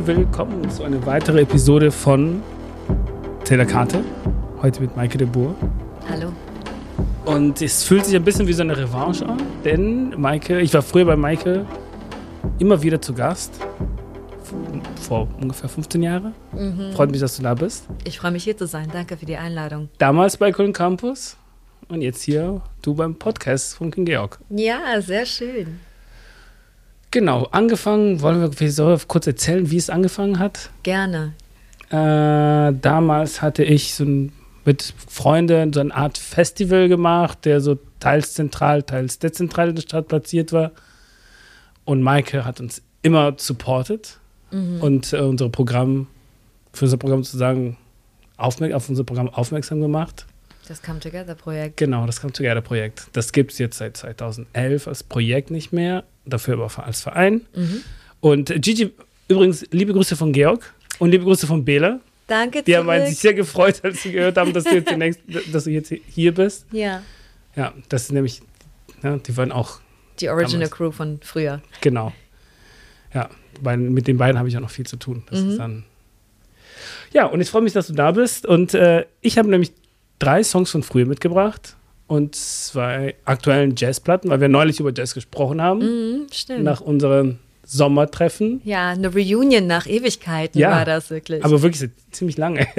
und willkommen zu einer weiteren Episode von Telekarte. Heute mit Maike de Boer. Hallo. Und es fühlt sich ein bisschen wie so eine Revanche an, denn Maike, ich war früher bei Maike immer wieder zu Gast. Vor ungefähr 15 Jahren. Mhm. Freut mich, dass du da bist. Ich freue mich hier zu sein. Danke für die Einladung. Damals bei Köln Campus und jetzt hier du beim Podcast von King Georg. Ja, sehr schön. Genau, angefangen, wollen wir, wir sollen kurz erzählen, wie es angefangen hat? Gerne. Äh, damals hatte ich so ein, mit Freunden so eine Art Festival gemacht, der so teils zentral, teils dezentral in der Stadt platziert war. Und Maike hat uns immer supportet und äh, unser Programm, für unser Programm sozusagen aufmerk auf unser Programm aufmerksam gemacht. Das Come Together Projekt. Genau, das Come Together Projekt. Das gibt es jetzt seit 2011 als Projekt nicht mehr, dafür aber als Verein. Mhm. Und Gigi, übrigens, liebe Grüße von Georg und liebe Grüße von Bela. Danke Die zurück. haben sich sehr gefreut, als sie gehört haben, dass du jetzt, demnächst, dass du jetzt hier bist. ja, Ja, das ist nämlich, ja, die waren auch, die Original Damals. Crew von früher. genau. Ja, bei, mit den beiden habe ich auch noch viel zu tun. Das Mhm. ist dann. Ja, und ich freue mich, dass du da bist. Und äh, ich habe nämlich drei Songs von früher mitgebracht und zwei aktuellen Jazzplatten, weil wir neulich über Jazz gesprochen haben, Mhm, stimmt. nach unseren Sommertreffen. ja, eine Reunion nach Ewigkeiten Ja, war das wirklich. Aber wirklich ziemlich lange.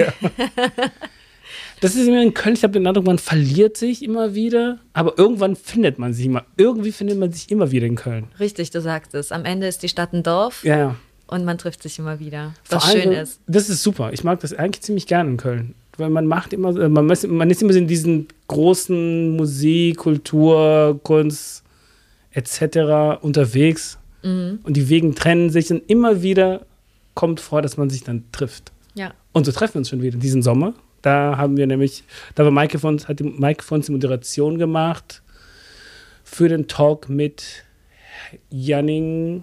Das ist immer in Köln, ich habe den Eindruck, man verliert sich immer wieder, aber irgendwann findet man sich immer. Irgendwie findet man sich immer wieder in Köln. Richtig, du sagst es. Am Ende ist die Stadt ein Dorf Ja, ja. und man trifft sich immer wieder. Vor Was schön allem, ist. Das ist super. Ich mag das eigentlich ziemlich gerne in Köln. Weil man macht immer, äh, man ist, man ist immer in diesen großen Musik, Kultur, Kunst etc. unterwegs Mhm. und die Wegen trennen sich und immer wieder kommt vor, dass man sich dann trifft. Ja. Und so treffen wir uns schon wieder diesen Sommer. Da haben wir nämlich, da war Maike von uns, hat die Maike von uns die Moderation gemacht für den Talk mit Janning.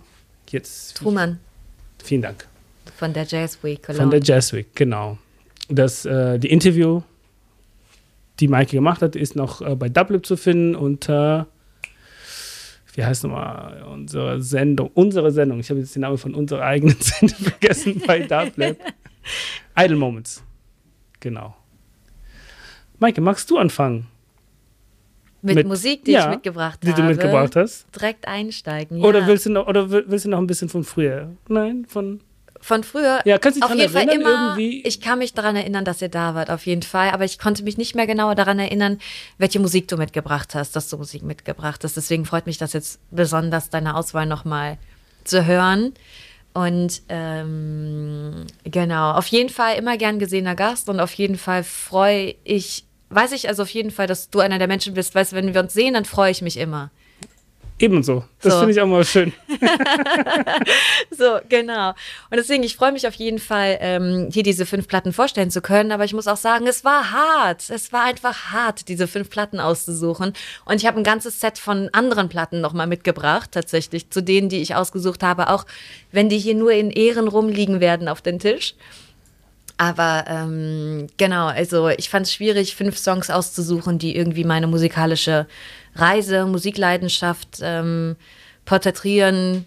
Jetzt, Truman vielen Dank. von der Jazz Week Von Cologne. der Jazz Week, genau. Das, äh, die Interview, die Maike gemacht hat, ist noch äh, bei Dublib zu finden unter, wie heißt nochmal, unsere Sendung, unsere Sendung, ich habe jetzt den Namen von unserer eigenen Sendung vergessen, bei Dublib. Idle Moments, genau. Maike, magst du anfangen, mit, mit- Musik, die ja, ich mitgebracht die habe. du mitgebracht hast? Direkt einsteigen. Oder, ja. willst du noch, oder will- willst du noch ein bisschen von früher? Nein, von, Von früher. ja, kannst du dich auf daran jeden Fall erinnern immer. irgendwie? Ich kann mich daran erinnern, dass ihr da wart, auf jeden Fall. Aber ich konnte mich nicht mehr genauer daran erinnern, welche Musik du mitgebracht hast, dass du Musik mitgebracht hast. Deswegen freut mich das jetzt besonders, deine Auswahl nochmal zu hören. Und ähm, genau, auf jeden Fall immer gern gesehener Gast und auf jeden Fall freue ich, weiß ich also auf jeden Fall, dass du einer der Menschen bist, weißt du, wenn wir uns sehen, dann freue ich mich immer. Ebenso. Das So. finde ich auch mal schön. So, genau. Und deswegen, ich freue mich auf jeden Fall, ähm, hier diese fünf Platten vorstellen zu können. Aber ich muss auch sagen, es war hart. Es war einfach hart, diese fünf Platten auszusuchen. Und ich habe ein ganzes Set von anderen Platten nochmal mitgebracht, tatsächlich, zu denen, die ich ausgesucht habe. Auch wenn die hier nur in Ehren rumliegen werden auf den Tisch. Aber ähm, genau, also ich fand es schwierig, fünf Songs auszusuchen, die irgendwie meine musikalische Reise, Musikleidenschaft ähm, porträtieren,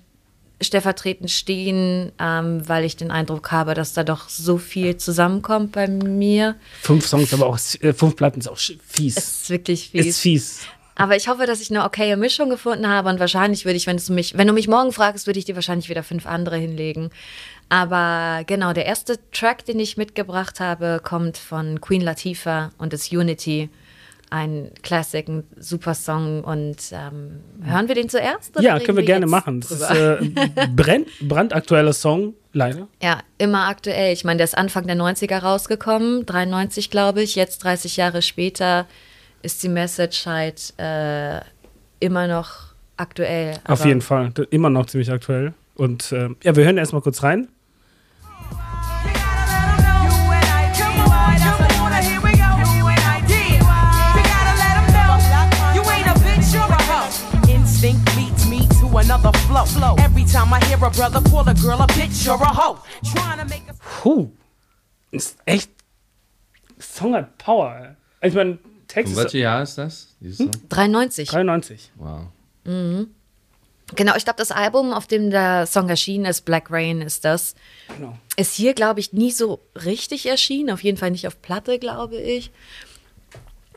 stellvertretend stehen, ähm, weil ich den Eindruck habe, dass da doch so viel zusammenkommt bei mir. Fünf Songs, aber auch äh, fünf Platten ist auch fies. Es ist wirklich fies. ist fies. Aber ich hoffe, dass ich eine okaye Mischung gefunden habe und wahrscheinlich würde ich, wenn du mich, wenn du mich morgen fragst, würde ich dir wahrscheinlich wieder fünf andere hinlegen. Aber genau, der erste Track, den ich mitgebracht habe, kommt von Queen Latifah und ist Unity. Ein Classic, ein super Song. Und ähm, hören wir den zuerst? Ja, können wir gerne jetzt machen. Das ist drüber? äh, ein brand, brandaktueller Song, leider. Ja, immer aktuell. Ich meine, der ist Anfang der 90er rausgekommen, 93 glaube ich. Jetzt 30 Jahre später ist die Message halt äh, immer noch aktuell. Auf Aber jeden Fall. Immer noch ziemlich aktuell. Und äh, ja, wir hören erstmal kurz rein. Flow. flow. Every time I hear a brother call a girl a bitch or a hoe, trying to make a Puh. Ist echt. Song hat Power. Ich meine, Text welchem Jahr ist das? Song? 93. 93. Wow. Genau, ich glaube, das Album, auf dem der Song erschienen ist, Black Rain ist das, Genau. ist hier, glaube ich, nie so richtig erschienen. Auf jeden Fall nicht auf Platte, glaube ich.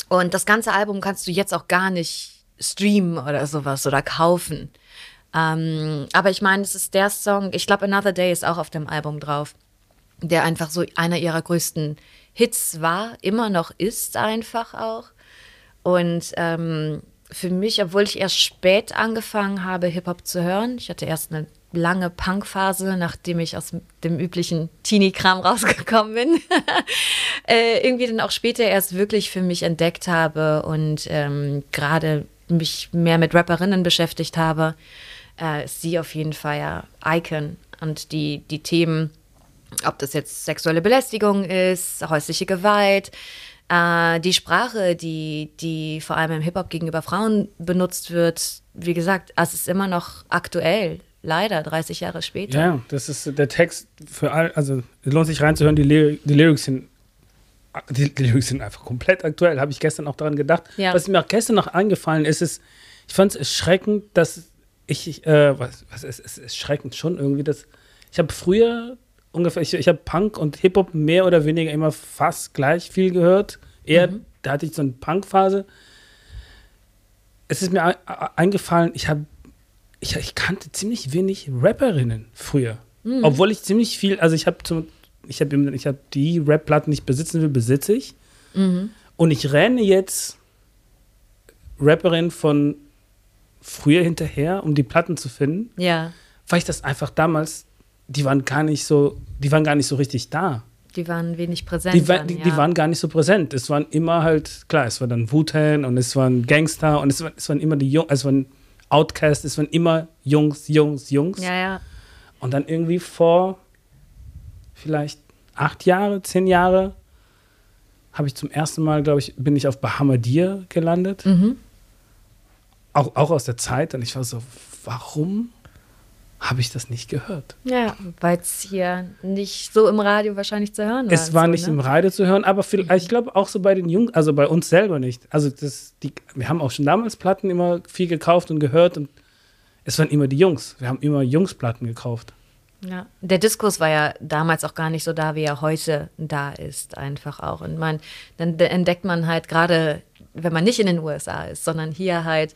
Und das ganze Album kannst du jetzt auch gar nicht streamen oder sowas oder kaufen. Ähm, aber ich meine, es ist der Song, ich glaube, Another Day ist auch auf dem Album drauf, der einfach so einer ihrer größten Hits war, immer noch ist einfach auch. Und ähm, für mich, obwohl ich erst spät angefangen habe, Hip-Hop zu hören, ich hatte erst eine lange Punk-Phase, nachdem ich aus dem üblichen Teenie-Kram rausgekommen bin, äh, irgendwie dann auch später erst wirklich für mich entdeckt habe und ähm, gerade mich mehr mit Rapperinnen beschäftigt habe, äh, ist sie auf jeden Fall ja Icon. Und die, die Themen, ob das jetzt sexuelle Belästigung ist, häusliche Gewalt, äh, die Sprache, die, die vor allem im Hip-Hop gegenüber Frauen benutzt wird, wie gesagt, es ist immer noch aktuell, leider 30 Jahre später. Ja, das ist der Text für all, also es lohnt sich reinzuhören, die, Ly die Lyrics sind die, die Lyrics sind einfach komplett aktuell, habe ich gestern auch daran gedacht. Ja. Was mir auch gestern noch eingefallen ist, ist, ich fand es erschreckend, dass ich, äh, was, was ist, es ist erschreckend schon irgendwie, dass ich habe früher ungefähr, ich, ich habe Punk und Hip-Hop mehr oder weniger immer fast gleich viel gehört. Eher, da hatte ich so eine Punk-Phase. Es ist mir ein- ein- eingefallen, ich habe ich, ich kannte ziemlich wenig Rapperinnen früher. Obwohl ich ziemlich viel, also ich habe zum, ich habe ich hab die Rap-Platten, die ich besitzen will, besitze ich. Und ich renne jetzt Rapperinnen von früher hinterher, um die Platten zu finden, Ja, weil ich das einfach damals, die waren gar nicht so, die waren gar nicht so richtig da. die waren wenig präsent. Die, dann, die, ja. die waren gar nicht so präsent. Es waren immer halt, klar, es war dann Wu-Tang und es waren Gangster und es, war, es waren immer die Jungs, es waren Outcasts, es waren immer Jungs, Jungs, Jungs. Ja, ja. Und dann irgendwie vor vielleicht acht Jahre, zehn Jahre habe ich zum ersten Mal, glaube ich, bin ich auf Bahamadir gelandet. Mhm. Auch, auch aus der Zeit. Und ich war so, warum habe ich das nicht gehört? Ja, weil es hier nicht so im Radio wahrscheinlich zu hören war. Es war so, nicht ne? im Radio zu hören, aber vielleicht, ich glaube auch so bei den Jungs, also bei uns selber nicht. Also das, die, wir haben auch schon damals Platten immer viel gekauft und gehört und es waren immer die Jungs. Wir haben immer Jungsplatten gekauft. Ja, der Diskurs war ja damals auch gar nicht so da, wie er heute da ist, einfach auch. Und man, dann entdeckt man halt gerade, wenn man nicht in den USA ist, sondern hier halt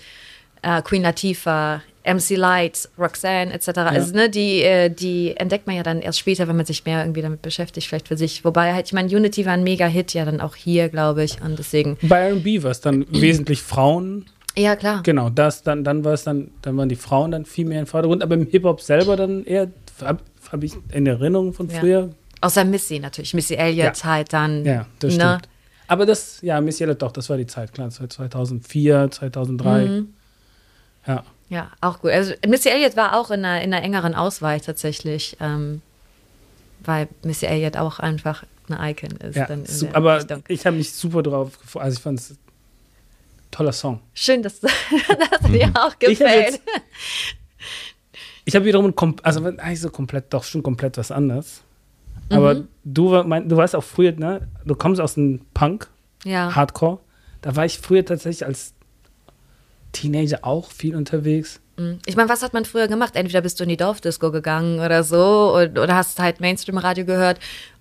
äh, Queen Latifah, MC Light, Roxanne etc. Also ne, die, äh, die entdeckt man ja dann erst später, wenn man sich mehr irgendwie damit beschäftigt, vielleicht für sich. Wobei halt, ich meine, Unity war ein Mega-Hit ja dann auch hier, glaube ich. Und deswegen, Bei R&B war es dann wesentlich Frauen. ja klar. Genau, das dann, dann war es dann, dann waren die Frauen dann viel mehr im Vordergrund, aber im Hip-Hop selber dann eher, habe hab ich in Erinnerung von Ja. früher. Außer Missy natürlich. Missy Elliott Ja. halt dann. Ja, das ne? stimmt. Aber das, ja, Miss Yellow, doch, das war die Zeit, klar, das war 2004, 2003. Mhm. Ja. Ja, auch gut. Also Missy Elliott war auch in einer, in einer engeren Auswahl tatsächlich, ähm, weil Missy Elliott auch einfach eine Icon ist. Ja, dann in su- der aber Richtung. ich habe mich super drauf gefreut. Also ich fand es toller Song. Schön, dass, dass dir auch Mhm. Ich hab gefällt. Ich habe wiederum, kom also eigentlich so komplett, doch schon komplett was anderes. Aber Mhm. du, mein, du weißt auch früher, ne? Du kommst aus dem Punk, Ja. Hardcore. Da war ich früher tatsächlich als Teenager auch viel unterwegs. Ich meine, was hat man früher gemacht? Entweder bist du in die Dorfdisco gegangen oder so und, oder hast halt Mainstream-Radio gehört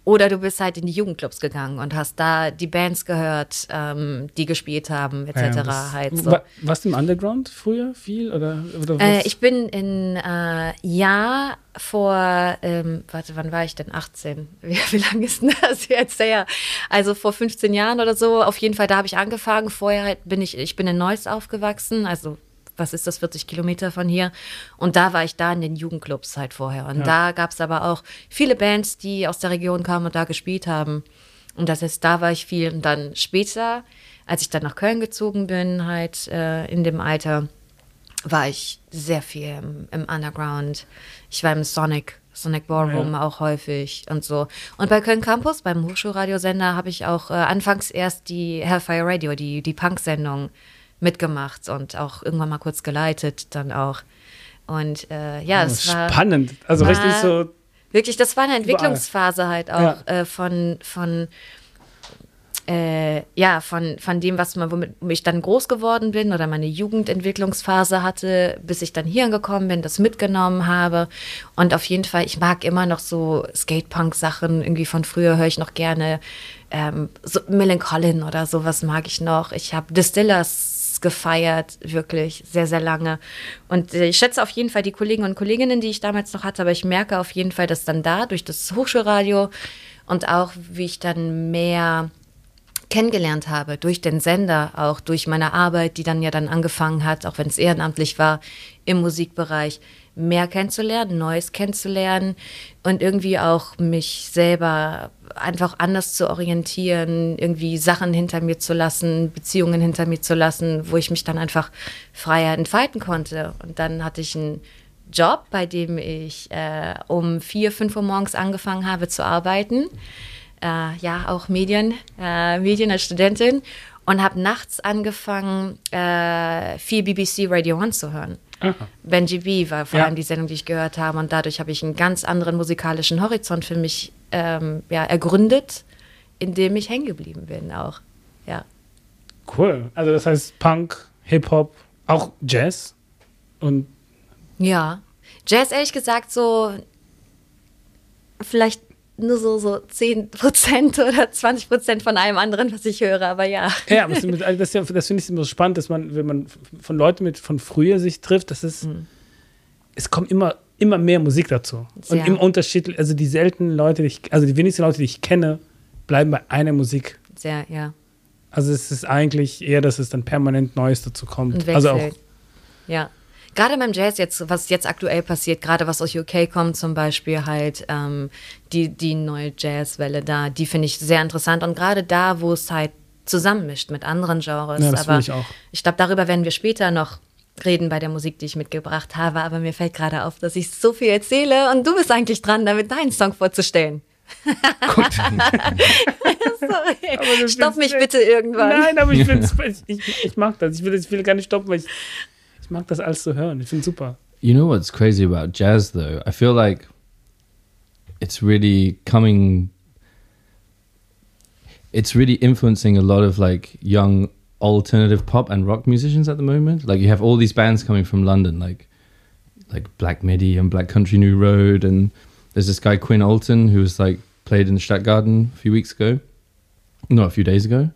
oder du bist halt in die Jugendclubs gegangen und hast da die Bands gehört, ähm, die gespielt haben, etc. Ja, das- halt so. Wa- Warst du im Underground früher viel? Oder, oder Äh, was? ich bin in äh, Jahr vor, ähm, warte, wann war ich denn? 18. Wie, wie lange ist denn das jetzt her? Also vor 15 Jahren oder so. Auf jeden Fall, da habe ich angefangen. Vorher halt bin ich, ich bin in Neuss aufgewachsen, also was ist das, 40 Kilometer von hier. Und da war ich da in den Jugendclubs halt vorher. Und Ja. da gab es aber auch viele Bands, die aus der Region kamen und da gespielt haben. Und das heißt, da war ich viel. Und dann später, als ich dann nach Köln gezogen bin, halt äh, in dem Alter, war ich sehr viel im, im Underground. Ich war im Sonic, Sonic Ballroom Ja. auch häufig und so. Und bei Köln Campus, beim Hochschulradiosender, habe ich auch äh, anfangs erst die Hellfire Radio, die, die Punk-Sendung mitgemacht und auch irgendwann mal kurz geleitet dann auch. Und äh, ja, es war Spannend. Also war- richtig so. wirklich, das war eine Entwicklungsphase halt auch Ja. äh, von, von äh, ja, von, von dem, was man, womit ich dann groß geworden bin oder meine Jugendentwicklungsphase hatte, bis ich dann hier angekommen bin, das mitgenommen habe. Und auf jeden Fall, ich mag immer noch so Skatepunk-Sachen, irgendwie von früher höre ich noch gerne ähm, so Millen oder sowas mag ich noch. Ich habe Distillers gefeiert, wirklich sehr, sehr lange. Und äh, ich schätze auf jeden Fall die Kollegen und Kolleginnen, die ich damals noch hatte, aber ich merke auf jeden Fall, dass dann da durch das Hochschulradio und auch wie ich dann mehr kennengelernt habe, durch den Sender, auch durch meine Arbeit, die dann ja dann angefangen hat, auch wenn es ehrenamtlich war, im Musikbereich, mehr kennenzulernen, Neues kennenzulernen und irgendwie auch mich selber einfach anders zu orientieren, irgendwie Sachen hinter mir zu lassen, Beziehungen hinter mir zu lassen, wo ich mich dann einfach freier entfalten konnte. Und dann hatte ich einen Job, bei dem ich äh, um vier, fünf Uhr morgens angefangen habe zu arbeiten äh, ja auch Medien, äh, Medien als Studentin und habe nachts angefangen, äh, viel BBC Radio One zu hören. Aha. Benji B war vor ja. allem die Sendung, die ich gehört habe und dadurch habe ich einen ganz anderen musikalischen Horizont für mich ähm, ja, ergründet, in dem ich hängen geblieben bin auch. Ja. Cool. Also das heißt Punk, Hip-Hop, auch Jazz und ja. Jazz ehrlich gesagt so vielleicht nur so, so 10% oder 20% von allem anderen, was ich höre, aber ja. Ja, das, das, das finde ich immer so spannend, dass man, wenn man von Leuten mit von früher sich trifft, dass es, mhm. es kommt immer, immer mehr Musik dazu. Und im Unterschied, also die seltenen Leute, die ich, also die wenigsten Leute, die ich kenne, bleiben bei einer Musik. Sehr, ja. Also es ist eigentlich eher, dass es dann permanent Neues dazu kommt. Also auch. Ja gerade beim Jazz jetzt, was jetzt aktuell passiert, gerade was aus UK kommt zum Beispiel halt, ähm, die, die neue Jazzwelle da, die finde ich sehr interessant und gerade da, wo es halt zusammenmischt mit anderen Genres. Ja, das aber ich auch. Ich glaube, darüber werden wir später noch reden bei der Musik, die ich mitgebracht habe, aber mir fällt gerade auf, dass ich so viel erzähle und du bist eigentlich dran, damit deinen Song vorzustellen. Gut. Sorry. Stopp mich bitte irgendwann. Nein, aber ich, ich, ich mag das. Ich will, ich will gar nicht stoppen, weil ich, ich mag das alles zu hören. Ich finde super. You know what's crazy about jazz though? I feel like it's really coming it's really influencing a lot of like young alternative pop and rock musicians at the moment. Like you have all these bands coming from London, like like Black Midi and Black Country New Road, and there's this guy Quinn Alton who was like played in the Stadtgarten a few weeks ago, no, a few days ago,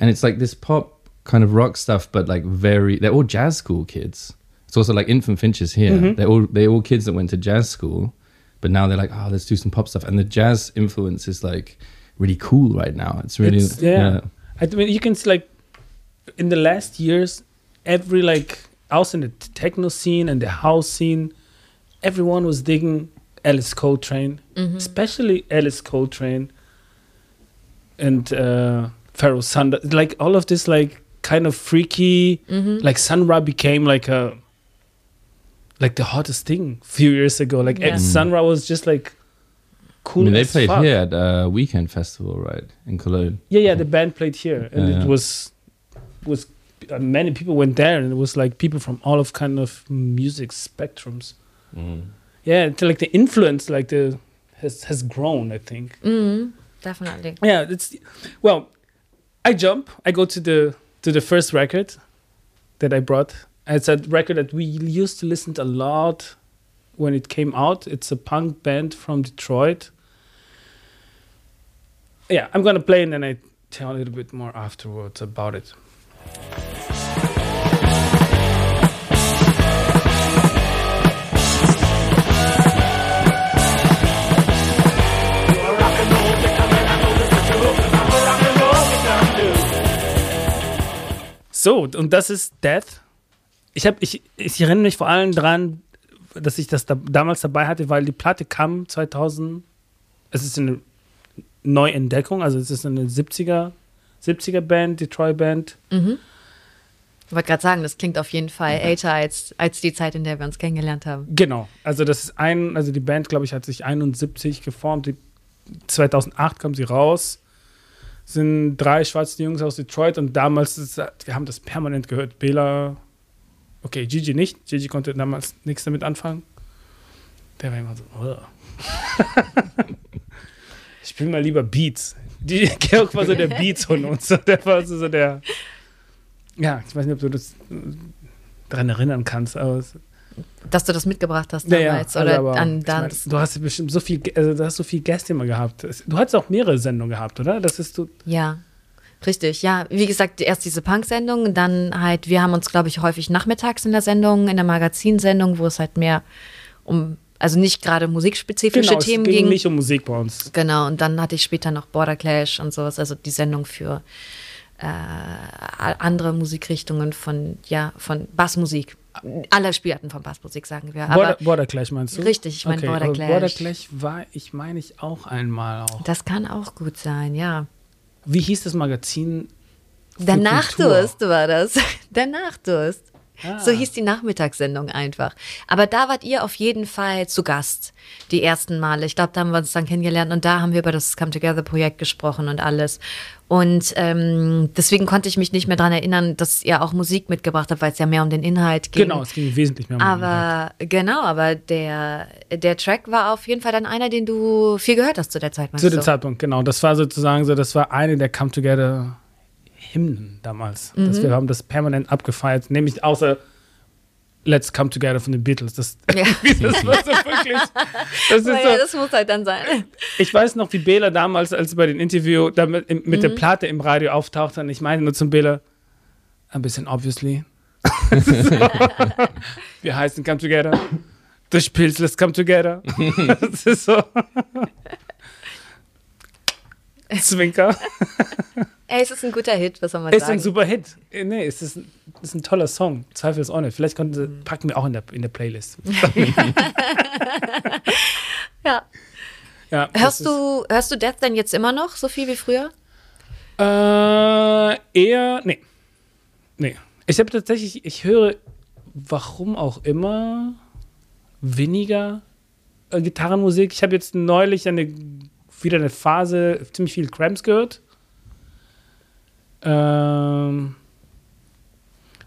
and it's like this pop kind of rock stuff, but like very they're all jazz school kids. It's also like Infant Finches here. Mm-hmm. They're all they're all kids that went to jazz school, but now they're like, oh, let's do some pop stuff. And the jazz influence is like really cool right now. It's really it's, yeah. yeah. I mean, you can see like in the last years, every like also in the techno scene and the house scene, everyone was digging Alice Coltrane, mm-hmm. especially Alice Coltrane and uh, Pharaoh Thunder. Like all of this, like kind of freaky. Mm-hmm. Like Sun Ra became like a like the hottest thing a few years ago. Like yeah. Sun Ra was just like cool. I mean, they played fuck. here at a weekend festival, right in Cologne. Yeah, yeah, the band played here, and yeah, it yeah. was was uh, many people went there, and it was like people from all of kind of music spectrums. Mm. Yeah, like the influence, like the has has grown. I think. Mm, definitely. Yeah, it's well. I jump. I go to the to the first record that I brought. It's a record that we used to listen to a lot when it came out. It's a punk band from Detroit. Yeah, I'm gonna play and then I tell a little bit more afterwards about it. So, und das ist Death. Ich, hab, ich, ich erinnere mich vor allem dran, dass ich das da, damals dabei hatte, weil die Platte kam 2000. Es ist eine Neuentdeckung, also es ist eine 70er, 70er Band, Detroit Band. Mhm. Ich wollte gerade sagen, das klingt auf jeden Fall älter als, als die Zeit, in der wir uns kennengelernt haben. Genau, also das ist ein, also die Band, glaube ich, hat sich 71 geformt. Die, 2008 kam sie raus sind drei schwarze Jungs aus Detroit und damals, wir haben das permanent gehört. Bela, okay, Gigi nicht. Gigi konnte damals nichts damit anfangen. Der war immer so, oh. ich spiele mal lieber Beats. Die, Georg war so der Beats von uns. Der war so, der. Ja, ich weiß nicht, ob du das äh, daran erinnern kannst, aber Dass du das mitgebracht hast damals. also oder an dann. du hast bestimmt so viel, also du hast so viel Gäste immer gehabt. Es- Du hattest auch mehrere Sendungen gehabt, oder? Das ist du. Ja, richtig. Ja, wie gesagt, erst diese Punk-Sendung, dann halt, wir haben uns, glaube ich, häufig nachmittags in der Sendung, in der Magazinsendung, wo es halt mehr um, also nicht gerade musikspezifische Genau, es Themen ging ging. nicht um Musik bei uns. Genau, und dann hatte ich später noch Border Clash und sowas, also die Sendung für äh, andere Musikrichtungen von, ja, von Bassmusik. Alle Spielarten von Bassmusik, sagen wir. Aber Border, Border Clash meinst du? Richtig, ich mein Border aber Clash. Border Clash war, ich meine ich auch einmal auch. das kann auch gut sein, ja. Wie hieß das Magazin? Der? Nachdurst war das. Der Nachdurst. Ah. So hieß die Nachmittagssendung einfach. Aber da wart ihr auf jeden Fall zu Gast, die ersten Male. Ich glaube, da haben wir uns dann kennengelernt und da haben wir über das Come Together Projekt gesprochen und alles. Und ähm, deswegen konnte ich mich nicht mehr daran erinnern, dass ihr auch Musik mitgebracht habt, weil es ja mehr um den Inhalt ging. Genau, es ging wesentlich mehr um den Inhalt. Aber genau, aber der, der Track war auf jeden Fall dann einer, den du viel gehört hast zu der Zeit. Zu dem du? Zeitpunkt, genau. Das war sozusagen so, das war eine der Come Together Hymnen damals. Das, Mhm. wir haben das permanent abgefeiert, nämlich außer Let's Come Together von den Beatles. Das, Ja. das war so wirklich. Das ist Naja, so, das muss halt dann sein. ich weiß noch, wie Bela damals, als sie bei dem Interview mit, mit der Mhm. Platte im Radio auftauchte, und ich meine nur zum Bela, ein bisschen obviously. so. Wir heißen Come Together. Du spielst Let's Come Together. das ist so. Zwinker. Ey, es ist ein guter Hit, was soll man Ist sagen? ein super Hit. Äh, Nee, es ist, ein- ist ein toller Song. Zweifelsohne. Vielleicht konnten sie, Mhm. packen wir auch in der, in der Playlist. ja. Ja, Hörst ist- du, hörst du Death denn jetzt immer noch so viel wie früher? Äh, eher, nee. Nee. Ich habe tatsächlich, ich höre, warum auch immer, weniger äh, Gitarrenmusik. Ich habe jetzt neulich eine, wieder eine Phase, ziemlich viel Cramps gehört. Ähm,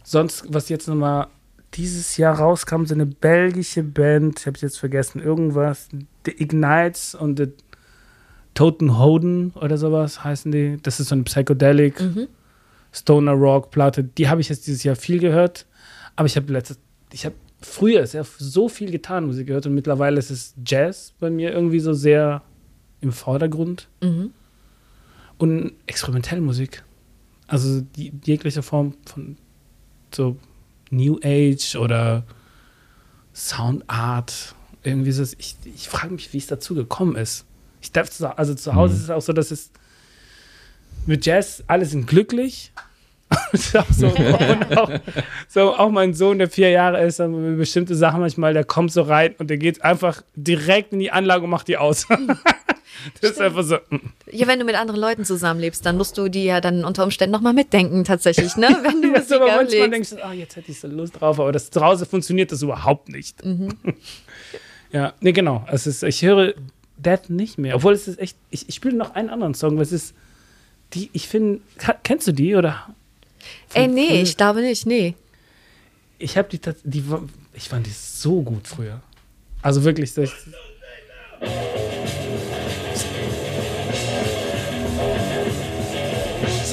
sonst, was jetzt nochmal dieses Jahr rauskam, so eine belgische Band, ich habe es jetzt vergessen, irgendwas, The Ignites und The Toten Hoden oder sowas heißen die. Das ist so eine Psychedelic Stoner Rock Platte. Die habe ich jetzt dieses Jahr viel gehört. Aber ich habe letztes, ich habe früher sehr so viel Gitarrenmusik gehört und mittlerweile ist es Jazz bei mir irgendwie so sehr im Vordergrund. Mhm. Und Experimentellmusik. Also die, jegliche Form von so New Age oder Sound Art. Irgendwie ist es, ich, ich frage mich, wie es dazu gekommen ist. Ich darf zu, also zu Hause ist es auch so, dass es mit Jazz, alle sind glücklich. Auch so, und auch, so auch mein Sohn, der vier Jahre ist, bestimmte Sachen manchmal, der kommt so rein und der geht einfach direkt in die Anlage und macht die aus. das ist einfach so. mm. Ja, wenn du mit anderen Leuten zusammenlebst, dann musst du die ja dann unter Umständen nochmal mitdenken, tatsächlich, ne? Wenn du Ja, Musik aber manchmal auflegst. denkst du, ah, jetzt hätte ich so Lust drauf, aber das zu Hause funktioniert das überhaupt nicht. ja, nee, genau. Es ist, ich höre Dead nicht mehr. Obwohl es ist echt, ich, ich spiele noch einen anderen Song, weil es ist, die, ich finde, kennst du die oder? Ey, Von nee, früher? ich glaube nicht, nee. Ich habe die, die, ich fand die so gut früher. Also wirklich, so ich,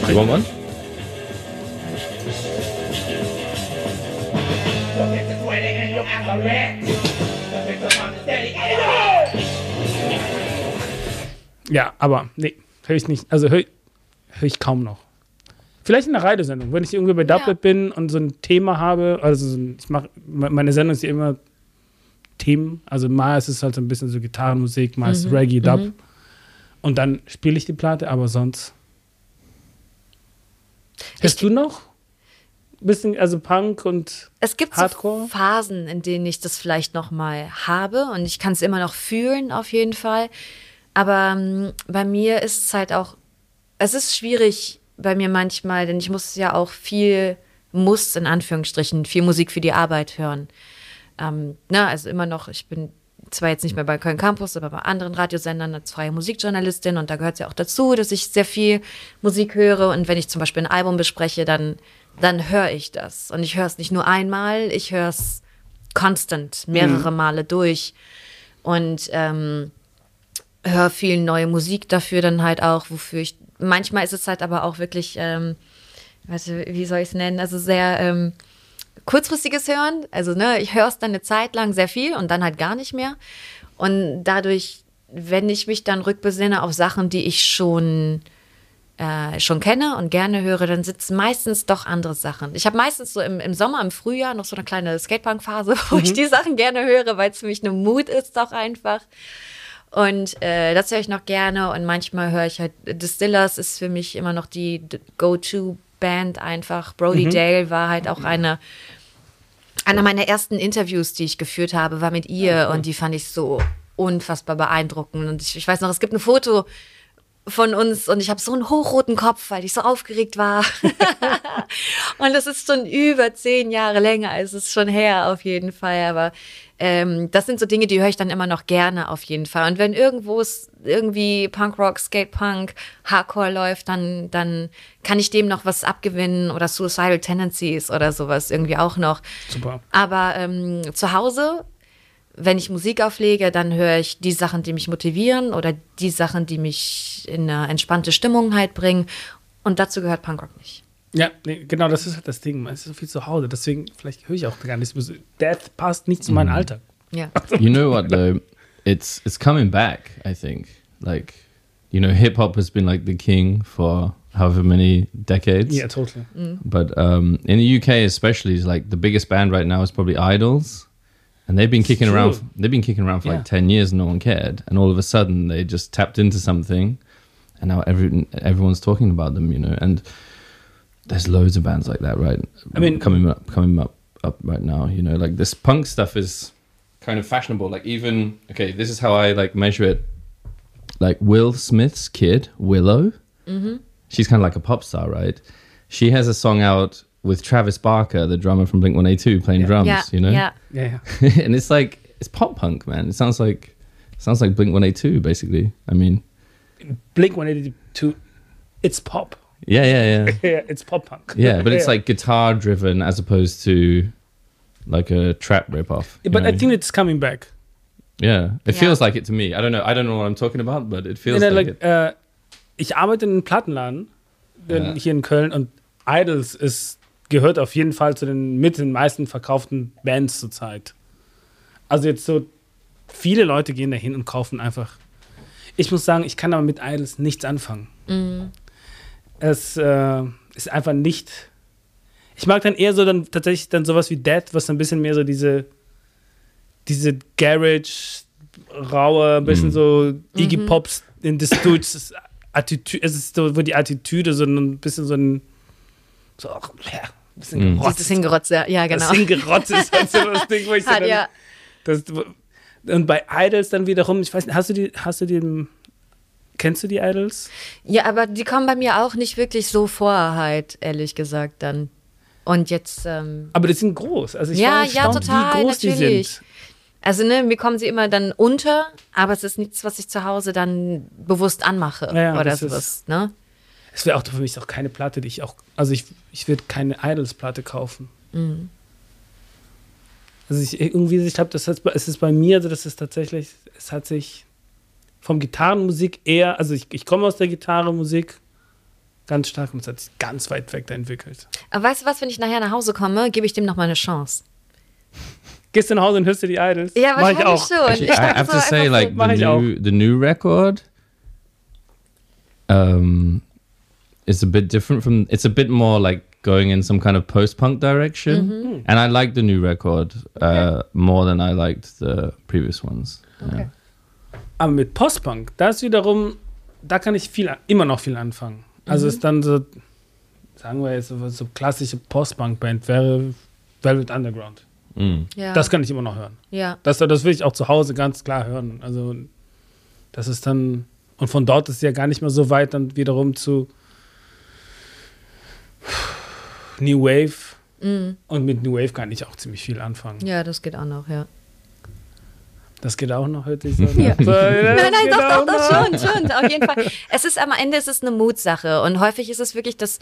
You want one? ja, aber nee, höre ich nicht. Also höre hör ich kaum noch. Vielleicht in einer Radiosendung, wenn ich irgendwie bei Doublet bin und so ein Thema habe, also so ein- ich mache, meine Sendung ist ja immer Themen, also mal ist es halt so ein bisschen so Gitarrenmusik, mal ist es Reggae, Dub und dann spiele ich die Platte, aber sonst. Hörst du noch? Bisschen, also Punk und Es gibt Hardcore? so Phasen, in denen ich das vielleicht noch mal habe und ich kann es immer noch fühlen, auf jeden Fall. Aber ähm, bei mir ist es halt auch, es ist schwierig bei mir manchmal, denn ich muss ja auch viel, muss in Anführungsstrichen, viel Musik für die Arbeit hören. Ähm, na, also immer noch, ich bin zwar jetzt nicht mehr bei Köln Campus, aber bei anderen Radiosendern als freie Musikjournalistin und da gehört es ja auch dazu, dass ich sehr viel Musik höre und wenn ich zum Beispiel ein Album bespreche, dann, dann höre ich das. Und ich höre es nicht nur einmal, ich höre es constant, mehrere Male durch. Und ähm, höre viel neue Musik dafür dann halt auch, wofür ich, manchmal ist es halt aber auch wirklich, ähm, warte, wie soll ich es nennen, also sehr ähm, kurzfristiges Hören, also ne, ich höre es dann eine Zeit lang sehr viel und dann halt gar nicht mehr und dadurch, wenn ich mich dann rückbesinne auf Sachen, die ich schon äh, schon kenne und gerne höre, dann sitzen meistens doch andere Sachen. Ich habe meistens so im, im Sommer, im Frühjahr noch so eine kleine Skatepunk-Phase, wo ich die Sachen gerne höre, weil es für mich eine Mut ist auch einfach. Und äh, das höre ich noch gerne und manchmal höre ich halt Distillers ist für mich immer noch die d- Go-To-Band einfach. Brody Dale war halt auch eine einer meiner ersten Interviews, die ich geführt habe, war mit ihr und die fand ich so unfassbar beeindruckend. Und ich, ich weiß noch, es gibt ein Foto von uns und ich habe so einen hochroten Kopf, weil ich so aufgeregt war. und das ist schon über zehn Jahre länger, es ist schon her auf jeden Fall. Aber ähm, das sind so Dinge, die höre ich dann immer noch gerne auf jeden Fall. Und wenn irgendwo es irgendwie Punkrock, Skatepunk, Hardcore läuft, dann, dann kann ich dem noch was abgewinnen oder Suicidal Tendencies oder sowas irgendwie auch noch. Super. Aber ähm, zu Hause, wenn ich Musik auflege, dann höre ich die Sachen, die mich motivieren oder die Sachen, die mich in eine entspannte Stimmung halt bringen. Und dazu gehört Punkrock nicht. Ja, nee, genau, das ist halt das Ding. Man ist so viel zu Hause. Deswegen, vielleicht höre ich auch gar nichts. Death passt nicht zu meinem Alltag. Ja. you know what though? It's it's coming back. I think like you know hip hop has been like the king for however many decades. Ja, totally. But um, in the UK, especially, is like the biggest band right now is probably Idols, and they've been kicking around. They've been kicking around for Yeah. like ten years, and no one cared. And all of a sudden, they just tapped into something, and now every everyone's talking about them. You know, and there's loads of bands like that, right? I mean- coming up, coming up, up right now. You know, like this punk stuff is kind of fashionable. Like even okay, this is how I like measure it. Like Will Smith's kid, Willow mm-hmm. she's kind of like a pop star, right? She has a song out with Travis Barker, the drummer from Blink One Eight Two, playing Yeah. drums. Ja, you know, ja. Ja, ja. and it's like it's pop punk, man. It sounds like sounds like Blink One Eight Two, basically. I mean, Blink 182, it's pop. yeah, yeah, yeah, Yeah, it's pop punk. yeah. But it's like guitar driven as opposed to like a trap rip off. But I think it's coming back. yeah, it Yeah. feels like it to me. I don't know. I don't know what I'm talking about, but it feels Nee, nee, like, like, it. äh, ich arbeite in einem Plattenladen in, äh, hier in Köln und Idols ist, gehört auf jeden Fall zu den mit den meisten verkauften Bands zurzeit. Also jetzt so viele Leute gehen dahin und kaufen einfach. Ich muss sagen, ich kann aber mit Idols nichts anfangen. Es äh, ist einfach nicht. Ich mag dann eher so dann tatsächlich dann sowas wie Dead, was ein bisschen mehr so diese diese Garage raue, ein bisschen Mhm. so Iggy Pops in the Stooges Attitüde, es ist so, wo die Attitüde so ein bisschen so ein so ja, ein bisschen Mhm. gerotzt. Dieses Hingerotzt, ja, ja, genau. Das hingerotzt ist halt so das Ding, wo ich so dann, ja. das, und bei Idols dann wiederum, ich weiß nicht, hast du die, hast du die, kennst du die Idols? ja, aber die kommen bei mir auch nicht wirklich so vor, halt, ehrlich gesagt, dann. Und jetzt, ähm, Aber die sind groß. Also ich Ja, war ja, total, wie groß die natürlich. sind. also ne, mir kommen sie immer dann unter, aber es ist nichts, was ich zu Hause dann bewusst anmache Ja, oder das ist- sowas, ne? Es wäre auch für mich auch keine Platte, die ich auch, also ich, ich würde keine Idols-Platte kaufen. Mhm. Also ich irgendwie, ich glaube, das hat, es ist bei mir, also das ist tatsächlich, es hat sich vom Gitarrenmusik eher, also ich, ich komme aus der Gitarrenmusik ganz stark und es hat sich ganz weit weg da entwickelt. Aber weißt du was, wenn ich nachher nach Hause komme, gebe ich dem noch mal eine Chance. Gehst du nach Hause und hörst dir die Idols? Ja, Mach ich wahrscheinlich auch. schon. Actually, Ich I have so to say, like the ich new the new record, um, is a bit different from. It's a bit more like going in some kind of post punk direction, Mm-hmm. and I like the new record uh, more than I liked the previous ones. Okay. Aber mit Postpunk, das wiederum, da kann ich viel, immer noch viel anfangen. Also ist dann so, sagen wir jetzt, so, so klassische Postpunk-Band wäre Velvet Underground. Yeah. Mm. Ja. Das kann ich immer noch hören. ja. Das, das will ich auch zu Hause ganz klar hören. Also das ist dann, und von dort ist ja gar nicht mehr so weit dann wiederum zu New Wave. Und mit New Wave kann ich auch ziemlich viel anfangen. ja, das geht auch noch, ja. Das geht auch noch, hört sich so. Ja. Nein, nein, doch, doch, doch, schon, schon, auf jeden Fall. Es ist am Ende ist es eine Mutsache und häufig ist es wirklich das,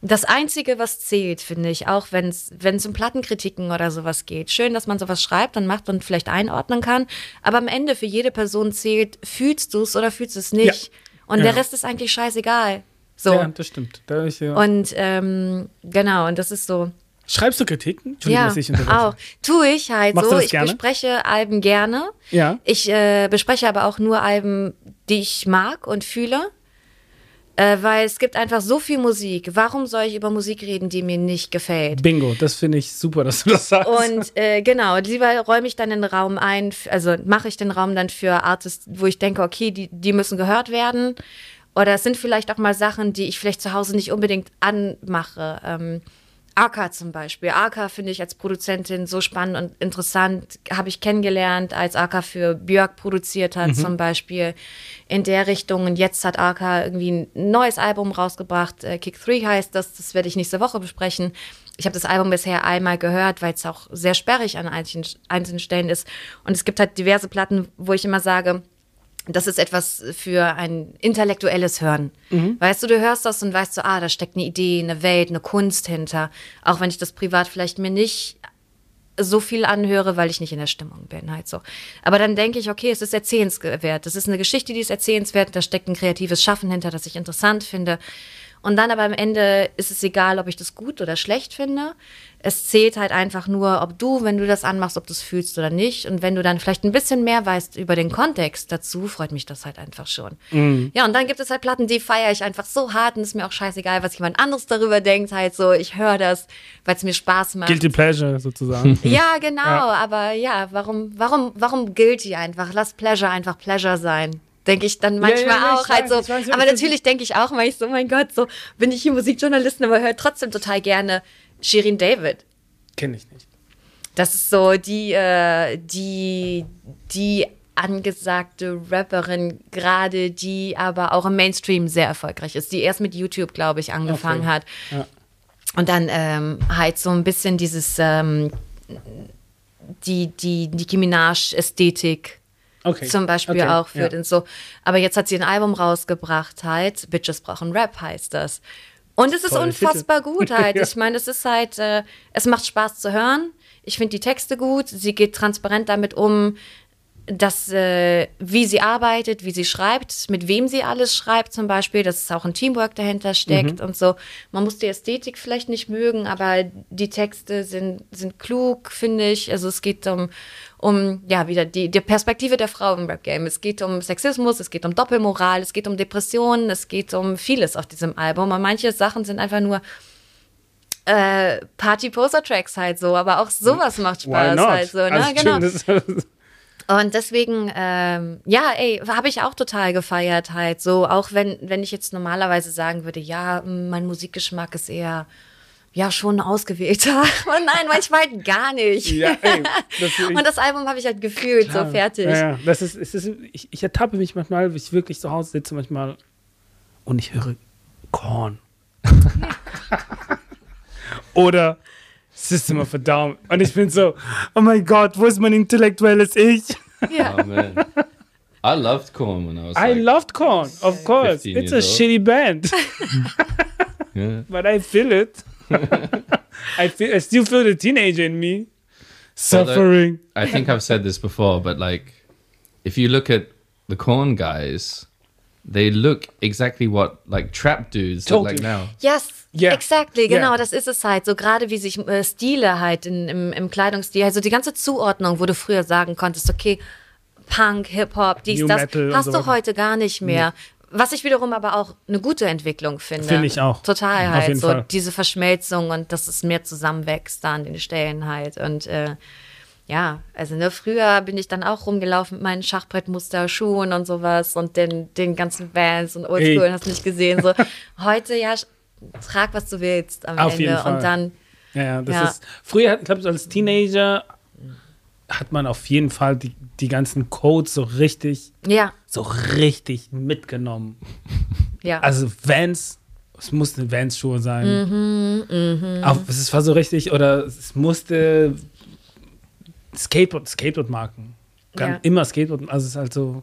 das Einzige, was zählt, finde ich, auch wenn es um Plattenkritiken oder sowas geht. Schön, dass man sowas schreibt und macht und vielleicht einordnen kann. Aber am Ende für jede Person zählt, fühlst du es oder fühlst du es nicht. Und Ja. der Rest ist eigentlich scheißegal. So. Ja, das stimmt. Da ich, ja. Und ähm, genau, und das ist so. Schreibst du Kritiken? Ja, dass ich auch. Tue ich halt Machst so. Ich gerne? bespreche Alben gerne. Ja. Ich äh, bespreche aber auch nur Alben, die ich mag und fühle. Äh, weil es gibt einfach so viel Musik. Warum soll ich über Musik reden, die mir nicht gefällt? Bingo, das finde ich super, dass du das sagst. Und äh, genau, lieber räume ich dann den Raum ein, also mache ich den Raum dann für Artists, wo ich denke, okay, die, die müssen gehört werden. Oder es sind vielleicht auch mal Sachen, die ich vielleicht zu Hause nicht unbedingt anmache. Ähm, Aka zum Beispiel. Aka finde ich als Produzentin so spannend und interessant. Habe ich kennengelernt, als Aka für Björk produziert hat, zum Beispiel. In der Richtung. Und jetzt hat Aka irgendwie ein neues Album rausgebracht. Äh, Kick 3 heißt das. Das werde ich nächste Woche besprechen. Ich habe das Album bisher einmal gehört, weil es auch sehr sperrig an einzelnen Stellen ist. Und es gibt halt diverse Platten, wo ich immer sage, das ist etwas für ein intellektuelles Hören. Weißt du, du hörst das und weißt so, ah, da steckt eine Idee, eine Welt, eine Kunst hinter. Auch wenn ich das privat vielleicht mir nicht so viel anhöre, weil ich nicht in der Stimmung bin, halt so. Aber dann denke ich, okay, es ist erzählenswert. Das ist eine Geschichte, die ist erzählenswert. Da steckt ein kreatives Schaffen hinter, das ich interessant finde. Und dann aber am Ende ist es egal, ob ich das gut oder schlecht finde. Es zählt halt einfach nur, ob du, wenn du das anmachst, ob du es fühlst oder nicht. Und wenn du dann vielleicht ein bisschen mehr weißt über den Kontext dazu, freut mich das halt einfach schon. Ja, und dann gibt es halt Platten, die feiere ich einfach so hart und ist mir auch scheißegal, was jemand anderes darüber denkt. Halt so, ich höre das, weil es mir Spaß macht. Guilty Pleasure sozusagen. Ja, genau, Ja. aber ja, warum, warum, warum guilty einfach? Lass Pleasure einfach Pleasure sein. Denke ich dann manchmal ja, ja, ich auch halt so. ich weiß, aber ich- natürlich denke ich auch manchmal so, mein Gott, so bin ich hier Musikjournalistin, aber höre trotzdem total gerne Shirin David. Kenne ich nicht. Das ist so die, äh, die, die angesagte Rapperin, gerade die aber auch im Mainstream sehr erfolgreich ist, die erst mit YouTube, glaube ich, angefangen Okay. hat. Ja. Und dann ähm, halt so ein bisschen dieses, ähm, die, die Nicki Minaj-Ästhetik Okay. zum Beispiel okay. auch führt Ja. und so. Aber jetzt hat sie ein Album rausgebracht, halt, Bitches brauchen Rap heißt das. Und es ist Toller unfassbar gut halt. Ja. Ich meine, es ist halt, äh, es macht Spaß zu hören. Ich finde die Texte gut. Sie geht transparent damit um, dass, äh, wie sie arbeitet, wie sie schreibt, mit wem sie alles schreibt zum Beispiel, dass es auch ein Teamwork dahinter steckt Mhm. und so. Man muss die Ästhetik vielleicht nicht mögen, aber die Texte sind, sind klug, finde ich. Also es geht um, um ja, wieder die, die Perspektive der Frau im Rap-Game. Es geht um Sexismus, es geht um Doppelmoral, es geht um Depressionen, es geht um vieles auf diesem Album. Und manche Sachen sind einfach nur äh, Party-Poser-Tracks halt so, aber auch sowas macht Spaß halt so. Ne? Also genau. Und deswegen, ähm, ja, ey, habe ich auch total gefeiert halt. So, auch wenn, wenn ich jetzt normalerweise sagen würde, ja, mh, mein Musikgeschmack ist eher, ja, schon ausgewählter. Aber nein, manchmal halt gar nicht. ja, ey, das, Und das Album habe ich halt gefühlt, so fertig. Ja, ja. Das ist, es ist, ich, ich ertappe mich manchmal, wie ich wirklich zu Hause sitze manchmal und ich höre Korn. Oder System of a Down. Und ich bin so, oh mein Gott, wo ist mein intellektuelles Ich? Ja. Oh man, I loved Korn when I was I like, loved Korn, of course. It's a old. shitty band, yeah. but I feel it. I feel, I still feel the teenager in me suffering. I think I've said this before, but like, if you look at the Korn guys, they look exactly what like trap dudes look like Totally. now. Yes, Yeah. exactly, genau, Yeah. das ist es halt. So gerade wie sich äh, Stile halt in, im, im Kleidungsstil, also die ganze Zuordnung, wo du früher sagen konntest, okay, Punk, Hip-Hop, dies, New das, Metal hast so du weiter. heute gar nicht mehr. Was ich wiederum aber auch eine gute Entwicklung finde. Finde ich auch. Total Auf halt. jeden So Fall. diese Verschmelzung und dass es mehr zusammenwächst da an den Stellen halt. Und äh, ja, also ne, früher bin ich dann auch rumgelaufen mit meinen Schachbrettmuster, Schuhen und sowas und den, den ganzen Bands und Oldschool, hast nicht gesehen. So heute ja, trag was du willst am Auf Ende jeden Fall. und dann Ja, ja, das Ja. ist. Früher, ich glaube, als Teenager hat man auf jeden Fall die, die ganzen Codes so richtig, ja, so richtig mitgenommen. ja. Also Vans, es mussten Vans-Schuhe sein. Mhm, Auch, es war so richtig, oder es musste Skateboard, Skateboard-Marken. Ja. Immer Skateboard, also es ist halt so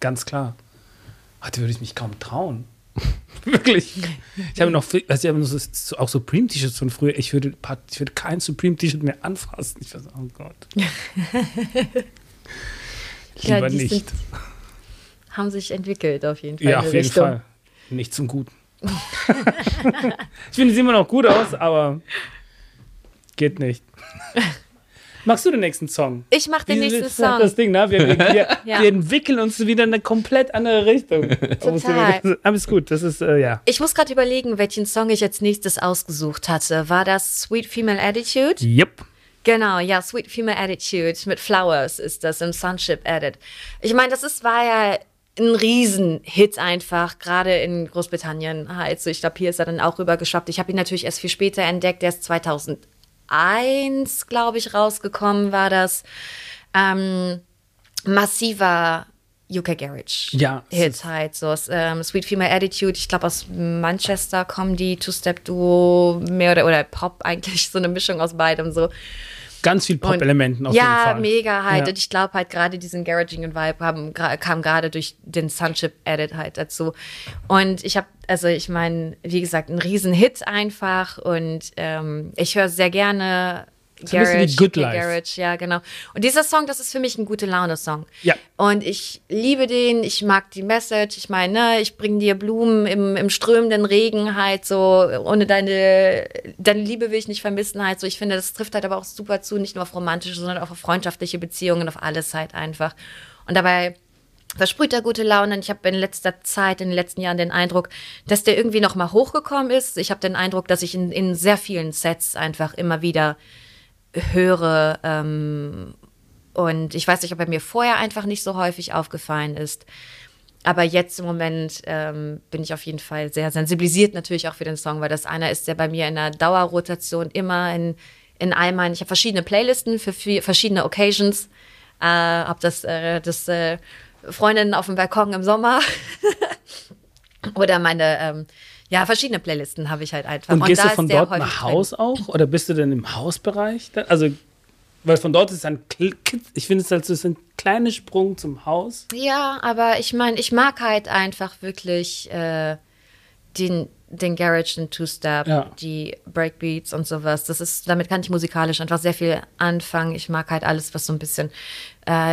ganz klar. Heute würde ich mich kaum trauen. Wirklich. Ich habe noch, also ich habe noch so, auch Supreme-T-Shirts von früher. Ich würde, ich würde kein Supreme-T-Shirt mehr anfassen. Ich weiß, oh Gott. Ja, Lieber die nicht. sind- Haben sich entwickelt auf jeden Fall. Ja, auf jeden Richtung. Fall. Nicht zum Guten. ich finde, sie immer noch gut aus, aber geht nicht. Machst du den nächsten Song? Ich mache den Wie nächsten ist das Song. Ding, ne? Wir, wir, wir, Ja. wir entwickeln uns wieder in eine komplett andere Richtung. Total. Aber ist gut, das ist, äh, ja. Ich muss gerade überlegen, welchen Song ich als nächstes ausgesucht hatte. War das Sweet Female Attitude? Yep. Genau, ja, Sweet Female Attitude mit Flowers ist das im Sunship Edit. Ich meine, das ist, war ja ein Riesenhit einfach, gerade in Großbritannien halt. So, ich glaube, hier ist er dann auch rübergeschwappt. Ich habe ihn natürlich erst viel später entdeckt, erst 2001, glaube ich, rausgekommen war das. Ähm, massiver UK Garage Ja, es Hit ist- halt. So, ähm, Sweet Female Attitude, ich glaube aus Manchester kommen die, Two-Step-Duo, mehr oder, oder Pop eigentlich, so eine Mischung aus beidem so. Ganz viel Und- Pop-Elementen auf ja, jeden Fall. mega halt. Ja. Und ich glaube halt gerade diesen garagigen Vibe haben, kam gerade durch den Sunship-Edit halt dazu. Und ich habe, also ich meine, wie gesagt, ein Riesen-Hit einfach. Und ähm, ich höre sehr gerne So bisschen wie Good Life. Garage, ja, genau. Und dieser Song, das ist für mich ein gute Laune-Song. Ja. Und ich liebe den, ich mag die Message. Ich meine, ne, ich bringe dir Blumen im, im strömenden Regen halt so, ohne deine, deine Liebe will ich nicht vermissen halt so. Ich finde, das trifft halt aber auch super zu, nicht nur auf romantische, sondern auch auf freundschaftliche Beziehungen, auf alles halt einfach. Und dabei versprüht er gute Laune. Und ich habe in letzter Zeit, in den letzten Jahren den Eindruck, dass der irgendwie noch mal hochgekommen ist. Ich habe den Eindruck, dass ich in, in sehr vielen Sets einfach immer wieder höre. Ähm, und ich weiß nicht, ob er mir vorher einfach nicht so häufig aufgefallen ist. Aber jetzt im Moment ähm, bin ich auf jeden Fall sehr sensibilisiert natürlich auch für den Song, weil das einer ist, der bei mir in der Dauerrotation immer in, in all meinen, ich habe verschiedene Playlisten für vi- verschiedene Occasions. Äh, ob das äh, das äh, Freundinnen auf dem Balkon im Sommer oder meine, ähm, ja, verschiedene Playlisten habe ich halt einfach. Und, gehst da du von dort nach drin. Haus auch? Oder bist du denn im Hausbereich? Also, weil von dort ist ein, ich finde es halt so ein kleiner Sprung zum Haus. Ja, aber ich meine, ich mag halt einfach wirklich äh, den, den Garage, den Two-Step, Ja. die Breakbeats und sowas. Das ist, damit kann ich musikalisch einfach sehr viel anfangen. Ich mag halt alles, was so ein bisschen,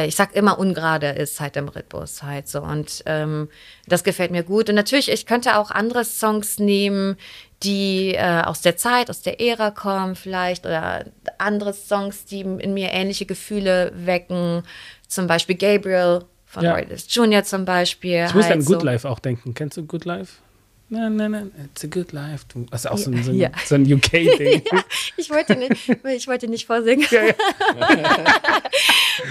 ich sag immer ungerade ist halt im Rhythmus halt so. Und ähm, das gefällt mir gut. Und natürlich, ich könnte auch andere Songs nehmen, die äh, aus der Zeit, aus der Ära kommen vielleicht oder andere Songs, die in mir ähnliche Gefühle wecken. Zum Beispiel Gabriel von Ja. Roy Jr. zum Beispiel. Ich muss halt an so. Good Life auch denken. Kennst du Good Life? Nein, nein, nein, it's a good life. Das ist auch so ein, so ein, Ja. so ein UK-Ding. Ich wollte nicht, ich wollte nicht vorsingen.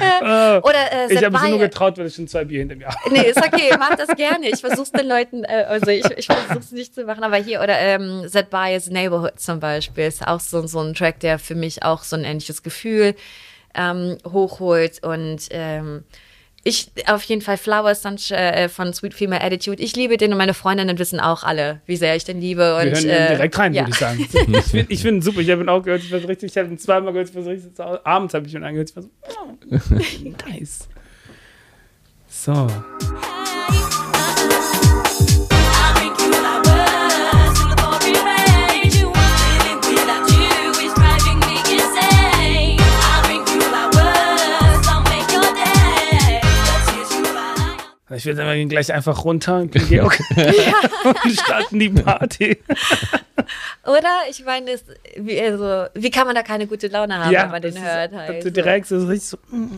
Äh, Oder äh, ich habe mich nur getraut, weil ich schon zwei Bier hinter mir habe. Nee, ist okay, mach das gerne. Ich versuch's den Leuten, äh, also ich, ich versuch's nicht zu machen, aber hier, oder ähm, Zed Bias Neighborhood zum Beispiel, ist auch so, so ein Track, der für mich auch so ein ähnliches Gefühl ähm, hochholt und ähm, ich auf jeden Fall Flowers Sunsh- äh, von Sweet Female Attitude. Ich liebe den und meine Freundinnen wissen auch alle, wie sehr ich den liebe. Und, Wir hören äh, direkt rein, ja. würde ich sagen. Ich finde ich find super. Ich habe ihn auch gehört. Ich war so richtig, ich habe ihn zweimal gehört. Ich war so richtig, abends habe ich ihn angehört. Ich war so, oh, nice. So. Ich wir gehen gleich einfach runter Georg und starten die Party. Oder? Ich meine, wie, also, wie kann man da keine gute Laune haben, wenn man den hört? Ist, Halt, also so. direkt so richtig so. mm,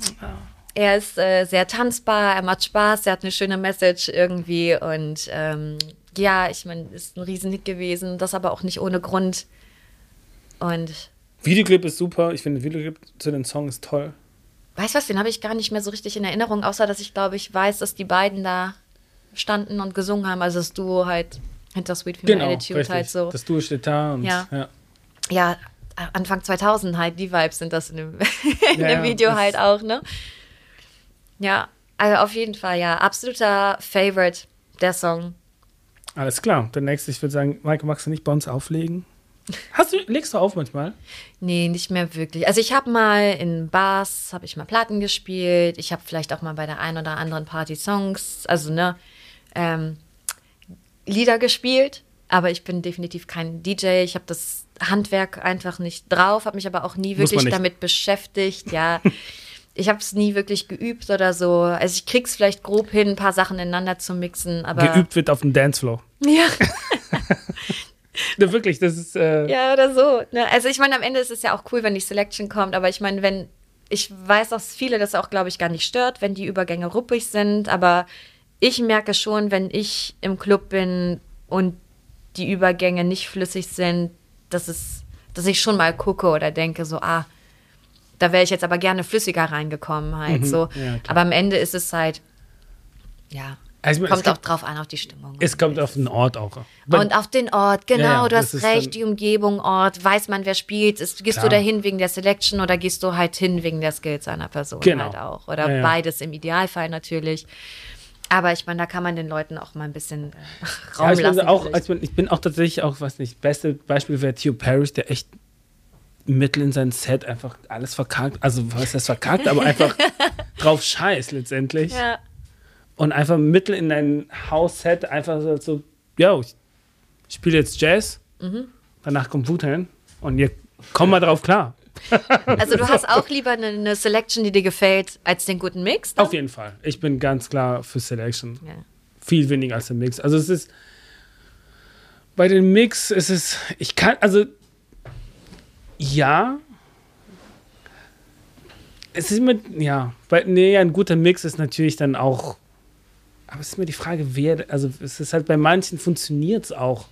Er ist äh, sehr tanzbar, er macht Spaß, er hat eine schöne Message irgendwie und ähm, ja, ich meine, ist ein Riesenhit gewesen, das aber auch nicht ohne Grund. Und Videoclip ist super. Ich finde, Videoclip zu den Song ist toll. Weißt du was, den habe ich gar nicht mehr so richtig in Erinnerung, außer dass ich glaube, ich weiß, dass die beiden da standen und gesungen haben, also das Duo halt hinter Sweet Female Genau, Attitude richtig. halt so. Das Duo steht da und Ja. ja. ja, Anfang 2000 halt, die Vibes sind das in dem, in Ja, dem Video halt auch, ne? Ja, also auf jeden Fall, ja, absoluter Favorite, der Song. Alles klar. Der nächste, ich würde sagen, Maike, magst du nicht bei uns auflegen? Hast du, legst du auf manchmal? Nee, nicht mehr wirklich. Also ich habe mal in Bars, habe ich mal Platten gespielt. Ich habe vielleicht auch mal bei der einen oder anderen Party Songs, also ne, ähm, Lieder gespielt, aber ich bin definitiv kein DJ. Ich habe das Handwerk einfach nicht drauf, habe mich aber auch nie wirklich damit beschäftigt. Ja, ich habe es nie wirklich geübt oder so. Also ich krieg's vielleicht grob hin, ein paar Sachen ineinander zu mixen, aber Geübt wird auf dem Dancefloor. ja, Ja, wirklich, das ist. Äh, ja oder so. Ne? Also ich meine, am Ende ist es ja auch cool, wenn die Selection kommt, aber ich meine, wenn ich weiß, dass viele das auch, glaube ich, gar nicht stört, wenn die Übergänge ruppig sind, aber ich merke schon, wenn ich im Club bin und die Übergänge nicht flüssig sind, dass es, dass ich schon mal gucke oder denke so, ah, da wäre ich jetzt aber gerne flüssiger reingekommen halt so. Mhm. Ja, klar. aber am Ende ist es halt, ja, Also, es kommt auch drauf an, auf die Stimmung. es kommt auf den Ort auch. Und auf den Ort, genau, Ja, ja, du hast recht, die Umgebung, Ort, weiß man, wer spielt. Ist, gehst Klar. du dahin wegen der Selection oder gehst du halt hin wegen der Skills einer Person Genau. halt auch? Oder Ja, beides im Idealfall natürlich. Aber ich meine, da kann man den Leuten auch mal ein bisschen äh, Raum Ja, ich, lassen. bin auch, also ich, bin, auch tatsächlich auch, weiß nicht, beste Beispiel wäre Theo Parrish, der echt mittel in sein Set einfach alles verkackt. Also, was heißt verkackt, aber einfach drauf scheiß letztendlich. ja. Und einfach mittel in dein Hausset einfach so, so yo, ich spiele jetzt Jazz, Mhm. danach kommt Wu-Tang und ihr kommt mal drauf klar. Also du hast auch lieber eine, eine Selection, die dir gefällt, als den guten Mix? dann? Auf jeden Fall. Ich bin ganz klar für Selection. Ja. Viel weniger als der Mix. Also es ist bei den Mix ist es, ich kann, also ja, es ist immer, ja, weil, nee, ein guter Mix ist natürlich dann auch, aber es ist immer die Frage, wer, also es ist halt bei manchen funktioniert es auch,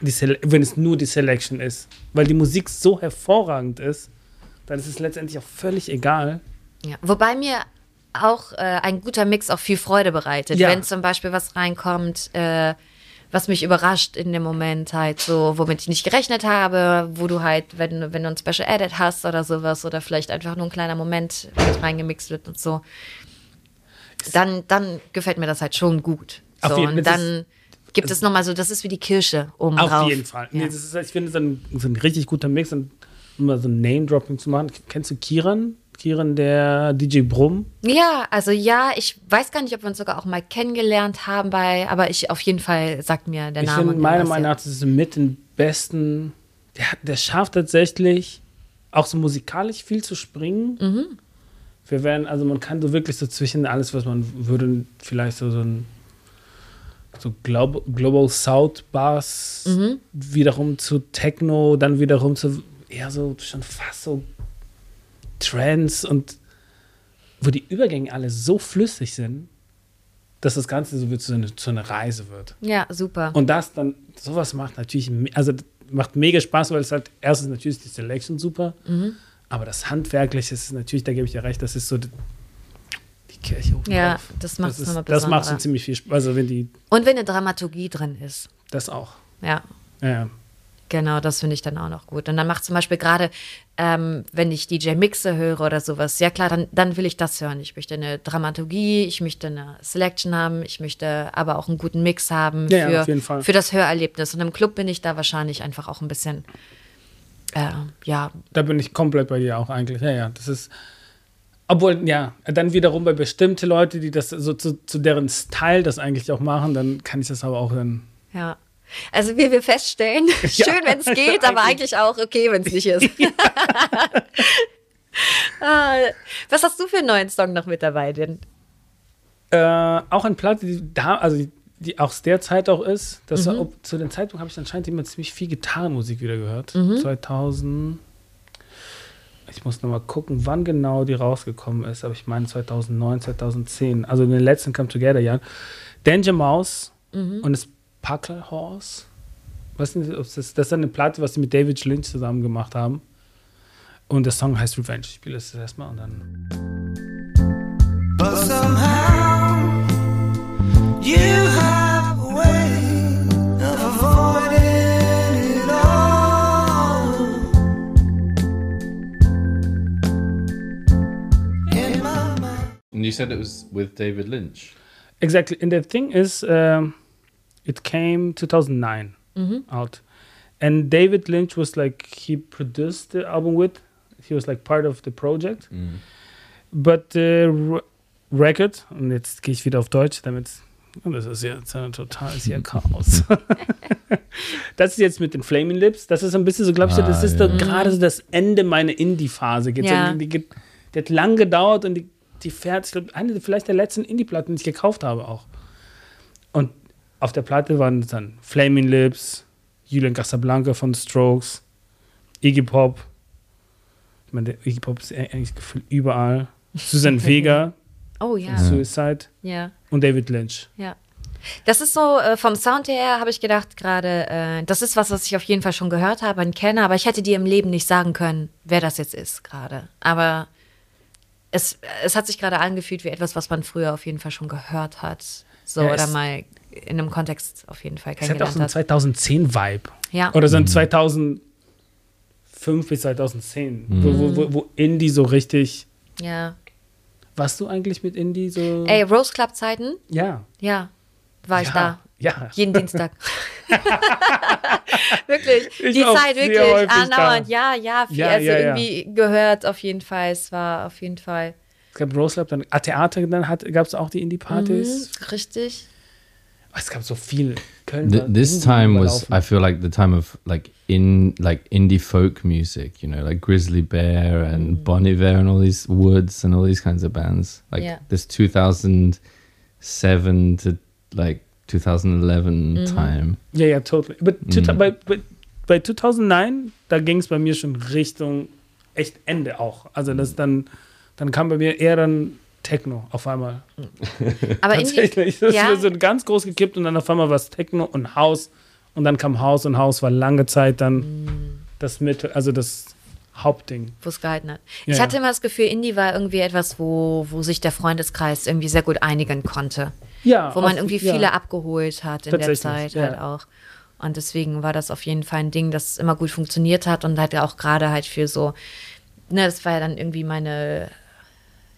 wenn es nur die Selection ist, weil die Musik so hervorragend ist, dann ist es letztendlich auch völlig egal. Ja. Wobei mir auch äh, ein guter Mix auch viel Freude bereitet. Ja. Wenn zum Beispiel was reinkommt, äh, was mich überrascht in dem Moment halt so, womit ich nicht gerechnet habe, wo du halt, wenn, wenn du ein Special Edit hast oder sowas oder vielleicht einfach nur ein kleiner Moment mit reingemixt wird und so, dann, dann gefällt mir das halt schon gut. Auf So, jeden- und dann gibt es nochmal so, das ist wie die Kirsche oben Auf drauf. jeden Fall. Ja. Nee, das ist, ich finde, so ein, so ein richtig guter Mix, und, um mal so ein Name-Dropping zu machen. Kennst du Kiran? Kiran, der DJ Brumm? Ja, also ja, ich weiß gar nicht, ob wir uns sogar auch mal kennengelernt haben bei, aber ich auf jeden Fall sagt mir der Ich Name. finde, und meiner Meinung nach, das ist mit den besten. Der, der schafft tatsächlich auch so musikalisch viel zu springen. Mhm. Wir werden, also man kann so wirklich so zwischen alles, was man würde, vielleicht so, so ein so Global, Global South Bass, Mhm. wiederum zu Techno, dann wiederum zu eher so schon fast so Trance und wo die Übergänge alle so flüssig sind, dass das Ganze so, wird so, eine, so eine Reise wird. Ja, super. Und das dann, sowas macht natürlich, also macht mega Spaß, weil es halt, erstens natürlich die Selection super, Mhm. Aber das Handwerkliche ist natürlich, da gebe ich dir recht, das ist so die, Kirche oben Ja, drauf. das macht's ist, nochmal Das macht schon ziemlich viel Spaß, also wenn die, Und wenn eine Dramaturgie drin ist. das auch. Ja, Ja, ja. genau, das finde ich dann auch noch gut. Und dann macht zum Beispiel gerade, ähm, wenn ich DJ Mixe höre oder sowas, ja klar, dann, dann will ich das hören. Ich möchte eine Dramaturgie, ich möchte eine Selection haben, ich möchte aber auch einen guten Mix haben Ja, ja, für, Fall. für das Hörerlebnis. Und im Club bin ich da wahrscheinlich einfach auch ein bisschen, äh, ja, Da bin ich komplett bei dir auch eigentlich. Ja, ja, das ist. Obwohl, ja, dann wiederum bei bestimmten Leute, die das so zu, zu deren Style das eigentlich auch machen, dann kann ich das aber auch dann. Ja. Also wie wir feststellen, schön, wenn es geht, aber eigentlich auch okay, wenn es nicht ist. Ah, Was hast du für einen neuen Song noch mit dabei denn? Äh, auch eine Platte, die da, also die, aus der Zeit auch ist. Das Mhm. war, ob, zu dem Zeitpunkt habe ich anscheinend immer ziemlich viel Gitarrenmusik wieder gehört. Mhm. 2000. Ich muss nochmal gucken, wann genau die rausgekommen ist, aber ich meine 2009, 2010. Also in den letzten Come Together Jahren. Danger Mouse Mhm. und das Puckle Horse. Weiß nicht, ob das, das ist eine Platte, was sie mit David Lynch zusammen gemacht haben. Und der Song heißt Revenge. Ich spiele das erstmal und dann. But somehow And you said it was with David Lynch. Exactly. And the thing is, um, it came 2009 out. And David Lynch was like, he produced the album with, he was like part of the project. But the r- record, und jetzt gehe ich wieder auf Deutsch, damit Und das ist jetzt ein totales hier Chaos. das ist jetzt mit den Flaming Lips. Das ist ein bisschen so, glaube ich, so, das Ah, ist ja. so gerade so das Ende meiner Indie-Phase. Ja. Die, die, die hat lang gedauert und die, die fährt, ich glaube, eine vielleicht der letzten Indie-Platten, die ich gekauft habe auch. Und auf der Platte waren dann Flaming Lips, Julian Casablanca von Strokes, Iggy Pop. Ich meine, der Iggy Pop ist eigentlich gefühlt überall. Susan Vega, Oh ja, Suicide ja, und David Lynch. ja. Das ist so, äh, vom Sound her habe ich gedacht gerade, äh, das ist was, was ich auf jeden Fall schon gehört habe und kenne, aber ich hätte dir im Leben nicht sagen können, wer das jetzt ist gerade. Aber es, es hat sich gerade angefühlt wie etwas, was man früher auf jeden Fall schon gehört hat. So, Ja, oder mal in einem Kontext auf jeden Fall Es hat auch kennengelernt so einen hat. 2010-Vibe. Ja. Oder so ein 2005 bis 2010, wo, wo, wo, wo Indie so richtig. ja. Warst du eigentlich mit Indie so? Ey, Rose Club Zeiten? ja. Ja, war ich ja. da. Ja. Jeden Dienstag. wirklich. Ich die auch Zeit sehr wirklich andauernd. da. Ja, ja, viel, Ja, also ja, ja. irgendwie gehört auf jeden Fall. Es war auf jeden Fall. Es gab Rose Lab, dann A-Theater, dann gab es auch die Indie-Partys. Mhm, richtig. Es gab so viel. Köln Th this time was. I feel like the time of like in like indie folk music, you know, like Grizzly Bear and Bon Iver and all these Woods and all these kinds of bands. Like Yeah. this 2007 to like 2011 time. Ja, ja, totally. Aber Mhm. two- bei, bei, bei 2009, da ging es bei mir schon Richtung echt Ende auch. Also das dann, dann kam bei mir eher dann Techno auf einmal. Aber Indie, Tatsächlich. Das ja, ist so ganz groß gekippt und dann auf einmal war es Techno und Haus und dann kam Haus und Haus war lange Zeit dann Mm. das Mittel, also das Hauptding. wo es gehalten hat. Ja, ich hatte ja. immer das Gefühl, Indie war irgendwie etwas, wo, wo sich der Freundeskreis irgendwie sehr gut einigen konnte. Ja, wo man auf- irgendwie ja. viele abgeholt hat in der Zeit ja. halt auch. Und deswegen war das auf jeden Fall ein Ding, das immer gut funktioniert hat und halt auch gerade halt für so, ne, das war ja dann irgendwie meine,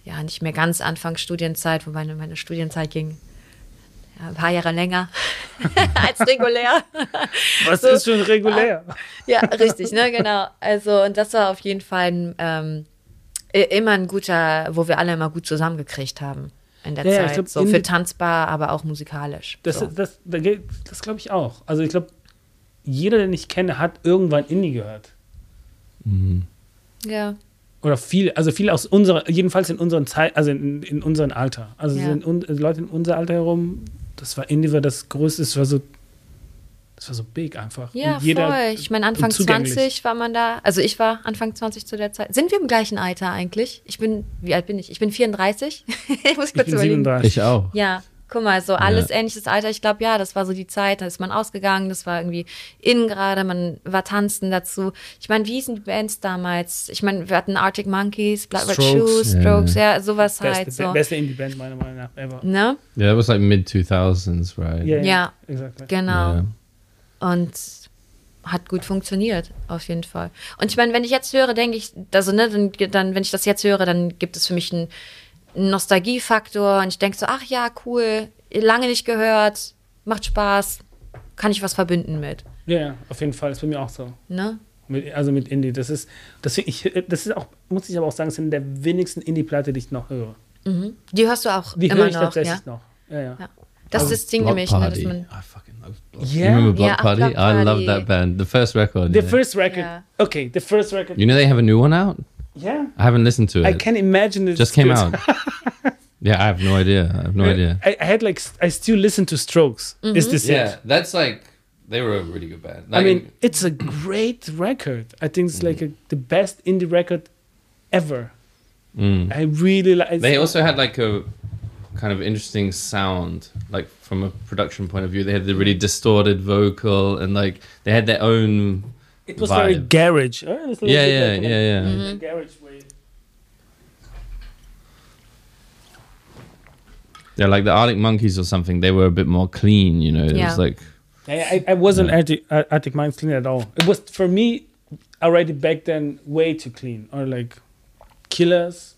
ja, nicht mehr ganz Anfangsstudienzeit, wo meine, meine Studienzeit ging ja, ein paar Jahre länger als regulär. Was so- ist schon regulär? Ja, richtig, ne, genau. Also, und das war auf jeden Fall ein, ähm, immer ein guter, wo wir alle immer gut zusammengekriegt haben in der Ja, ja, ich Zeit. glaub, so für tanzbar, aber auch musikalisch. Das, so. das, das, das glaube ich auch. Also ich glaube, jeder, den ich kenne, hat irgendwann Indie gehört. ja. Oder viel, also viel aus unserer, jedenfalls in unseren Zeit, also in, in unserem Alter. Also Ja. sind un, Leute in unser Alter herum, das war Indie war das Größte, das war so, das war so big einfach. Ja, voll. Ich meine, Anfang und zugänglich. 20 war man da. Also ich war Anfang 20 zu der Zeit. Sind wir im gleichen Alter eigentlich? Ich bin, wie alt bin ich? Ich bin 34. ich muss Ich kurz bin überlegen. 37. Ich auch. Ja, guck mal, so alles Ja. ähnliches Alter. Ich glaube, ja, das war so die Zeit, da ist man ausgegangen, das war irgendwie innen gerade, man war tanzen dazu. Ich meine, wie hießen die Bands damals? Ich meine, wir hatten Arctic Monkeys, Blood Red Strokes. Shoes, Ja. Strokes, ja, sowas Beste, halt so. beste Indie-Band meiner Meinung nach ever. Ne? Yeah, that was like mid 2000s, right? Ja, Ja. Exactly. Genau. Yeah. Und hat gut funktioniert, auf jeden Fall. Und ich meine, wenn ich jetzt höre, denke ich, also ne, dann, dann, wenn ich das jetzt höre, dann gibt es für mich einen Nostalgiefaktor und ich denke so, ach ja, cool, lange nicht gehört, macht Spaß, kann ich was verbinden mit. Ja, ja, auf jeden Fall, ist bei mir auch so. Ne? Mit, also mit Indie. Das ist, das, ich, das ist auch, muss ich aber auch sagen, das sind der wenigsten Indie-Platte, die ich noch höre. Die hörst du auch Die immer höre ich noch, tatsächlich ja? noch. Ja, ja. ja. Das ist das Ding Block nämlich, ne, dass Party. man. I fucking love Block. Yeah. You remember Block Yeah, Party? Block I love Party. that band. The first record. The yeah. first record. Okay, the first record. You know they have a new one out? Yeah. I haven't listened to it. I can imagine it. Just came out. yeah, I have no idea. I have no idea. I, I had like, I still listen to Strokes. Is this it? Yeah, that's like they were a really good band. I mean, it's a great record. I think it's like a, the best indie record ever. I really like. Mm. they also had like a kind of interesting sound, like from a production point of view. They had the really distorted vocal and like they had their own. It was very vibe. garage. It was a little Yeah, bit yeah, like, yeah, yeah. like, Garage way. Yeah, like the Arctic Monkeys or something. They were a bit more clean, you know. It Yeah. was like I, I, I wasn't Arctic, uh, Arctic Minds clean at all. It was for me already back then way too clean. Or like Killers.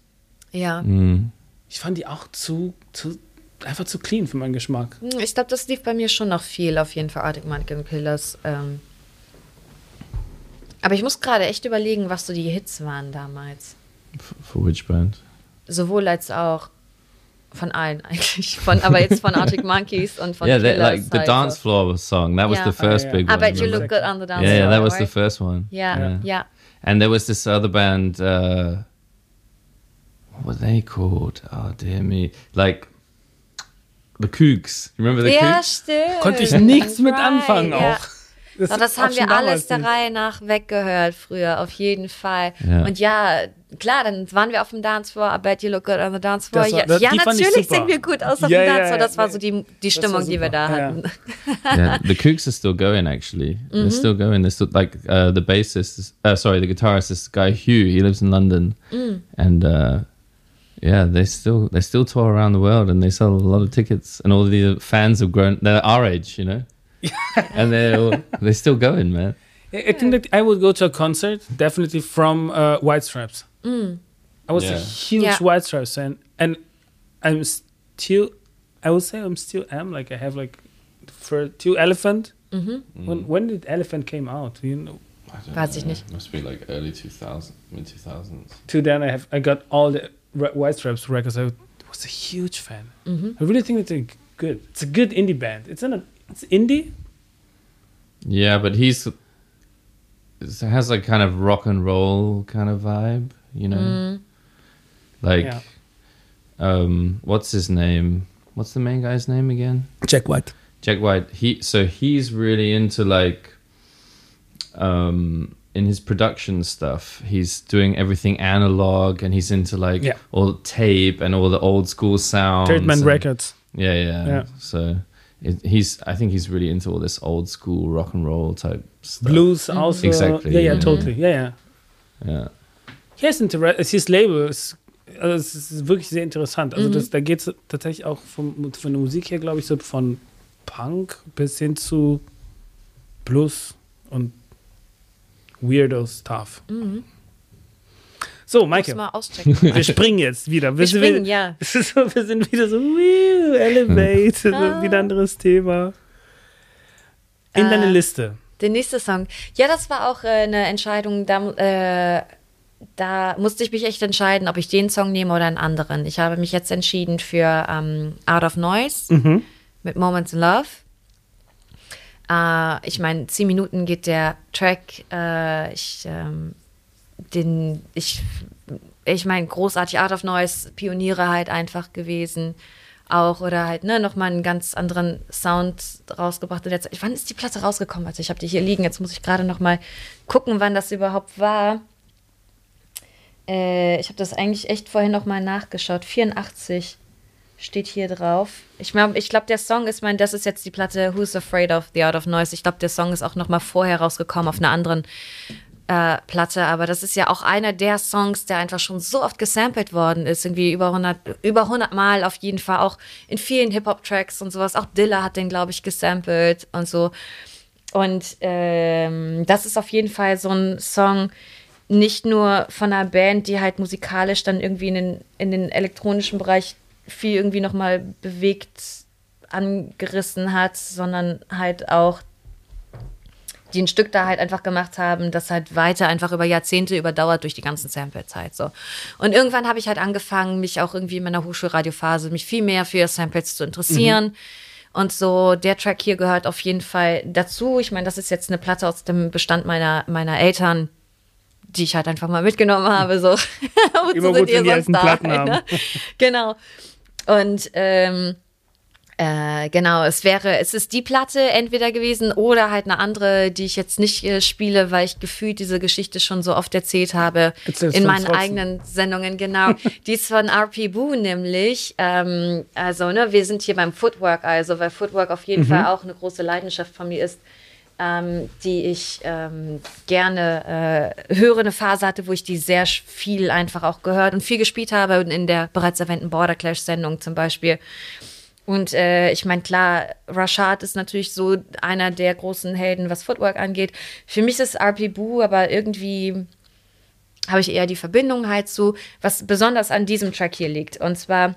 Ja. mm, Ich fand die auch zu, zu einfach zu clean für meinen Geschmack. Hm, Ich glaube, das lief bei mir schon noch viel, auf jeden Fall Arctic Monkey Killers. Ähm. Aber ich muss gerade echt überlegen, was so die Hits waren damals. f- for which band? Sowohl als auch. Von allen eigentlich. Von, aber jetzt von Arctic Monkeys und von yeah, they, Killers like the dance floor song. That was Yeah. the first yeah. big I one. bet you remember? look good on the dance yeah, yeah, floor, that was the right? first one. Yeah, yeah. And there was this other band. Uh, what were they called? Oh dear me! Like the Kooks. You remember the Ja, Kooks? stimmt. Konnte ich nichts mit Right, anfangen ja. Auch. So, das haben wir alles der. Reihe nach weggehört früher, auf jeden Fall. Ja. Und ja, klar, dann waren wir auf dem Dancefloor, I bet you look good on the Dancefloor. Das war- ja, das- ja natürlich singen wir gut aus auf Ja, dem Dancefloor. ja, Das war ja. so die, die Das Stimmung, die wir da hatten. yeah, the Kooks are still going. Actually, they're still going. They're still like uh, the bassist. Is, uh, sorry, the guitarist is guy Hugh. He lives in London, and uh, yeah, they still they still tour around the world, and they sell a lot of tickets. And all the fans have grown. They're our age, you know, and they're they're still going, man. I think that I would go to a concert definitely from uh, White Stripes. Mm. I was a huge Yeah. White Stripes fan, and I'm still, I would say I'm still am like I have like for two Elephant. Mm-hmm. When when did Elephant came out? You know, Weiß ich nicht. Must be like early 2000, mid 2000s. to then I have I got all the White Stripes records. I was a huge fan. Mm-hmm. I really think it's a good. It's a good indie band. It's not. It's indie. Yeah, but he's it has a kind of rock and roll kind of vibe, you know. Like, Yeah. um, what's his name? What's the main guy's name again? Jack White. Jack White. He so he's really into like, um, in his production stuff, he's doing everything analog, and he's into like Yeah. all the tape and all the old school sounds. Third Man and- Records. Yeah, yeah. Yeah. So. It, he's, I think he's really into all this old school rock and roll type stuff. Blues also. Exactly, Yeah, yeah, yeah. totally. Yeah, yeah. Yeah. Hier ist Interesse, his Label ist, also es ist wirklich sehr interessant. Also das, da geht es tatsächlich auch vom, von der Musik her, glaube ich, so von Punk bis hin zu Blues und Weirdo Stuff. So, Maike, mal auschecken. wir springen jetzt wieder. Wir sind springen, wieder, ja. So, wir sind wieder so, wiu, elevate, so, wieder ein anderes Thema. In deine Äh, Liste. Der nächste Song. Ja, das war auch äh, eine Entscheidung. Da, äh, da musste ich mich echt entscheiden, ob ich den Song nehme oder einen anderen. Ich habe mich jetzt entschieden für ähm, Out of Noise mit Moments in Love. Äh, ich meine, zehn Minuten geht der Track. Äh, ich, ähm, den, ich, ich meine, großartig Out of Noise, Pioniere halt einfach gewesen. Auch oder halt, ne, nochmal einen ganz anderen Sound rausgebracht in der Zeit. Wann ist die Platte rausgekommen? Also ich habe die hier liegen, jetzt muss ich gerade nochmal gucken, wann das überhaupt war. Äh, ich habe das eigentlich echt vorhin nochmal nachgeschaut. 84 steht hier drauf. Ich glaube, ich glaub, der Song ist mein, das ist jetzt die Platte Who's Afraid of the Out of Noise. Ich glaube, der Song ist auch nochmal vorher rausgekommen auf einer anderen äh, Platte, aber das ist ja auch einer der Songs, der einfach schon so oft gesampelt worden ist, irgendwie über 100, über 100 Mal auf jeden Fall, auch in vielen Hip-Hop-Tracks und sowas. Auch Dilla hat den, glaube ich, gesampelt und so. Und ähm, das ist auf jeden Fall so ein Song, nicht nur von einer Band, die halt musikalisch dann irgendwie in den, in den elektronischen Bereich viel irgendwie nochmal bewegt angerissen hat, sondern halt auch die ein Stück da halt einfach gemacht haben, das halt weiter einfach über Jahrzehnte überdauert durch die ganzen Sample-Zeit so. Und irgendwann habe ich halt angefangen, mich auch irgendwie in meiner Hochschulradiophase mich viel mehr für Samples zu interessieren. Und so, der Track hier gehört auf jeden Fall dazu. Ich meine, das ist jetzt eine Platte aus dem Bestand meiner, meiner Eltern, die ich halt einfach mal mitgenommen habe. So. Immer sind gut, die wenn die alten Platten ne? Genau. Und ähm, äh, genau, es wäre, es ist die Platte entweder gewesen oder halt eine andere, die ich jetzt nicht äh, spiele, weil ich gefühlt diese Geschichte schon so oft erzählt habe in meinen trotzdem. eigenen Sendungen, genau. die ist von RP Boo nämlich. Ähm, also, ne, wir sind hier beim Footwork, also, weil Footwork auf jeden Fall auch eine große Leidenschaft von mir ist. Ähm, die ich ähm, gerne äh, höre, eine Phase hatte, wo ich die sehr viel einfach auch gehört und viel gespielt habe, in der bereits erwähnten Border Clash-Sendung zum Beispiel. Und äh, ich meine, klar, Rashad ist natürlich so einer der großen Helden, was Footwork angeht. Für mich ist RP Boo aber irgendwie habe ich eher die Verbindung halt zu, was besonders an diesem Track hier liegt. Und zwar,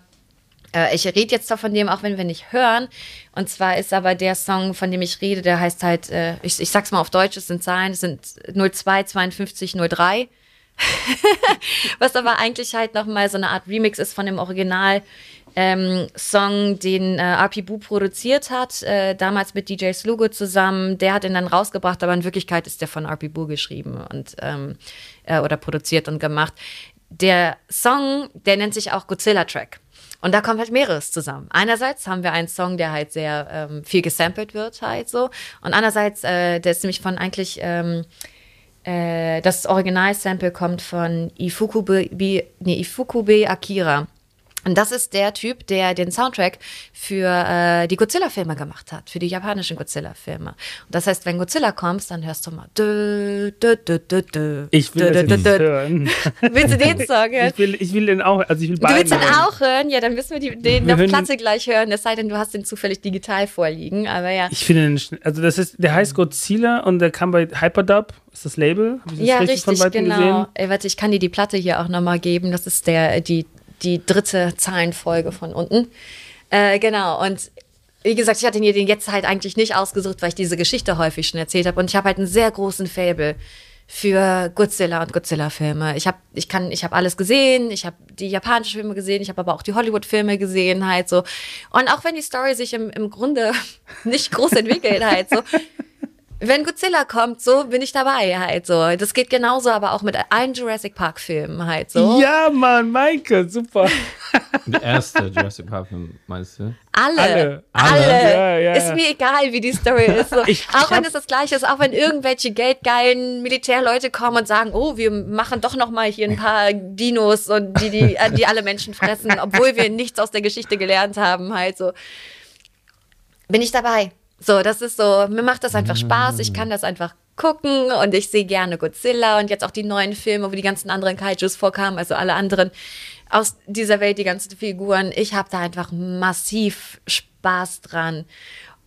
äh, ich rede jetzt zwar von dem, auch wenn wir nicht hören. Und zwar ist aber der Song, von dem ich rede, der heißt halt, äh, ich, ich sag's mal auf Deutsch, es sind Zahlen, es sind 02 52 03. Was aber eigentlich halt nochmal so eine Art Remix ist von dem Original, ähm, Song, den äh, Boo produziert hat, äh, damals mit DJ Slugo zusammen. Der hat ihn dann rausgebracht, aber in Wirklichkeit ist der von RP Boo geschrieben und ähm, äh, oder produziert und gemacht. Der Song, der nennt sich auch Godzilla Track. Und da kommt halt mehreres zusammen. Einerseits haben wir einen Song, der halt sehr ähm, viel gesampelt wird, halt so. Und andererseits, äh, der ist nämlich von eigentlich, ähm, äh, das Original-Sample kommt von Ifukube, nee, Ifukube Akira. Und das ist der Typ, der den Soundtrack für äh, die Godzilla-Filme gemacht hat, für die japanischen Godzilla-Filme. Und das heißt, wenn Godzilla kommt, dann hörst du mal. Dö, dö, dö, dö, dö, Ich will dö, dö, dö. hören. Willst du den Song hören? Ich will, ich will den auch, also ich will Du willst den hören. auch hören? Ja, dann müssen wir die, den Wir auf Platte gleich hören. Es sei denn, du hast den zufällig digital vorliegen. Aber ja. Ich finde den, also das ist, der heißt Godzilla und der kam bei Hyperdub, ist das Label? Hab ich das Ja, richtig, richtig, genau. gesehen? Ey, warte, ich kann dir die Platte hier auch nochmal geben. Das ist der, die, die dritte Zahlenfolge von unten. Äh, genau. Und wie gesagt, ich hatte mir den jetzt halt eigentlich nicht ausgesucht, weil ich diese Geschichte häufig schon erzählt habe. Und ich habe halt einen sehr großen Fable für Godzilla und Godzilla-Filme. Ich habe ich kann, ich habe alles gesehen. Ich habe die japanischen Filme gesehen. Ich habe aber auch die Hollywood-Filme gesehen halt so. Und auch wenn die Story sich im, im Grunde nicht groß entwickelt halt so, wenn Godzilla kommt, so bin ich dabei halt so. Das geht genauso, aber auch mit allen Jurassic Park Filmen halt so. Ja, Mann, Maike, super. Der erste Jurassic Park Film, meinst du? Alle. Alle. Alle. Ja, ja, ist ja. mir egal, wie die Story ist. So. Ich- auch ich wenn es das Gleiche ist, auch wenn irgendwelche geldgeilen Militärleute kommen und sagen, oh, wir machen doch noch mal hier ein paar Dinos und die, die, äh, die alle Menschen fressen, obwohl wir nichts aus der Geschichte gelernt haben, halt so. Bin ich dabei. So, das ist so, mir macht das einfach Spaß. Ich kann das einfach gucken und ich sehe gerne Godzilla und jetzt auch die neuen Filme, wo die ganzen anderen Kaijus vorkamen, also alle anderen aus dieser Welt, die ganzen Figuren. Ich habe da einfach massiv Spaß dran.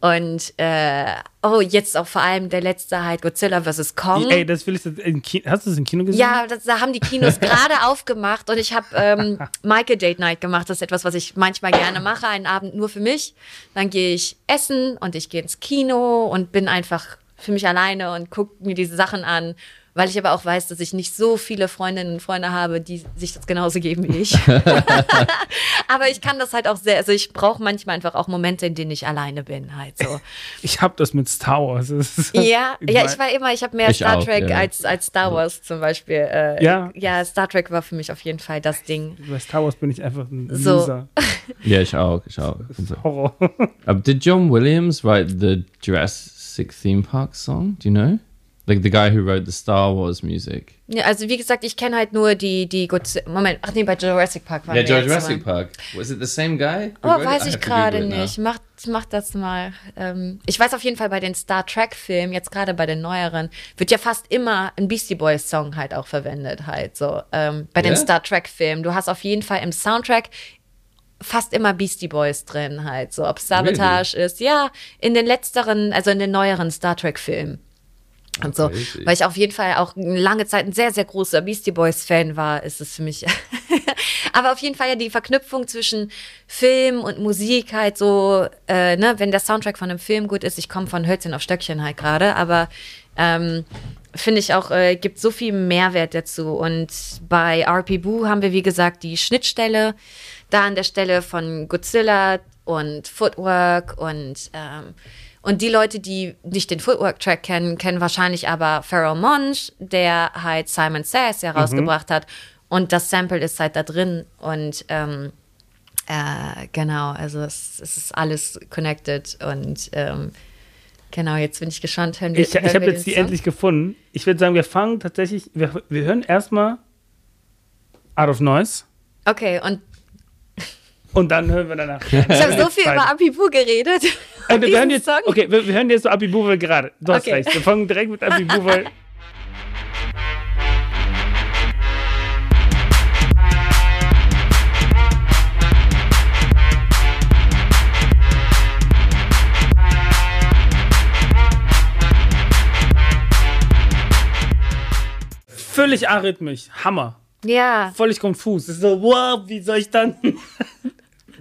Und äh, oh, jetzt auch vor allem der letzte halt Godzilla vs. Kong. Ey, das will ich Kino, hast du das im Kino gesehen? Ja, das, da haben die Kinos gerade aufgemacht und ich habe ähm, Maike Date Night gemacht. Das ist etwas, was ich manchmal gerne mache, einen Abend nur für mich. Dann gehe ich essen und ich gehe ins Kino und bin einfach für mich alleine und gucke mir diese Sachen an, weil ich aber auch weiß, dass ich nicht so viele Freundinnen und Freunde habe, die sich das genauso geben wie ich. aber ich kann das halt auch sehr, also ich brauche manchmal einfach auch Momente, in denen ich alleine bin, halt so. Ich hab das mit Star Wars. Das ist- Ja, ja, ich war immer, ich habe mehr Ich Star auch, Trek ja. als, als Star Wars zum Beispiel. Äh, Ja. Ja, Star Trek war für mich auf jeden Fall das Ding. Bei Star Wars bin ich einfach ein So. Loser. Ja, ich auch, ich auch. Horror. Uh, did John Williams write the Jurassic Theme Park song? Do you know? Like the guy who wrote the Star Wars music. Ja, also wie gesagt, ich kenne halt nur die, die Godzilla. Moment, ach nee, bei Jurassic Park war Yeah, Jurassic Park. Was it the same guy? Oh, it? weiß I ich gerade it nicht. Mach, mach das mal. Ähm, ich weiß auf jeden Fall bei den Star Trek-Filmen, jetzt gerade bei den neueren, wird ja fast immer ein Beastie Boys-Song halt auch verwendet, halt so. Ähm, bei den Ja? Star Trek-Filmen. Du hast auf jeden Fall im Soundtrack fast immer Beastie Boys drin, halt so. Ob Sabotage ist, ja, in den letzteren, also in den neueren Star Trek-Filmen. Und so, Crazy. weil ich auf jeden Fall auch lange Zeit ein sehr, sehr großer Beastie Boys Fan war, ist es für mich. Aber auf jeden Fall ja die Verknüpfung zwischen Film und Musik halt so, äh, ne, wenn der Soundtrack von einem Film gut ist, ich komme von Hölzchen auf Stöckchen halt gerade, aber ähm, finde ich auch, äh, gibt so viel Mehrwert dazu. Und bei RP Boo haben wir, wie gesagt, die Schnittstelle da an der Stelle von Godzilla und Footwork und ähm, und die Leute, die nicht den Footwork-Track kennen, kennen wahrscheinlich aber Pharoah Monch, der halt Simon Says ja rausgebracht hat. Und das Sample ist halt da drin. Und ähm, äh, genau, also es, es ist alles connected. Und ähm, genau, jetzt bin ich gespannt. Hören wir, Ich, ich hören habe wir jetzt die Song? endlich gefunden. Ich würde sagen, wir fangen tatsächlich, wir, wir hören erstmal Out of Noise Okay, und und dann hören wir danach. ich habe so viel über Abibu geredet. Äh, wir, hören jetzt, Song. okay, wir, wir hören jetzt so Abibu, gerade. Du hast Okay. recht. Wir fangen direkt mit Abibu. Völlig arrhythmisch. Hammer. Ja, Völlig konfus. Es ist so, wow, wie soll ich dann.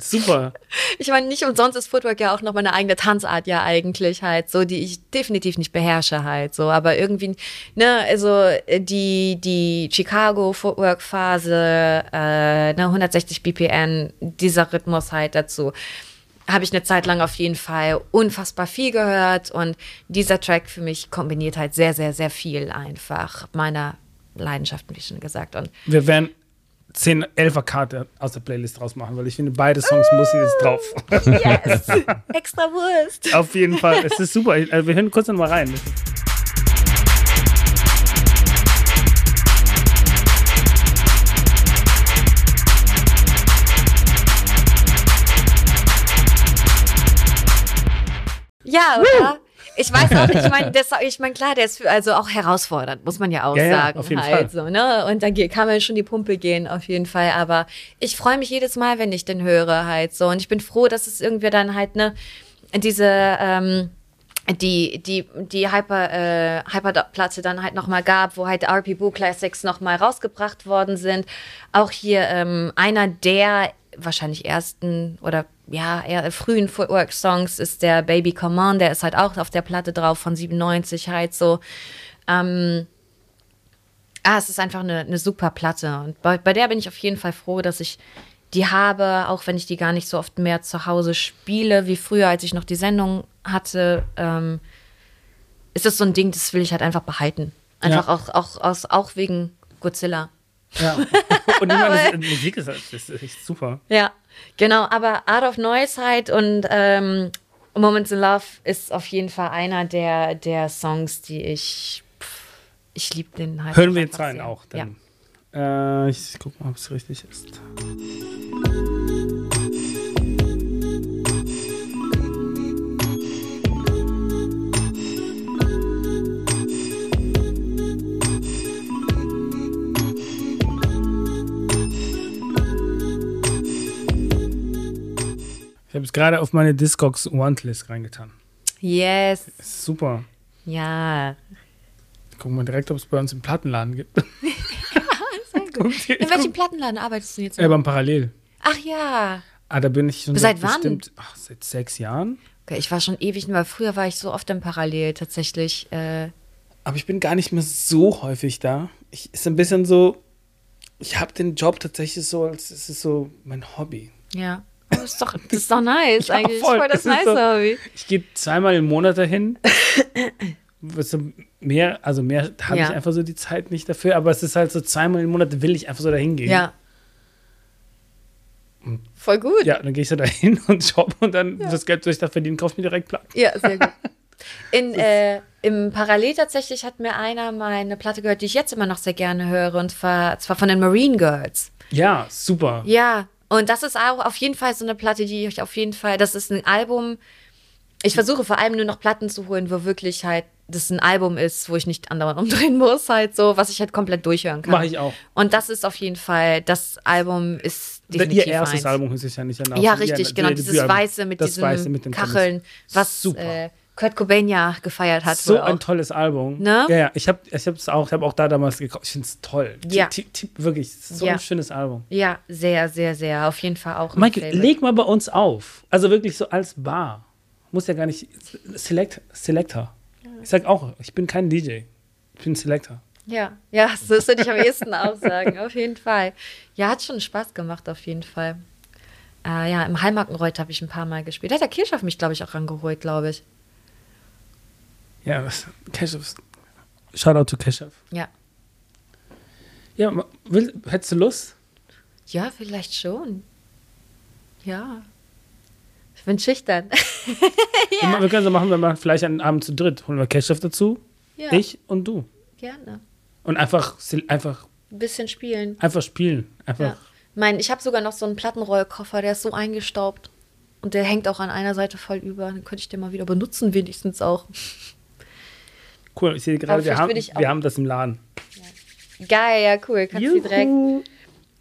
Super. Ich meine, nicht umsonst ist Footwork ja auch noch meine eigene Tanzart ja eigentlich halt, so die ich definitiv nicht beherrsche halt, so, aber irgendwie, ne, also äh, die die Chicago Footwork Phase, äh, ne, 160 BPM, dieser Rhythmus halt dazu. Habe ich eine Zeit lang auf jeden Fall unfassbar viel gehört und dieser Track für mich kombiniert halt sehr, sehr, sehr viel einfach meiner Leidenschaften, wie schon gesagt. Und Wir werden 10, 11er Karte aus der Playlist draus machen, weil ich finde, beide Songs müssen jetzt drauf. yes, extra Wurst. Auf jeden Fall. Es ist super. Also wir hören kurz noch mal rein. Ja, oder? Ich weiß auch, ich meine, ich meine, klar, der ist für, also auch herausfordernd, muss man ja auch Ja, ja, sagen. auf jeden halt, Fall. So, ne? Und da ge- kann man schon die Pumpe gehen, auf jeden Fall. Aber ich freue mich jedes Mal, wenn ich den höre, halt so. Und ich bin froh, dass es irgendwie dann halt, ne, diese, ähm, die, die, die Hyper, äh, Hyper-Platte dann halt nochmal gab, wo halt RP Boo Classics nochmal rausgebracht worden sind. Auch hier ähm, einer der wahrscheinlich ersten oder ja, eher frühen Footwork-Songs ist der Baby Come On, der ist halt auch auf der Platte drauf von 97 halt so. Ähm, ah, es ist einfach eine, eine super Platte. Und bei, bei der bin ich auf jeden Fall froh, dass ich die habe, auch wenn ich die gar nicht so oft mehr zu Hause spiele, wie früher, als ich noch die Sendung hatte. Ähm, ist das so ein Ding, das will ich halt einfach behalten. Einfach Ja. auch, auch, aus, auch wegen Godzilla. Ja. Und ich meine, Musik ist, das ist echt super. Ja, genau. Aber Art of Noise halt und ähm, Moments in Love ist auf jeden Fall einer der, der Songs, die ich. Pff, ich liebe den halt. Hören wir jetzt rein sehr. auch. Ja. Dann. Äh, ich guck mal, ob es richtig ist. Ich habe es gerade auf meine Discogs Want-List reingetan. Yes. Super. Ja. Gucken wir direkt, ob es bei uns im Plattenladen gibt. In welchem Plattenladen arbeitest du jetzt? Ja, beim Parallel. Ach ja. Ah, da bin ich schon Seit wann? bestimmt ach, seit sechs Jahren. Okay, ich war schon ewig, weil früher war ich so oft im Parallel tatsächlich. Äh, Aber ich bin gar nicht mehr so häufig da. Ich ist ein bisschen so, ich habe den Job tatsächlich so, als es ist so mein Hobby. ja. Ist doch, das ist doch nice Ja, eigentlich. voll. Voll das ist nice so- Hobby. Ich gehe zweimal im Monat dahin. Was so mehr, also mehr habe Ja. ich einfach so die Zeit nicht dafür, aber es ist halt so zweimal im Monat will ich einfach so dahin gehen. Ja. Voll gut. Ja, dann gehe ich so dahin und shoppe und dann das Geld, das ich da verdiene, kaufe ich mir direkt Platten. Ja, sehr gut. In, äh, Im Parallel tatsächlich hat mir einer meine Platte gehört, die ich jetzt immer noch sehr gerne höre, und zwar, zwar von den Marine Girls. Ja, super. Ja, und das ist auch auf jeden Fall so eine Platte, die ich auf jeden Fall, das ist ein Album. Ich versuche vor allem nur noch Platten zu holen, wo wirklich halt das ein Album ist, wo ich nicht andauernd umdrehen muss, halt so, was ich halt komplett durchhören kann. Mache ich auch. Und das ist auf jeden Fall, das Album ist definitiv Ihr erstes eins. Album hieß es ja nicht danach. Ja, Ihr- richtig, genau. Dieses. Weiße mit das diesen Weiße mit Kacheln, was Super. äh, Kurt Cobain ja gefeiert hat. so ein tolles Album. Ne? Ja, ja. Ich habe ich hab's auch, ich hab auch da damals gekauft. Ich finde es toll. Ja. Tipp, tipp, wirklich, es ist so Ja. ein schönes Album. Ja, sehr, sehr, sehr. Auf jeden Fall auch. Mike, leg mal bei uns auf. Also wirklich so als Bar. Muss ja gar nicht. Select, Selector. Ich sag auch, ich bin kein DJ. Ich bin Selector. Ja, ja, so das würde ich am ehesten auch sagen. Auf jeden Fall. Ja, hat schon Spaß gemacht, auf jeden Fall. Äh, ja, im Heilmarkenreuth habe ich ein paar Mal gespielt. Da hat der Kirchhoff mich, glaube ich, auch rangeholt, glaube ich. Ja, das, Keshev. Shoutout to Keshev. Ja. Ja, will, hättest du Lust? Ja, vielleicht schon. Ja. Ich bin schüchtern. Wir ma- Wir können so machen, wir machen vielleicht einen Abend zu dritt. Holen wir Keshev dazu, ja, ich und du. gerne. Und einfach, einfach, Ein bisschen spielen. einfach spielen. Einfach. Ja. Mein, ich habe sogar noch so einen Plattenrollkoffer, der ist so eingestaubt. Und der hängt auch an einer Seite voll über. Den könnte ich den mal wieder benutzen, wenigstens auch. Cool, ich sehe gerade, wir haben, wir haben das im Laden. Geil, ja, cool. Kannst du direkt. Juhu.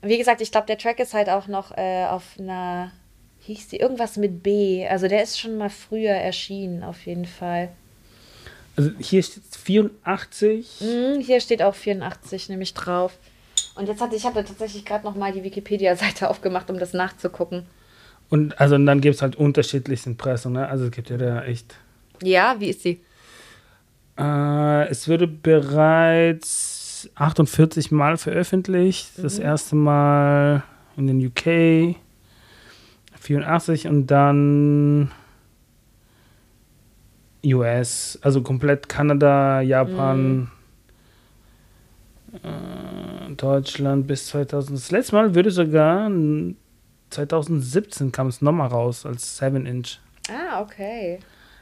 Wie gesagt, ich glaube, der Track ist halt auch noch äh, auf einer. Hieß die irgendwas mit B? Also der ist schon mal früher erschienen, auf jeden Fall. Also hier steht 84. Hm, hier steht auch 84 nämlich drauf. Und jetzt hatte ich hatte tatsächlich gerade noch mal die Wikipedia-Seite aufgemacht, um das nachzugucken. Und also und dann gibt es halt unterschiedlichste Impressum, ne? Also es gibt ja da echt. Ja, wie ist sie? Äh, es wurde bereits 48 Mal veröffentlicht. Das erste Mal in den UK 84 und dann US, also komplett Kanada, Japan, äh, Deutschland bis 2000. Das letzte Mal würde sogar n- 2017 kam es nochmal raus als 7 Inch. Ah, okay.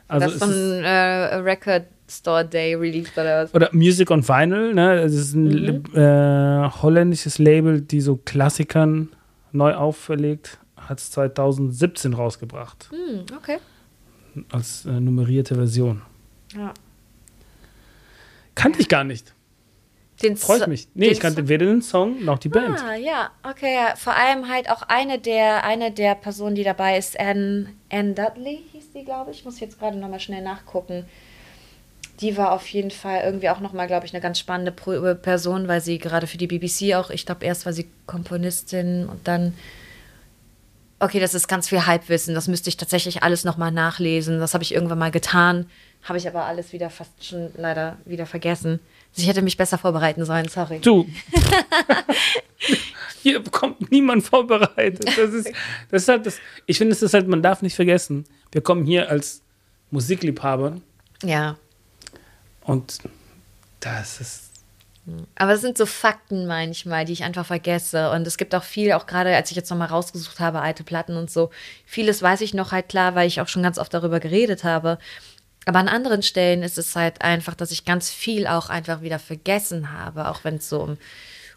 Also das ist- ein äh, Record Store Day Release oder was? oder Music on Vinyl, ne? Es ist ein Mhm. äh, holländisches Label, die so Klassikern neu auferlegt, hat es 2017 rausgebracht Hm, okay. als äh, nummerierte Version. Ja. Kannte ich gar nicht. Den Freut So- mich. Nee, ich kannte weder den Song noch die Band. Ah, ja, okay. Ja. Vor allem halt auch eine der, eine der Personen, die dabei ist, Anne, Anne Dudley hieß die, glaube ich. Muss jetzt gerade nochmal schnell nachgucken. Die war auf jeden Fall irgendwie auch nochmal, glaube ich, eine ganz spannende Pro Person, weil sie gerade für die BBC auch, ich glaube, erst war sie Komponistin und dann. Okay, das ist ganz viel Halbwissen. Das müsste ich tatsächlich alles nochmal nachlesen. Das habe ich irgendwann mal getan. Habe ich aber alles wieder fast schon leider wieder vergessen. Ich hätte mich besser vorbereiten sollen, sorry. Du. Hier kommt niemand vorbereitet. Das ist, das ist halt das. Ich finde, es ist halt, man darf nicht vergessen. Wir kommen hier als Musikliebhaber Ja. Und das ist. Aber es sind so Fakten manchmal, die ich einfach vergesse. Und es gibt auch viel, auch gerade als ich jetzt nochmal rausgesucht habe, alte Platten und so, vieles weiß ich noch halt klar, weil ich auch schon ganz oft darüber geredet habe. Aber an anderen Stellen ist es halt einfach, dass ich ganz viel auch einfach wieder vergessen habe, auch wenn es so um,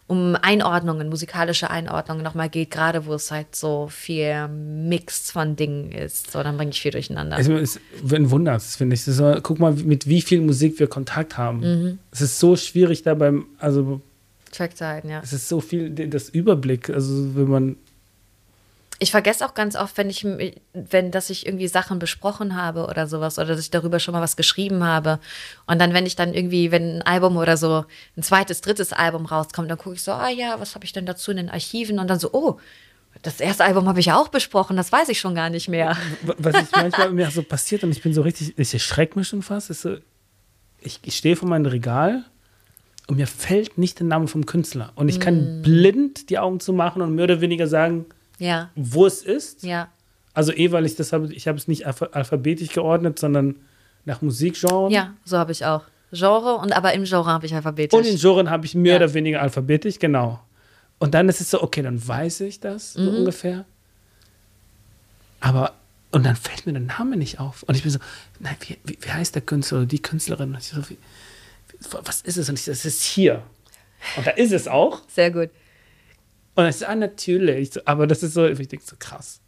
um Einordnungen, musikalische Einordnungen nochmal geht, gerade wo es halt so viel Mix von Dingen ist. So, dann bringe ich viel durcheinander. Es ist ein Wunder, das finde ich. So- guck mal, mit wie viel Musik wir Kontakt haben. Mhm. Es ist so schwierig da beim, also Track zu halten, ja. es ist so viel, das Überblick. Also wenn man, Ich vergesse auch ganz oft, wenn ich, wenn, dass ich irgendwie Sachen besprochen habe oder sowas oder dass ich darüber schon mal was geschrieben habe. Und dann, wenn ich dann irgendwie, wenn ein Album oder so, ein zweites, drittes Album rauskommt, dann gucke ich so, ah ja, was habe ich denn dazu in den Archiven? Und dann so, oh, das erste Album habe ich ja auch besprochen, das weiß ich schon gar nicht mehr. was ich manchmal mir so passiert und ich bin so richtig, ich erschrecke mich schon fast. Ist so, ich, ich stehe vor meinem Regal und mir fällt nicht der Name vom Künstler. Und ich Mm. kann blind die Augen zumachen und mehr oder weniger sagen, Ja, wo es ist. ja, Also eh, weil ich das habe, ich habe es nicht alpha alphabetisch geordnet, sondern nach Musikgenre. ja, so habe ich auch. Genre und aber im Genre habe ich alphabetisch. Und in Genren habe ich mehr Ja. oder weniger alphabetisch, genau. Und dann ist es so, okay, dann weiß ich das so Mhm. ungefähr. Aber, und dann fällt mir der Name nicht auf. Und ich bin so, nein, wie, wie, wie heißt der Künstler oder die Künstlerin? Und ich so, wie, was ist es? Und ich so, es ist hier. Und da ist es auch. Sehr gut. Und es ist ah, natürlich. So, aber das ist so, ich denke so krass.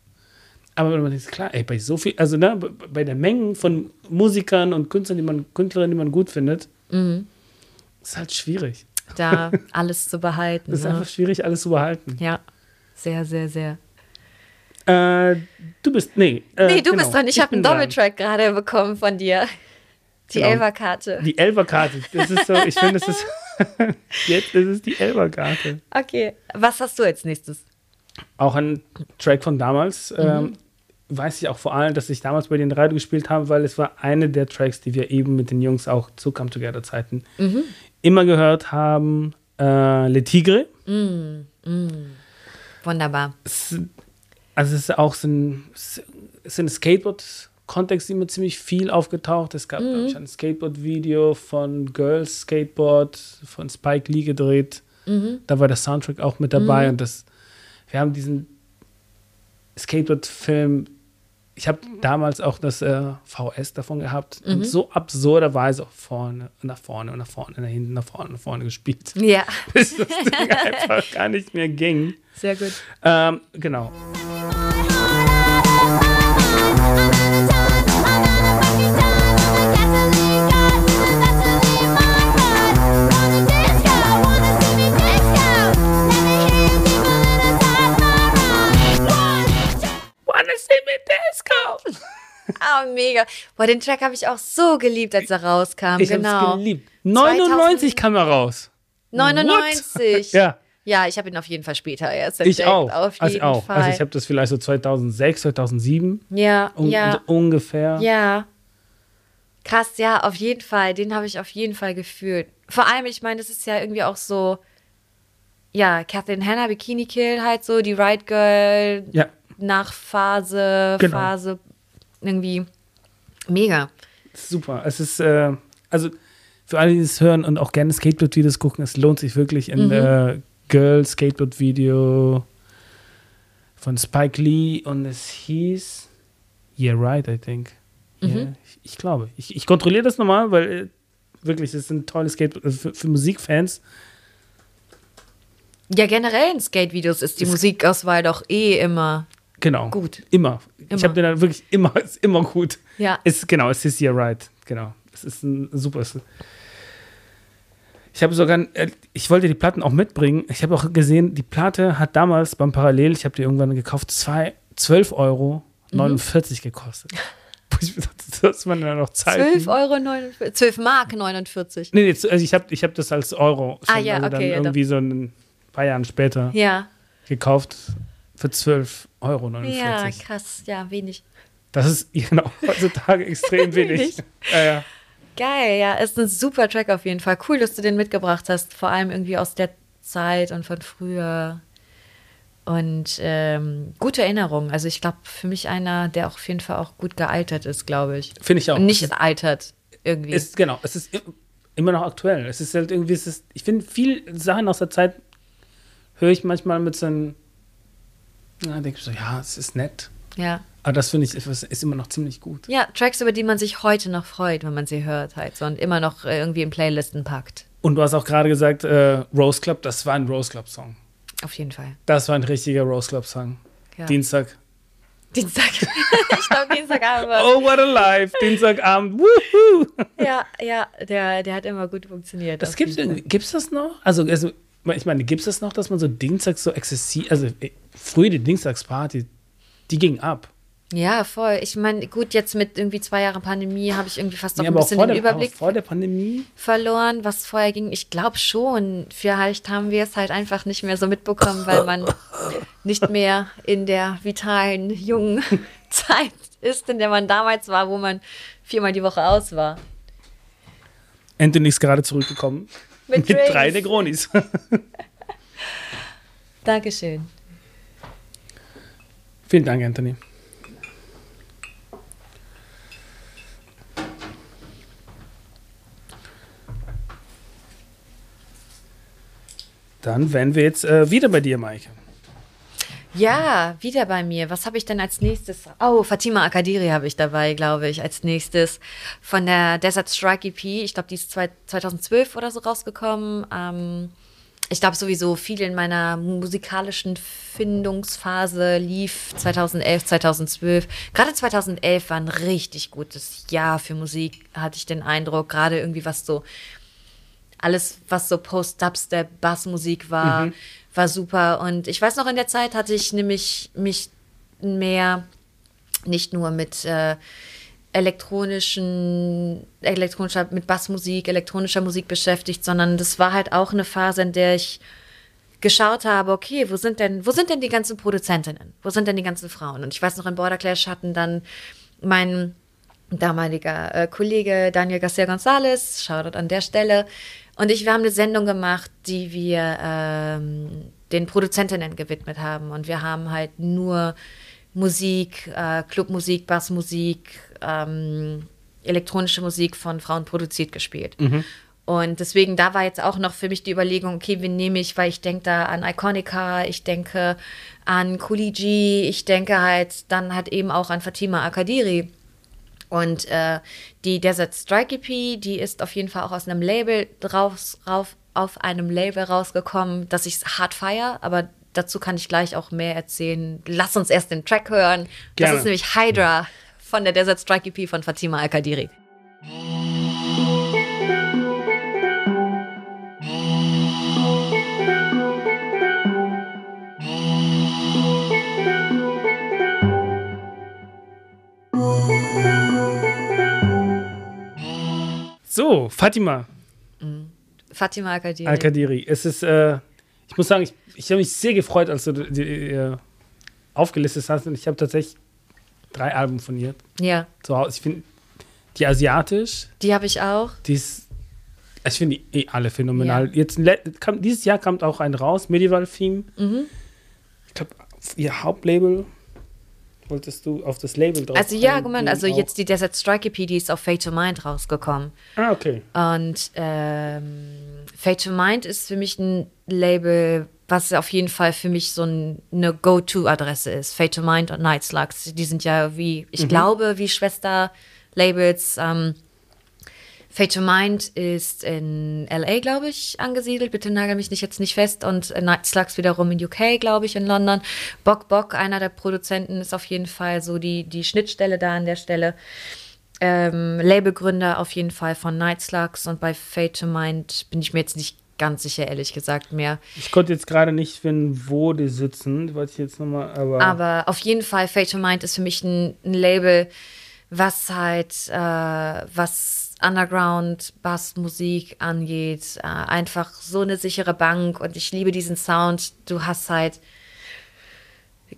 Aber wenn man denkt, klar, ey, bei so viel, also ne, bei- der Menge von Musikern und Künstlern, die man, Künstlerinnen, die man gut findet, Mhm. ist halt schwierig. Da alles zu behalten. Das ist ne? einfach schwierig, alles zu behalten. Ja, sehr, sehr, sehr. Äh, du bist, nee. Äh, Nee, du genau, bist dran. Ich habe bin einen. Doppeltrack gerade bekommen von dir. Die Genau. Elferkarte. Die Elberkarte. Das ist so, ich finde, es ist, jetzt ist es die Elberkarte. Okay, was hast du als nächstes? Auch ein Track von damals. Mhm. Ähm, weiß ich auch vor allem, dass ich damals bei den Radio gespielt habe, weil es war eine der Tracks, die wir eben mit den Jungs auch zu Come Together Zeiten Mhm. immer gehört haben. Äh, Le Tigre. Wunderbar. Es, also es ist auch so ein, es ist ein Skateboard-Kontext immer ziemlich viel aufgetaucht. Es gab, glaube ich, ein Skateboard-Video von Girls Skateboard von Spike Lee gedreht. Da war der Soundtrack auch mit dabei und das, wir haben diesen Skateboard-Film, ich habe damals auch das äh, VS davon gehabt und so absurderweise auch vorne, nach vorne und nach vorne, nach hinten, nach vorne, nach vorne gespielt, Ja, bis das Ding einfach gar nicht mehr ging. sehr gut. Ähm, genau. Me disco? Ah, mega. Boah, den Track habe ich auch so geliebt, als er rauskam. Ich genau. hab's geliebt. 99 2000 kam er raus. 99. Ja. Ja, ich habe ihn auf jeden Fall später erst Ich entdeckt. auch. Auf also jeden auch. Fall. Also ich habe das vielleicht so 2006, 2007 ja, un ja, ungefähr. ja. Krass, ja, auf jeden Fall. Den habe ich auf jeden Fall gefühlt. Vor allem, ich meine, das ist ja irgendwie auch so, ja, Kathleen Hanna, Bikini Kill, halt so, die Ride Girl, Ja. Nachphase, Genau. Phase, irgendwie mega. Super. Es ist, äh, also für alle, die das hören und auch gerne Skateboard-Videos gucken, es lohnt sich wirklich. Mhm. Ein äh, Girl-Skateboard-Video von Spike Lee und es hieß Yeah, right, I think. Mhm. Yeah, ich, ich glaube. Ich, ich kontrolliere das nochmal, weil äh, wirklich, es sind tolle Skateboard, also für, für Musikfans. Ja, generell in Skate-Videos ist die Ist- Musikauswahl doch eh immer Genau. gut. Immer. Ich Immer. habe den dann wirklich immer, ist immer gut. Ja. Es, genau, es ist Yeah, right. Genau. Es ist ein super. Ich habe sogar, äh, ich wollte die Platten auch mitbringen. Ich habe auch gesehen, die Platte hat damals beim Parallel, ich habe die irgendwann gekauft, zwei, 12 Euro Mhm. 49 gekostet. Wo ich mir dachte, das waren ja noch Zeiten. 12 Euro, 49, 12 Mark 49. Nee, nee, also ich habe ich hab das als Euro schon Ah, ja, also dann okay, ja, irgendwie so ein paar Jahren später Ja. gekauft für 12 Euro 49. Ja, krass. Ja, wenig. Das ist genau heutzutage extrem wenig. Wenig. Ja, ja. Geil, ja, ist ein super Track auf jeden Fall. Cool, dass du den mitgebracht hast, vor allem irgendwie aus der Zeit und von früher. Und ähm, gute Erinnerung. Also ich glaube, für mich einer, der auch auf jeden Fall auch gut gealtert ist, glaube ich. Finde ich auch. Und nicht altert irgendwie. ist genau, es ist immer noch aktuell. Es ist halt irgendwie, es ist, ich finde, viel Sachen aus der Zeit höre ich manchmal mit so einem, ja, denke ich so, ja, es ist nett. ja. Aber das finde ich, ist, ist immer noch ziemlich gut. ja, Tracks, über die man sich heute noch freut, wenn man sie hört halt so und immer noch äh, irgendwie in Playlisten packt. Und du hast auch gerade gesagt, äh, Rose Club, das war ein Rose Club Song. Auf jeden Fall. Das war ein richtiger Rose Club Song. Ja. Dienstag. Dienstag. ich glaube, Dienstagabend war Oh, what a life. Dienstagabend. Woohoo. Ja, ja, der, der hat immer gut funktioniert. Das gibt's gibt's das noch? Also, also ich meine, gibt's das noch, dass man so Dienstags so exzessiv, also früher die Dienstagsparty, die ging ab. Ja, voll. Ich meine, gut, jetzt mit irgendwie zwei Jahren Pandemie habe ich irgendwie fast auch Ja, ein bisschen den der, Überblick vor der Pandemie. verloren, was vorher ging. Ich glaube schon. Vielleicht haben wir es halt einfach nicht mehr so mitbekommen, weil man nicht mehr in der vitalen, jungen Zeit ist, in der man damals war, wo man viermal die Woche aus war. Anthony ist gerade zurückgekommen. Mit Mit drei Negronis. Dankeschön. Vielen Dank, Anthony. Dann wären wir jetzt äh, wieder bei dir, Maike. Ja, wieder bei mir. Was habe ich denn als nächstes? Oh, Fatima Akadiri habe ich dabei, glaube ich, als nächstes. Von der Desert Strike EP. Ich glaube, die ist zwei- 2012 oder so rausgekommen. Ähm, ich glaube sowieso viel in meiner musikalischen Findungsphase lief 2011, 2012. Gerade 2011 war ein richtig gutes Jahr für Musik, hatte ich den Eindruck. Gerade irgendwie was so alles, was so Post-Dubstep, Bassmusik war, war super. Und ich weiß noch, in der Zeit hatte ich nämlich mich mehr nicht nur mit äh, elektronischen, elektronischer, mit Bassmusik, elektronischer Musik beschäftigt, sondern das war halt auch eine Phase, in der ich geschaut habe, okay, wo sind denn, wo sind denn die ganzen Produzentinnen? Wo sind denn die ganzen Frauen? Und ich weiß noch, in Border Clash hatten dann mein damaliger äh, Kollege Daniel Garcia Gonzalez, Shoutout an der Stelle. Und ich, wir haben eine Sendung gemacht, die wir ähm, den Produzentinnen gewidmet haben. Und wir haben halt nur Musik, äh, Clubmusik, Bassmusik, ähm, elektronische Musik von Frauen produziert gespielt. Und deswegen, da war jetzt auch noch für mich die Überlegung, okay, wen nehme ich, weil ich denke da an Iconica, ich denke an Kuliji, ich denke halt dann halt eben auch an Fatima Akadiri. Und äh, die Desert Strike EP, die ist auf jeden Fall auch aus einem Label drauf, rauf, auf einem Label rausgekommen, das ich hart feier, aber dazu kann ich gleich auch mehr erzählen. Lass uns erst den Track hören. Gerne. Das ist nämlich Hydra von der Desert Strike EP von Fatima Al-Qadiri. So, Fatima Fatima Al-Qadiri. Al-Kadiri. Es ist, äh, Ich muss sagen, ich, ich habe mich sehr gefreut, als du die, die, äh, aufgelistet hast. Und ich habe tatsächlich drei Alben von ihr Ja, zu Hause. Ich finde die asiatisch, die habe ich auch. die ist. Ich finde die eh alle phänomenal. Jetzt le- kam, dieses Jahr kam auch ein raus, Medieval Theme. Mhm. Ich glaube, ihr Hauptlabel wolltest du auf das Label drauf. Also ja, Moment, also auch? jetzt die Desert Strike EP, die ist auf Fate to Mind rausgekommen. Ah, okay. Und ähm, Fate to Mind ist für mich ein Label, was auf jeden Fall für mich so ein, eine Go-To-Adresse ist. Fate to Mind und Night Slugs, die sind ja wie, ich glaube, wie Schwester-Labels. Ähm, Fate to Mind ist in LA, glaube ich, angesiedelt. Bitte nagel mich nicht jetzt nicht fest. Und äh, Night Slugs wiederum in UK, glaube ich, in London. Bock Bock, einer der Produzenten, ist auf jeden Fall so die, die Schnittstelle da an der Stelle. Ähm, Labelgründer auf jeden Fall von Night Slugs und bei Fate to Mind bin ich mir jetzt nicht ganz sicher, ehrlich gesagt, mehr. Ich konnte jetzt gerade nicht finden, wo die sitzen. Wollte ich jetzt nochmal, aber. Aber auf jeden Fall, Fate to Mind ist für mich ein, ein Label, was halt, äh, was Underground, Bassmusik angeht, äh, einfach so eine sichere Bank und ich liebe diesen Sound. Du hast halt,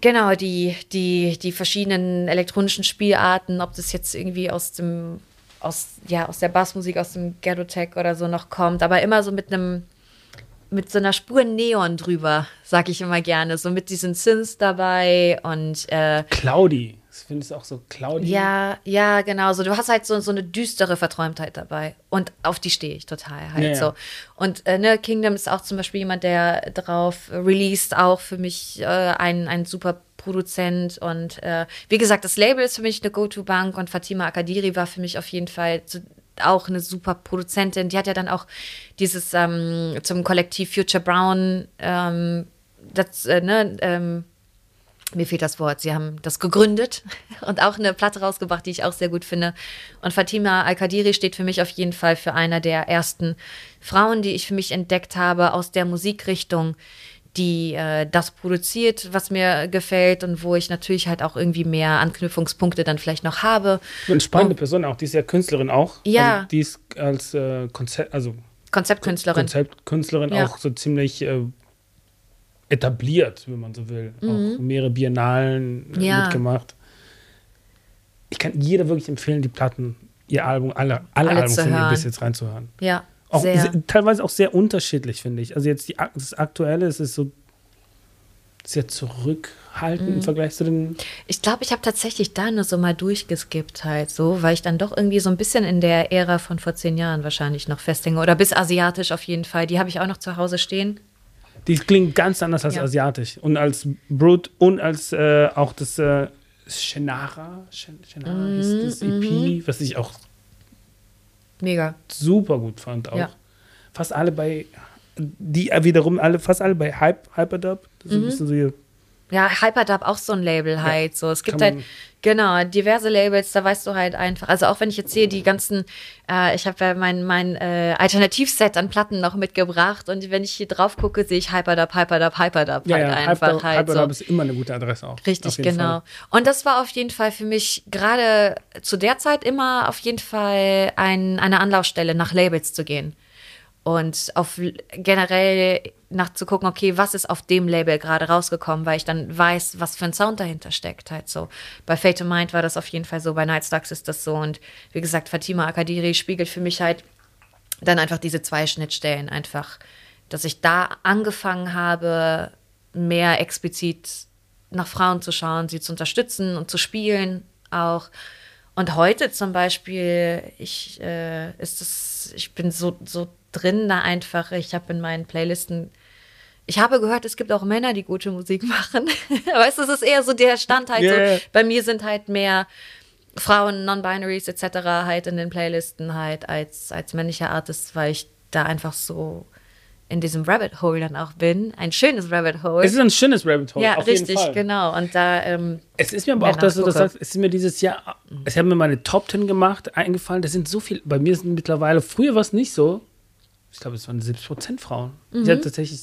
genau, die, die, die verschiedenen elektronischen Spielarten, ob das jetzt irgendwie aus dem, aus, ja, aus der Bassmusik, aus dem Ghetto-Tech oder so noch kommt, aber immer so mit einem, mit so einer Spur Neon drüber, sag ich immer gerne. So mit diesen Synths dabei und äh, Cloudy. Das findest du auch so Cloudy? ja, ja, genau. So, du hast halt so, so eine düstere Verträumtheit dabei. Und auf die stehe ich total halt Ja, ja. so. Und äh, ne, Kingdom ist auch zum Beispiel jemand, der drauf released, auch für mich äh, ein, ein super Produzent. Und äh, wie gesagt, das Label ist für mich eine Go-To-Bank und Fatima Akadiri war für mich auf jeden Fall zu, auch eine super Produzentin. Die hat ja dann auch dieses ähm, zum Kollektiv Future Brown, ähm, das, äh, ne, ähm, mir fehlt das Wort. Sie haben das gegründet und auch eine Platte rausgebracht, die ich auch sehr gut finde. Und Fatima Al-Kadiri steht für mich auf jeden Fall für einer der ersten Frauen, die ich für mich entdeckt habe aus der Musikrichtung, die äh, das produziert, was mir gefällt und wo ich natürlich halt auch irgendwie mehr Anknüpfungspunkte dann vielleicht noch habe. Eine spannende Person auch. Die ist ja Künstlerin auch. Ja. Also die ist als äh, Konzept, also Konzeptkünstlerin. Konzeptkünstlerin Ja. auch so ziemlich äh, etabliert, wenn man so will. Auch mehrere Biennalen äh, Mhm. Ja. mitgemacht. Ich kann jeder wirklich empfehlen, die Platten, ihr Album, alle, alle, Alle Alben von ihr bis jetzt reinzuhören. Ja, Auch sehr. se- teilweise auch sehr unterschiedlich, finde ich. Also jetzt die, das Aktuelle, es ist so sehr zurückhaltend Mhm. im Vergleich zu den Ich glaube, ich habe tatsächlich da nur so mal durchgeskippt halt so, weil ich dann doch irgendwie so ein bisschen in der Ära von vor zehn Jahren wahrscheinlich noch festhänge. Oder bis asiatisch auf jeden Fall. Die habe ich auch noch zu Hause stehen. Die klingt ganz anders als Ja. asiatisch. Und als Brut und als äh, auch das äh, Shenara, Shen- Shenara Mhm, hieß das EP, was ich auch Mega. super gut fand. Auch. Ja. Fast alle bei, die wiederum alle, fast alle bei Hype, Hyperdub. Das ist Mhm. ein bisschen so hier, Ja, Hyperdub auch so ein Label halt. So, es gibt halt, genau, diverse Labels, da weißt du halt einfach. Also auch wenn ich jetzt sehe, die ganzen, äh, ich habe ja mein, mein äh, Alternativset an Platten noch mitgebracht und wenn ich hier drauf gucke, sehe ich Hyperdub, Hyperdub, Hyperdub ja, halt ja, einfach Hyperdub, halt Hyperdub so. ist immer eine gute Adresse auch. Richtig, genau. Fall. Und das war auf jeden Fall für mich gerade zu der Zeit immer auf jeden Fall ein, eine Anlaufstelle, nach Labels zu gehen. Und auf generell nachzugucken, okay, was ist auf dem Label gerade rausgekommen, weil ich dann weiß, was für ein Sound dahinter steckt. Halt so. Bei Fate to Mind war das auf jeden Fall so, bei Night Slugs ist das so. Und wie gesagt, Fatima Akadiri spiegelt für mich halt dann einfach diese zwei Schnittstellen einfach, dass ich da angefangen habe, mehr explizit nach Frauen zu schauen, sie zu unterstützen und zu spielen auch. Und heute zum Beispiel, ich äh, ist es, ich bin so so drin da einfach. Ich habe in meinen Playlisten ich habe gehört, es gibt auch Männer, die gute Musik machen. weißt du, es ist eher so der Stand halt ja. so. Bei mir sind halt mehr Frauen, Non-Binaries etc. halt in den Playlisten halt als, als männliche Artists, weil ich da einfach so in diesem Rabbit Hole dann auch bin. Ein schönes Rabbit Hole. Es ist ein schönes Rabbit Hole, ja, auf richtig, jeden Fall. genau. Und da, ähm, Es ist mir aber auch, dass du das sagst, es ist mir dieses Jahr, es haben mir meine Top Ten gemacht, eingefallen, das sind so viel, bei mir sind mittlerweile, früher war es nicht so, ich glaube, es waren 70% Frauen. Ich Mhm. hatte tatsächlich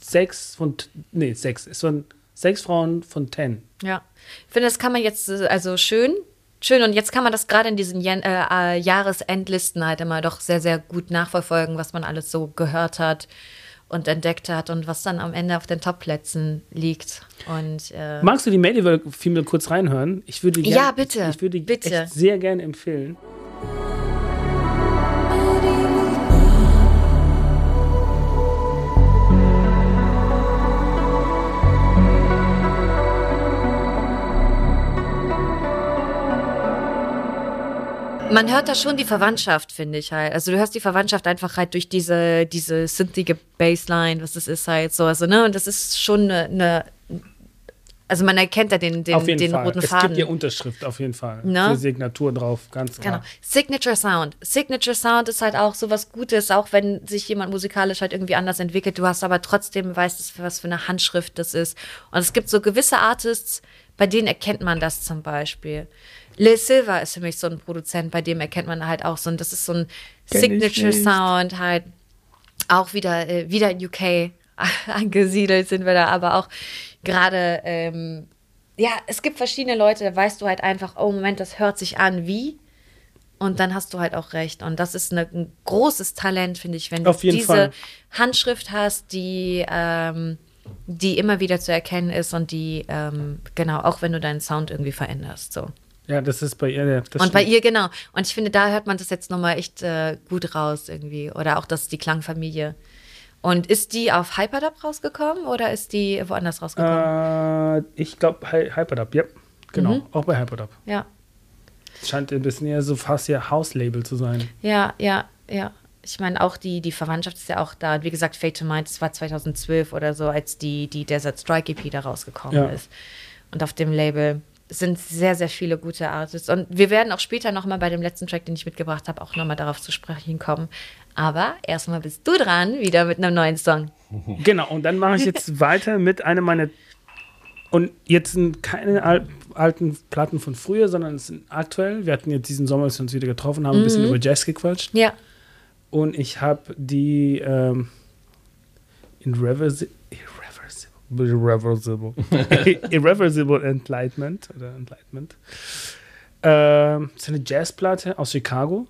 sechs von, nee, sechs, es waren sechs Frauen von ten. ja. Ich finde, das kann man jetzt, äh, also schön, schön. Und jetzt kann man das gerade in diesen Jan äh, äh, Jahresendlisten halt immer doch sehr, sehr gut nachverfolgen, was man alles so gehört hat. und entdeckt hat und was dann am Ende auf den Top-Plätzen liegt. Und äh, Magst du die Medieval Female kurz reinhören? Ich würde die Ja, bitte, Ich würde die bitte. echt sehr gerne empfehlen. Man hört da schon die Verwandtschaft, finde ich halt. Also du hörst die Verwandtschaft einfach halt durch diese, diese synthige Bassline, was das ist halt so. Also, ne, und das ist schon eine, eine also man erkennt da den, den, auf jeden den Fall. roten es Faden. gibt ja Unterschrift auf jeden Fall. Ne? Die Signatur drauf, ganz klar. Genau. Signature Sound. Signature Sound ist halt auch so was Gutes, auch wenn sich jemand musikalisch halt irgendwie anders entwickelt. Du hast aber trotzdem, weißt du, was für eine Handschrift das ist. Und es gibt so gewisse Artists, bei denen erkennt man das zum Beispiel. Lil Silva ist für mich so ein Produzent, bei dem erkennt man halt auch so ein, das ist so ein Kenn ich Signature nicht. Sound halt auch wieder, äh, wieder in UK angesiedelt sind wir da, aber auch gerade, ähm, ja, es gibt verschiedene Leute, da weißt du halt einfach, oh Moment, das hört sich an wie. Und dann hast du halt auch recht. Und das ist eine, ein großes Talent, finde ich, wenn du diese Fall. Handschrift hast, die, ähm, die immer wieder zu erkennen ist und die, ähm, genau, auch wenn du deinen Sound irgendwie veränderst. So. Ja, das ist bei ihr. ja, Und bei stimmt. ihr, genau. Und ich finde, da hört man das jetzt nochmal echt äh, gut raus irgendwie. Oder auch das, die Klangfamilie. Und ist die auf Hyperdub rausgekommen oder ist die woanders rausgekommen? Äh, ich glaube, Hy Hyperdub, ja. Genau, Mhm. auch bei Hyperdub. Ja, scheint ein bisschen eher so fast ihr Hauslabel zu sein. ja, ja, ja. Ich meine, auch die, die Verwandtschaft ist ja auch da. Und Wie gesagt, Fate to Mind, das war 2012 oder so, als die, die Desert Strike EP da rausgekommen Ja. ist. Und auf dem Label sind sehr, sehr viele gute Artists. Und wir werden auch später nochmal bei dem letzten Track, den ich mitgebracht habe, auch nochmal darauf zu sprechen kommen. Aber erstmal bist du dran, wieder mit einem neuen Song. Genau, und dann mache ich jetzt weiter mit einer meiner. Und jetzt sind keine al alten Platten von früher, sondern es sind aktuell. Wir hatten jetzt diesen Sommer, als wir uns wieder getroffen haben, ein bisschen über Jazz gequatscht. Ja. Und ich habe die ähm, Irreversible, Irreversible, Irreversible, Irreversible Enlightenment oder Enlightenment. Ähm, das ist eine Jazzplatte aus Chicago,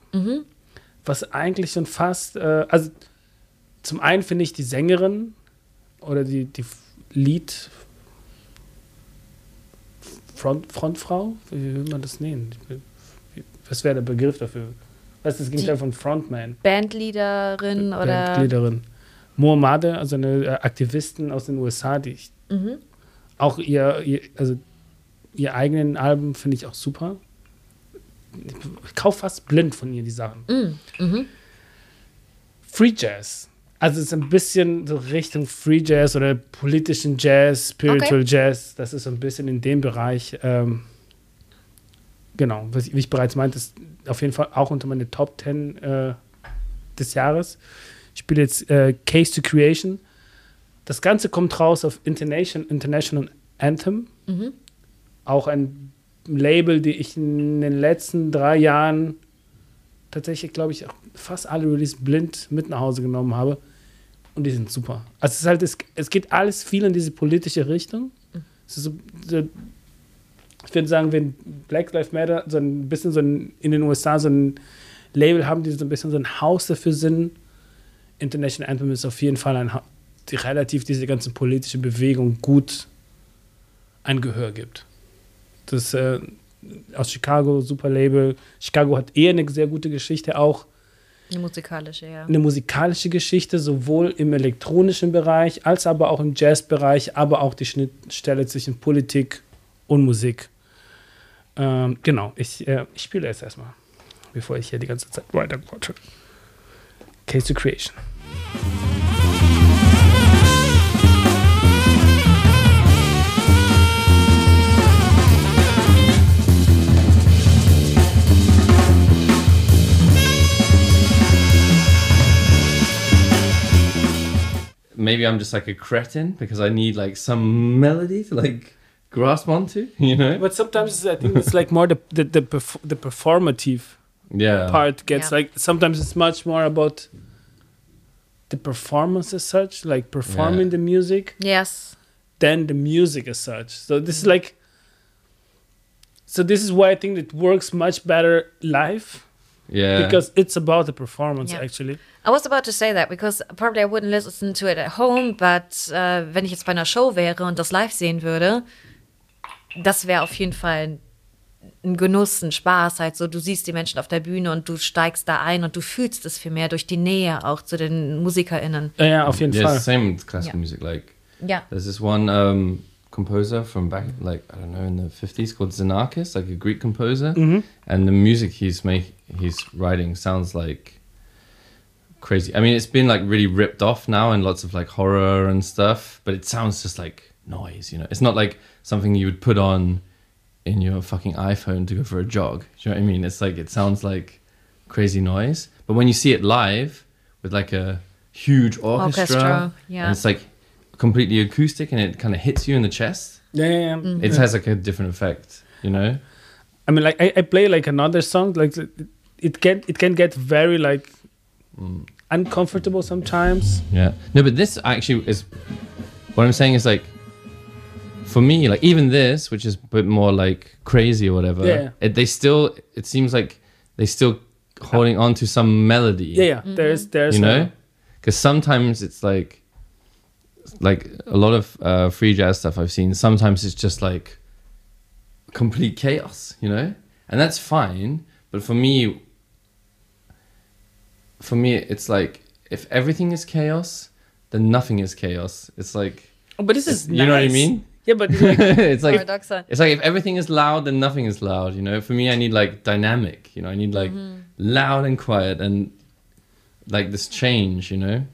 was eigentlich schon fast, äh, also zum einen finde ich die Sängerin oder die, die Lied Front, Frontfrau, wie will man das nennen? Was wäre der Begriff dafür? Was ist das Gegenteil von Frontman? Bandleaderin oder. Bandleaderin. Mohammade, also eine äh, Aktivistin aus den USA, die ich Mhm. auch ihr, ihr also ihr eigenen Alben finde ich auch super. Ich kaufe fast blind von ihr die Sachen. Mm, mhm. Free Jazz. Also es ist ein bisschen so Richtung Free Jazz oder politischen Jazz, Spiritual Jazz. Das ist so ein bisschen in dem Bereich. Ähm, genau, was ich, wie ich bereits meinte, ist auf jeden Fall auch unter meine Top 10 äh, des Jahres. Ich spiele jetzt äh, Case to Creation. Das Ganze kommt raus auf Internation, International Anthem. Mhm. Auch ein Label, die ich in den letzten drei Jahren tatsächlich, glaube ich, auch fast alle Release blind mit nach Hause genommen habe. Und die sind super. Also es ist halt, es, es geht alles viel in diese politische Richtung. Ist so, so, ich würde sagen, wenn Black Lives Matter so ein bisschen so ein, in den USA so ein Label haben, die so ein bisschen so ein Haus dafür sind, International Anthem ist auf jeden Fall ein, die relativ diese ganze politische Bewegung gut ein Gehör gibt. Das äh, aus Chicago, super Label. Chicago hat eher eine sehr gute Geschichte, auch Eine musikalische, ja. eine musikalische Geschichte, sowohl im elektronischen Bereich als aber auch im Jazzbereich, aber auch die Schnittstelle zwischen Politik und Musik. Ähm, genau, ich, äh, ich spiele es erstmal, bevor ich hier die ganze Zeit weiter quatsche. Case to Creation. Maybe I'm just like a cretin because I need like some melody to like grasp onto, you know? But sometimes I think it's like more the the the, perf- the performative Yeah. part gets Yeah. like sometimes it's much more about the performance as such, like performing Yeah. the music. Yes. than the music as such. So this is like so this is why I think it works much better live Yeah. because it's about the performance Yeah. actually. I was about to say that because probably I wouldn't listen to it at home, but äh, wenn ich jetzt bei einer Show wäre und das live sehen würde, das wäre auf jeden Fall ein, Genuss, ein Spaß. Halt so, du siehst die Menschen auf der Bühne und du steigst da ein und du fühlst es viel mehr durch die Nähe auch zu den MusikerInnen. Ja, ja, auf jeden yeah, it's Fall. the same with classical Yeah. music. Like, Ja. there's this one um, composer from back, like I don't know, in the fifties called Xenakis, like a Greek composer, and the music he's make he's writing sounds like crazy. I mean, it's been like really ripped off now in lots of like horror and stuff, but it sounds just like noise. You know, it's not like something you would put on in your fucking iPhone to go for a jog. Do you know what I mean? It's like it sounds like crazy noise, but when you see it live with like a huge orchestra, Orchestra, yeah. and it's like completely acoustic and it kind of hits you in the chest. Yeah, yeah, yeah. Mm-hmm. It has like a different effect, you know. I mean, like I, I play like another song, like it- it get it can get very like uncomfortable sometimes. Yeah. No, but this actually is what I'm saying is like for me, like even this, which is a bit more like crazy or whatever, Yeah. it, they still it seems like they still holding on to some melody. Yeah, yeah. There's there's You know? Because sometimes it's like like a lot of uh, free jazz stuff I've seen, sometimes it's just like complete chaos, you know? And that's fine, but for me for me it's like if everything is chaos, then nothing is chaos. It's like Oh, but this is you know what I mean? Yeah, but like, it's like Paradoxon. it's like if everything is loud, then nothing is loud. You know, for me, I need like dynamic. You know, I need like mm-hmm. loud and quiet and like this change. You know,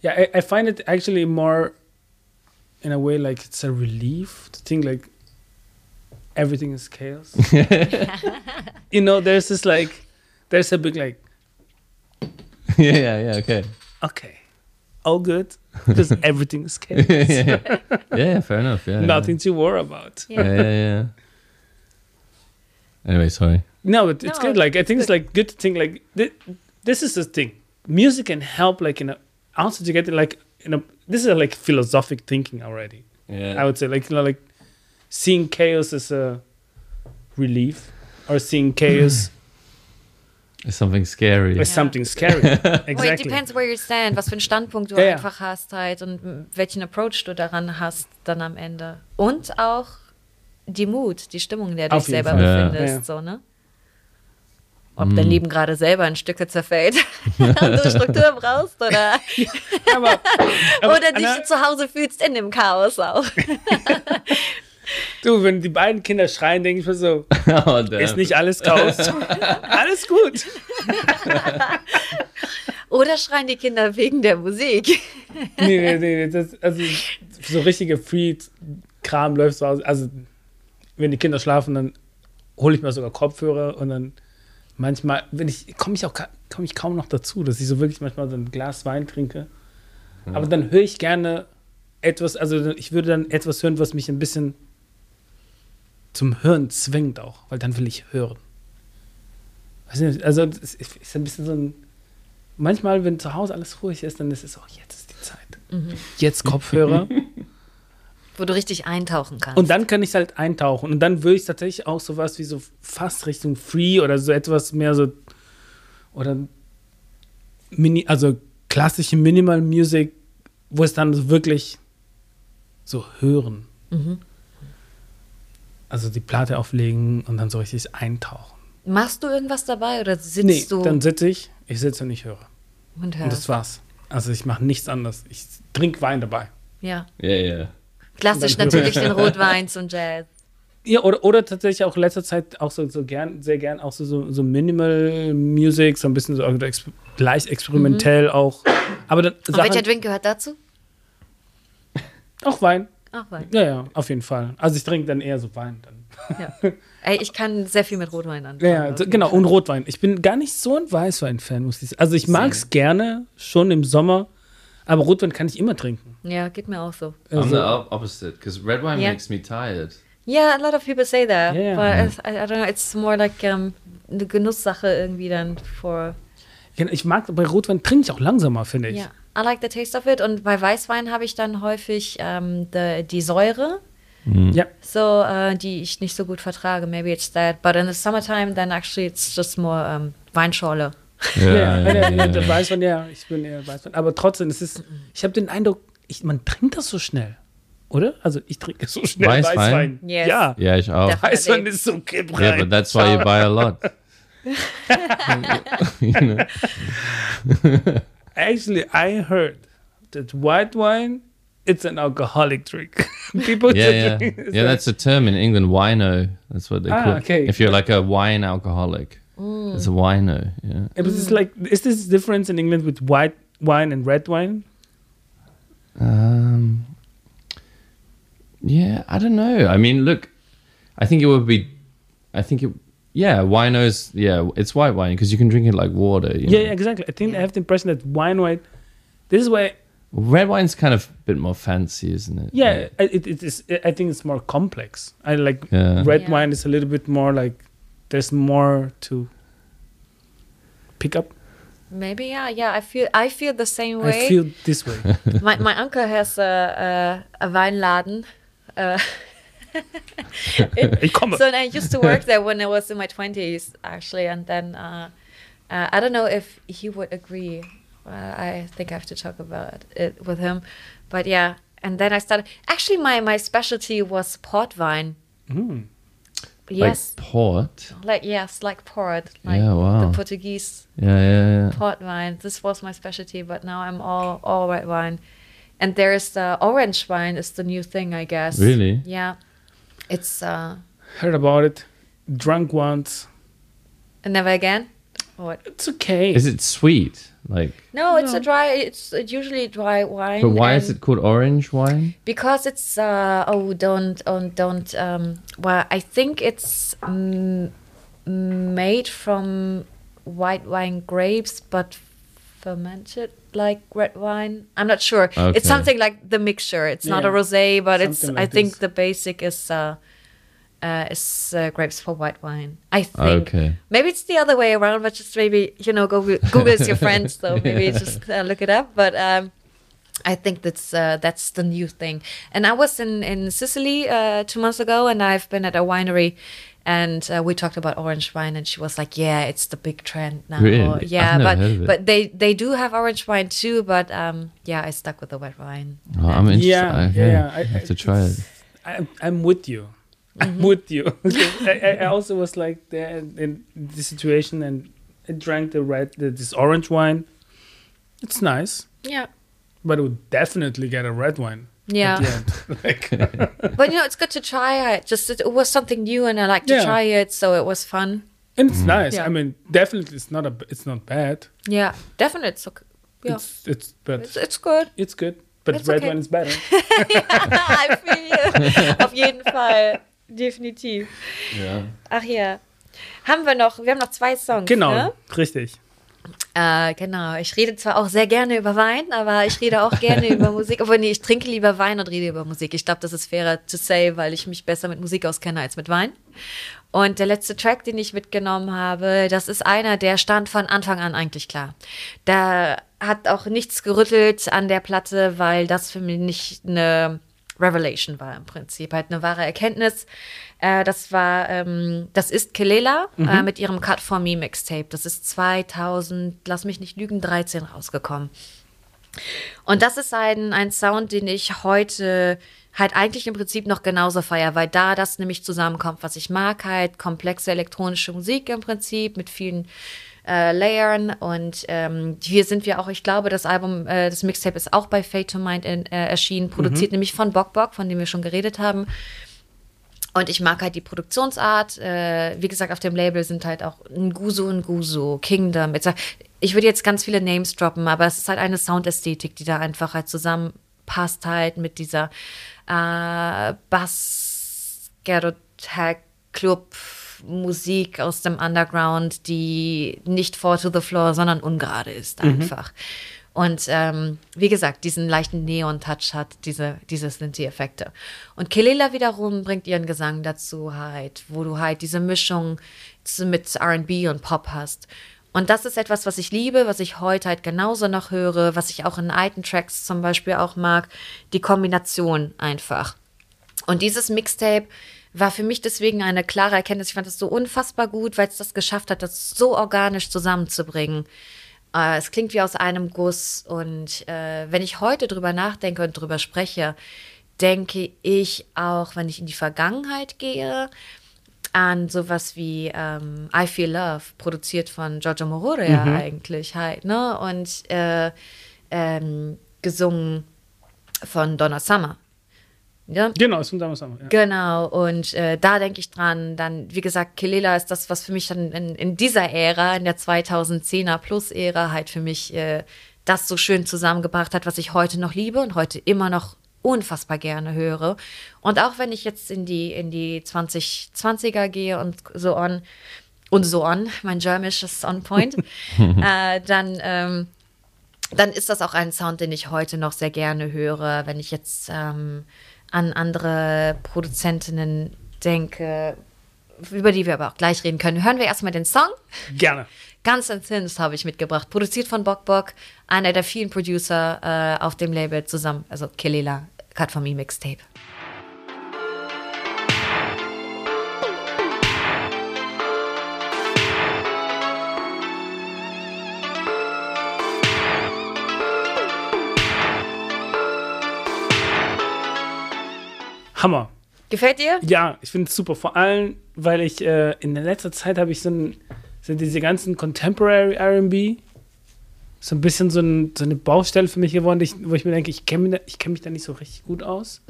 yeah, I, I find it actually more in a way like it's a relief to think like everything is chaos. you know, there's this like there's a big like yeah, yeah, yeah. Okay, okay, all good because everything is chaos. yeah, yeah. yeah, fair enough. Yeah, Nothing to worry about. Yeah, yeah, yeah. yeah. Anyway, sorry. No, but it's No, good. Like I think it's good. like good to think like thi- this is the thing. Music can help like in a also to get it like in a this is a, like philosophic thinking already. Yeah, I would say like you know like seeing chaos as a relief or seeing chaos it's something scary. as something scary. Well, it exactly. depends where you stand, was für einen Standpunkt du Ja, einfach hast halt und welchen Approach du daran hast dann am Ende. Und auch die Mut, die Stimmung, in der du Auf dich selber Fall. Befindest, Ja. so, ne? Ob dein Leben gerade selber in Stücke zerfällt und du Struktur brauchst oder, aber, aber oder dich Anna, zu Hause fühlst in dem Chaos auch. Du, wenn die beiden Kinder schreien, denke ich mir so, oh, ist nicht alles Chaos. alles gut. Oder schreien die Kinder wegen der Musik. Nee, nee, nee, das, also so richtige Free-Kram läuft so aus. Also, wenn die Kinder schlafen, dann hole ich mir sogar Kopfhörer und dann manchmal, wenn ich, komme ich auch komme ich kaum noch dazu, dass ich so wirklich manchmal so ein Glas Wein trinke. Aber dann höre ich gerne etwas, also ich würde dann etwas hören, was mich ein bisschen zum Hören zwingt auch, weil dann will ich hören. Nicht, also es ist ein bisschen so ein, manchmal, wenn zu Hause alles ruhig ist, dann ist es so, jetzt ist die Zeit. Jetzt Kopfhörer. Wo du richtig eintauchen kannst. Und dann kann ich halt eintauchen. Und dann würde ich tatsächlich auch sowas wie so fast Richtung Free oder so etwas mehr so oder Mini, also klassische Minimal Music, wo es dann wirklich so hören. Also die Platte auflegen und dann so richtig eintauchen. Machst du irgendwas dabei oder sitzt Nee, du dann sitze ich, ich sitze und ich höre. und Und hörst? das war's. Also ich mache nichts anderes. Ich trinke Wein dabei. Ja. Yeah, yeah. Klassisch Und dann höre natürlich den Rotwein zum Jazz. Ja, oder, oder tatsächlich auch in letzter Zeit auch so, so gern, sehr gern auch so, so, so Minimal Music, so ein bisschen so also ex leicht experimentell auch. Aber dann Und welcher Sachen, Drink gehört dazu? auch Wein. Auch Wein. Ja, ja, auf jeden Fall. Also ich trinke dann eher so Wein dann. Ja. Ey, ich kann sehr viel mit Rotwein anfangen. Ja, genau, und Rotwein. Ich bin gar nicht so ein Weißwein-Fan, muss ich sagen. Also ich mag es gerne, schon im Sommer, aber Rotwein kann ich immer trinken. Ja, geht mir auch so. I'm the Also, op- opposite because red wine Yeah. makes me tired. Yeah, a lot of people say that. Yeah. But I, I don't know, it's more like um, eine Genusssache irgendwie dann for. ja, ich mag, bei Rotwein trinke ich auch langsamer, finde ich. Ja, I like the taste of it. Und bei Weißwein habe ich dann häufig ähm, the, die Säure Ja. So, äh, die ich nicht so gut vertrage. Maybe it's that. But in the summertime, then actually it's just more ähm, Weinschorle. Ja, Yeah, ja, yeah, ja, yeah. der Weißwein, ja, ich bin eher Weißwein. Aber trotzdem, es ist, ich habe den Eindruck, ich, man trinkt das so schnell, oder? Also ich trinke so schnell Weißwein? Weißwein. Yes. Ja, Yeah, ich auch. Definitely. Weißwein ist so kipprein. Yeah, but that's why you buy a lot. you know? Actually, I heard that white wine, it's an alcoholic drink. People Yeah, just yeah, drink- it's yeah. That's a term in England. Wino. That's what they Ah, call. it. okay. If you're like a wine alcoholic, it's a wino. Yeah. It was just like, is this difference in England with white wine and red wine? Um. Yeah, I don't know. I mean, look, I think it would be. I think it. Yeah, winos. Yeah, it's white wine because you can drink it like water. you Yeah, know. yeah, exactly. I think I have the impression that wine white. This is why, Red wine's kind of a bit more fancy, isn't it? yeah, I- it, it is. I think it's more complex. I like Yeah. red Yeah. wine is a little bit more like there's more to pick up. Maybe, yeah, yeah. I feel I feel the same way. I feel this way. my, my uncle has a, a, a Weinladen. Uh, Ich komme. so and I used to work there when I was in my 20s, actually. And then uh, uh, I don't know if he would agree. Uh, I think I have to talk about it with him. But yeah. And then I started. Actually, my, my specialty was port wine. Mm. Yes. Like port. Like, yes, like port. Like Yeah, wow. the Portuguese Yeah, yeah, yeah. port wine. This was my specialty, but now I'm all all white wine. And there's the orange wine is the new thing, I guess. Really? Yeah. It's uh Heard about it. Drunk once. and never again. What? It's okay. Is it sweet? Like, No, it's a dry. It's usually dry wine. but why is it called orange wine? Because it's uh oh don't don't don't um well I think it's mm, made from white wine grapes but fermented like red wine. I'm not sure. Okay. It's something like the mixture. It's not a rosé, but it's Something I like think the basic is uh uh, is uh, grapes for white wine. I think. Okay. Maybe it's the other way around, but just maybe you know, go Google is your friend, so maybe just uh, look it up. But um, I think that's uh, that's the new thing. And I was in in Sicily uh, two months ago, and I've been at a winery, and uh, we talked about orange wine, and she was like, "Yeah, it's the big trend now." Really? Yeah, but heard of it. but they they do have orange wine too. But um, yeah, I stuck with the white wine. Oh, I'm interested. Yeah, okay. yeah, I- I have to try it. I'm, I'm with you. I'm with you. I, I- I also was like there in, in the situation and I drank the red, the, this orange wine. It's nice, Yeah, but I would definitely get a red wine. Yeah. Like, but you know, it's good to try it. Just it, it was something new, and I like to Yeah. try it, so it was fun. and it's nice. Yeah. I mean, definitely, it's not a, it's not bad. Yeah, definitely, it's okay. Yeah, It's it's but it's, it's good. it's good. But It's red okay. wine is better. I feel you. Auf jeden Fall. Definitiv. Yeah. Ach ja. Haben wir noch, wir haben noch zwei Songs. Genau, Ne? richtig. Äh, genau. Ich rede zwar auch sehr gerne über Wein, aber ich rede auch gerne über Musik. Obwohl, nee, ich trinke lieber Wein und rede über Musik. Ich glaube, das ist fairer to say, weil ich mich besser mit Musik auskenne als mit Wein. Und der letzte Track, den ich mitgenommen habe, das ist einer, der stand von Anfang an eigentlich klar. Da hat auch nichts gerüttelt an der Platte, weil das für mich nicht eine Revelation war im Prinzip, halt eine wahre Erkenntnis. Äh, das war, ähm, das ist Kelela äh, mit ihrem Cut for Me Mixtape. Das ist 2000, lass mich nicht lügen, 13 rausgekommen. Und das ist ein, ein Sound, den ich heute halt eigentlich im Prinzip noch genauso feier, weil da das nämlich zusammenkommt, was ich mag, halt komplexe elektronische Musik im Prinzip mit vielen äh, Layern und ähm, hier sind wir auch, ich glaube, das Album, äh, das Mixtape ist auch bei Fate to Mind in, äh, erschienen, produziert nämlich von Bok Bok, von dem wir schon geredet haben. Und ich mag halt die Produktionsart. Äh, wie gesagt, auf dem Label sind halt auch Nguzo Nguzo, Kingdom. Etc. Ich würde jetzt ganz viele Names droppen, aber es ist halt eine Soundästhetik, die da einfach halt zusammenpasst halt mit dieser äh, Bass, Club Musik aus dem Underground, die nicht four to the floor, sondern ungerade ist einfach. Und ähm, wie gesagt, diesen leichten Neon-Touch hat, diese, diese Synthi-Effekte. Und Kelela wiederum bringt ihren Gesang dazu halt, wo du halt diese Mischung mit R&B und Pop hast. Und das ist etwas, was ich liebe, was ich heute halt genauso noch höre, was ich auch in alten Tracks zum Beispiel auch mag, die Kombination einfach. Und dieses Mixtape war für mich deswegen eine klare Erkenntnis. Ich fand es so unfassbar gut, weil es das geschafft hat, das so organisch zusammenzubringen. Äh, es klingt wie aus einem Guss. Und äh, wenn ich heute drüber nachdenke und drüber spreche, denke ich auch, wenn ich in die Vergangenheit gehe, an sowas wie ähm, I Feel Love, produziert von Giorgio Moroder ja eigentlich halt, ne? Und äh, ähm, gesungen von Donna Summer. Ja? Genau, ist von damals. Ja. Genau, und äh, da denke ich dran. Dann, wie gesagt, Kelela ist das, was für mich dann in, in dieser Ära, in der 2010er Plus-Ära, halt für mich äh, das so schön zusammengebracht hat, was ich heute noch liebe und heute immer noch unfassbar gerne höre. Und auch wenn ich jetzt in die, in die 2020er gehe und so on, und so on, mein Germisch ist on point, äh, dann, ähm, dann ist das auch ein Sound, den ich heute noch sehr gerne höre, wenn ich jetzt ähm, an andere Produzentinnen denke, über die wir aber auch gleich reden können. Hören wir erstmal den Song. Gerne. Ganz Thins habe ich mitgebracht, produziert von Bok Bok, einer der vielen Producer äh, auf dem Label zusammen, also Kelela, Cut For Me Hammer. Gefällt dir? Ja, ich finde es super. Vor allem, weil ich äh, in der letzten Zeit habe ich so ein, sind diese ganzen Contemporary RB so ein bisschen so, ein, so eine Baustelle für mich geworden, ich, wo ich mir denke, ich kenne mich, da- ich kenn mich da nicht so richtig gut aus.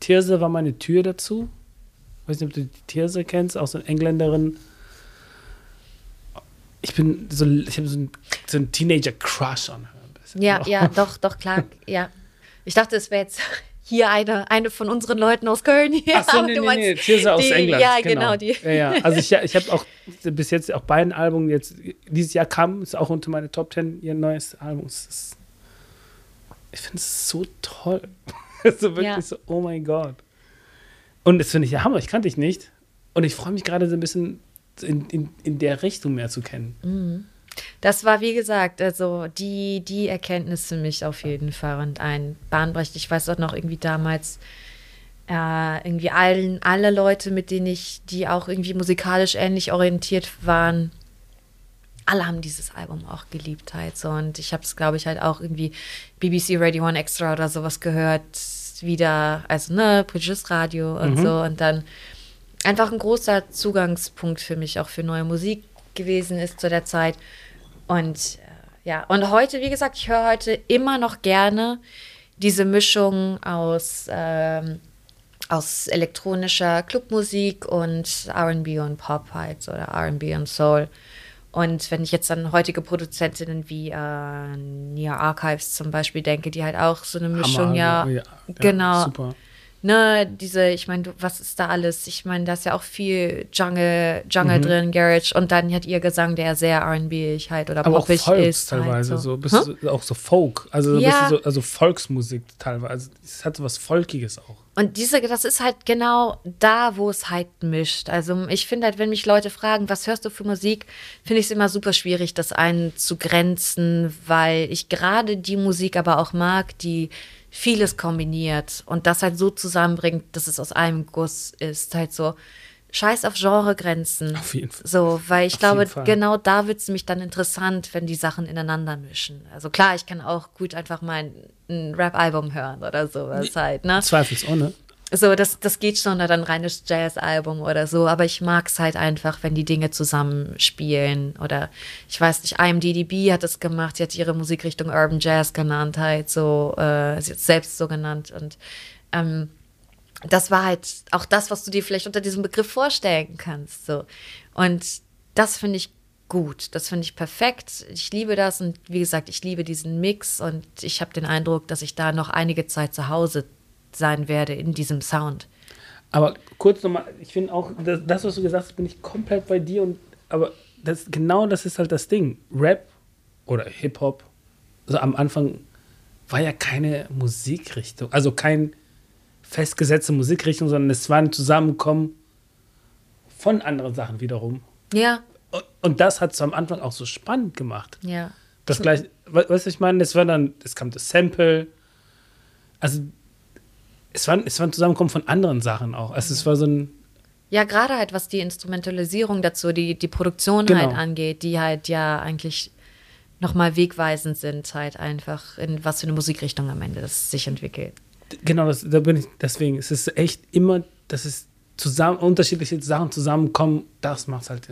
Tirse war meine Tür dazu. weiß nicht, ob du die Tirse kennst, auch so eine Engländerin. Ich bin so, ich habe so einen so Teenager-Crush an her. Ja, ja, doch, doch, klar, ja. Ich dachte, es wäre jetzt hier eine, eine von unseren Leuten aus Köln hier. Ach so, nee, du nee, meinst nee, Tirse aus die, England. Ja, genau, die. Ja, ja. Also ich, ich habe auch bis jetzt auch beiden Alben jetzt, dieses Jahr kam, ist auch unter meine Top Ten ihr neues Album. Ist, ich finde es so toll. so wirklich Ja. so, oh mein Gott. Und das finde ich ja Hammer, ich kannte dich nicht. Und ich freue mich gerade so ein bisschen in, in, in der Richtung mehr zu kennen. Das war, wie gesagt, also die, die Erkenntnis für mich auf jeden Fall und ein Bahnbrecht. Ich weiß auch noch irgendwie damals, äh, irgendwie allen, alle Leute, mit denen ich, die auch irgendwie musikalisch ähnlich orientiert waren, alle haben dieses Album auch geliebt halt so. Und ich habe es, glaube ich, halt auch irgendwie BBC Radio One Extra oder sowas gehört, wieder, also ne, britisches Radio und so. Und dann einfach ein großer Zugangspunkt für mich auch für neue Musik gewesen ist zu der Zeit. Und äh, ja, und heute, wie gesagt, ich höre heute immer noch gerne diese Mischung aus, ähm, aus elektronischer Clubmusik und RB und Pop halt oder RB und Soul. Und wenn ich jetzt an heutige Produzentinnen wie äh, Nia Archives zum Beispiel denke, die halt auch so eine Mischung, Hammer, ja, ja, ja, genau, Super. Ne, diese, ich meine, du- was ist da alles? Ich meine, da ist ja auch viel Jungle, Jungle Mhm. drin, Garage und dann hat ihr Gesang, der sehr R&B halt oder Aber auch Volks ist. teilweise, halt so, so. so, auch so Folk, also, Ja. so, also Volksmusik teilweise. Es hat so was Volkiges auch. Und diese, das ist halt genau da, wo es halt mischt. Also ich finde halt, wenn mich Leute fragen, was hörst du für Musik, finde ich es immer super schwierig, das einzugrenzen, weil ich gerade die Musik aber auch mag, die vieles kombiniert und das halt so zusammenbringt, dass es aus einem Guss ist. Halt so, scheiß auf Genregrenzen. Auf jeden Fall. So, weil ich Auf glaube, genau da wird es nämlich dann interessant, wenn die Sachen ineinander mischen. Also klar, ich kann auch gut einfach mal ein, ein Rap-Album hören oder sowas halt, ne? Zweifelsohne. So, das, das geht schon, oder ein reines Jazz-Album oder so, aber ich mag es halt einfach, wenn die Dinge zusammenspielen. Oder ich weiß nicht, IMDDB hat es gemacht, sie hat ihre Musikrichtung Urban Jazz genannt, halt so, äh, sie hat selbst so genannt. Und ähm, das war halt auch das, was du dir vielleicht unter diesem Begriff vorstellen kannst. So. Und das finde ich gut, das finde ich perfekt. Ich liebe das und wie gesagt, ich liebe diesen Mix und ich habe den Eindruck, dass ich da noch einige Zeit zu Hause sein werde in diesem Sound. Aber kurz nochmal, ich finde auch, das, was du gesagt hast, bin ich komplett bei dir. Und, aber das, genau das ist halt das Ding. Rap oder Hip-Hop, also am Anfang war ja keine Musikrichtung, also kein festgesetzte Musikrichtung, sondern es war ein Zusammenkommen von anderen Sachen wiederum. Ja, Und, das hat es am Anfang auch so spannend gemacht. ja. Das gleich, we- weißt du, ich meine, es war dann, es kam das Sample. Also, es war, es war ein Zusammenkommen von anderen Sachen auch. Also es war so ein, Ja, gerade halt, was die Instrumentalisierung dazu, die, die Produktion Genau. halt angeht, die halt ja eigentlich nochmal wegweisend sind, halt einfach, in was für eine Musikrichtung am Ende das sich entwickelt. genau, das, da bin ich, deswegen, es ist echt immer, dass es zusammen, unterschiedliche Sachen zusammenkommen, das macht halt,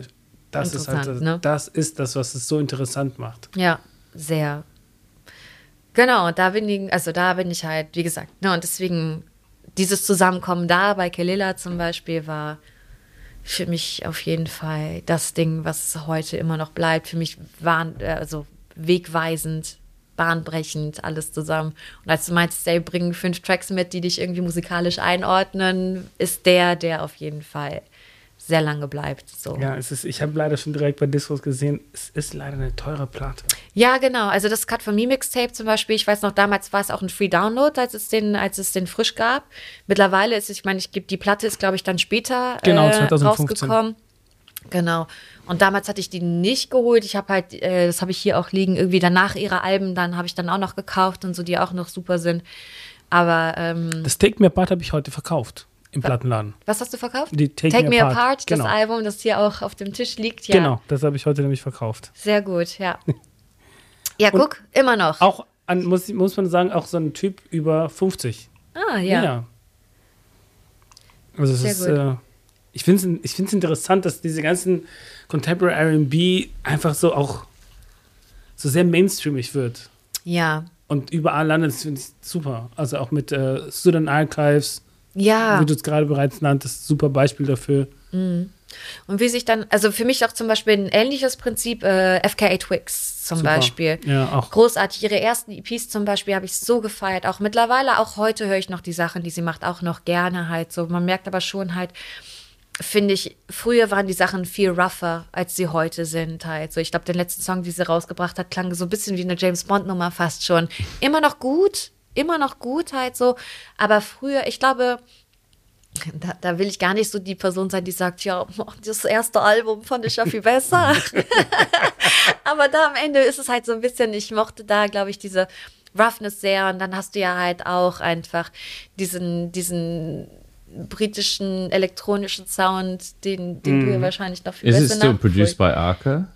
das ist halt, ne? das ist das, was es so interessant macht. Ja, sehr. Genau, da bin ich, also da bin ich halt, wie gesagt, ne, und deswegen dieses Zusammenkommen da bei Kelila zum Beispiel war für mich auf jeden Fall das Ding, was heute immer noch bleibt. Für mich war also wegweisend, bahnbrechend, alles zusammen. Und als du meinst, ey, bring fünf Tracks mit, die dich irgendwie musikalisch einordnen, ist der, der auf jeden Fall sehr lange bleibt. So. Ja, es ist, ich habe leider schon direkt bei Discos gesehen, es ist leider eine teure Platte. Ja, genau. Also das Cut for Me Mixtape zum Beispiel, ich weiß noch, damals war es auch ein Free Download, als es den, als es den frisch gab. Mittlerweile ist es, ich meine, ich gebe die Platte ist, glaube ich, dann später Genau, äh, 2015. rausgekommen. Genau. Und damals hatte ich die nicht geholt. Ich habe halt, äh, das habe ich hier auch liegen, irgendwie danach ihre Alben, dann habe ich dann auch noch gekauft und so, die auch noch super sind. Aber ähm, Das Take Me Apart habe ich heute verkauft im Plattenladen. was hast du verkauft? Die Take Me Me Apart, Apart, genau. das Album, das hier auch auf dem Tisch liegt. Ja, Genau, das habe ich heute nämlich verkauft. sehr gut, ja. Ja, guck, immer noch. Auch, an, muss, muss man sagen, auch so ein Typ über 50. ah, ja. Also es Sehr ist, äh, ich finde es ich find's interessant, dass diese ganzen Contemporary R&B einfach so auch so sehr mainstreamig wird Ja. und überall landet. Das finde ich super. Also auch mit äh, Student Archives, Ja. wie du es gerade bereits nanntest, super Beispiel dafür. Und wie sich dann, also für mich auch zum Beispiel ein ähnliches Prinzip, äh, FKA Twix zum Super. Beispiel. Ja, auch. Großartig. Ihre ersten EPs zum Beispiel habe ich so gefeiert. Auch mittlerweile, auch heute höre ich noch die Sachen, die sie macht, auch noch gerne halt so. Man merkt aber schon halt, finde ich, früher waren die Sachen viel rougher, als sie heute sind halt. So, ich glaube, den letzten Song, die sie rausgebracht hat, klang so ein bisschen wie eine James Bond Nummer fast schon. Immer noch gut, immer noch gut halt so. Aber früher, ich glaube, da, da will ich gar nicht so die Person sein, die sagt, ja, das erste Album fand ich ja viel besser. Aber da am Ende ist es halt so ein bisschen, ich mochte da, glaube ich, diese Roughness sehr. Und dann hast du ja halt auch einfach diesen, diesen britischen elektronischen Sound, den, den du ja wahrscheinlich noch viel Is it besser still produced by Arca?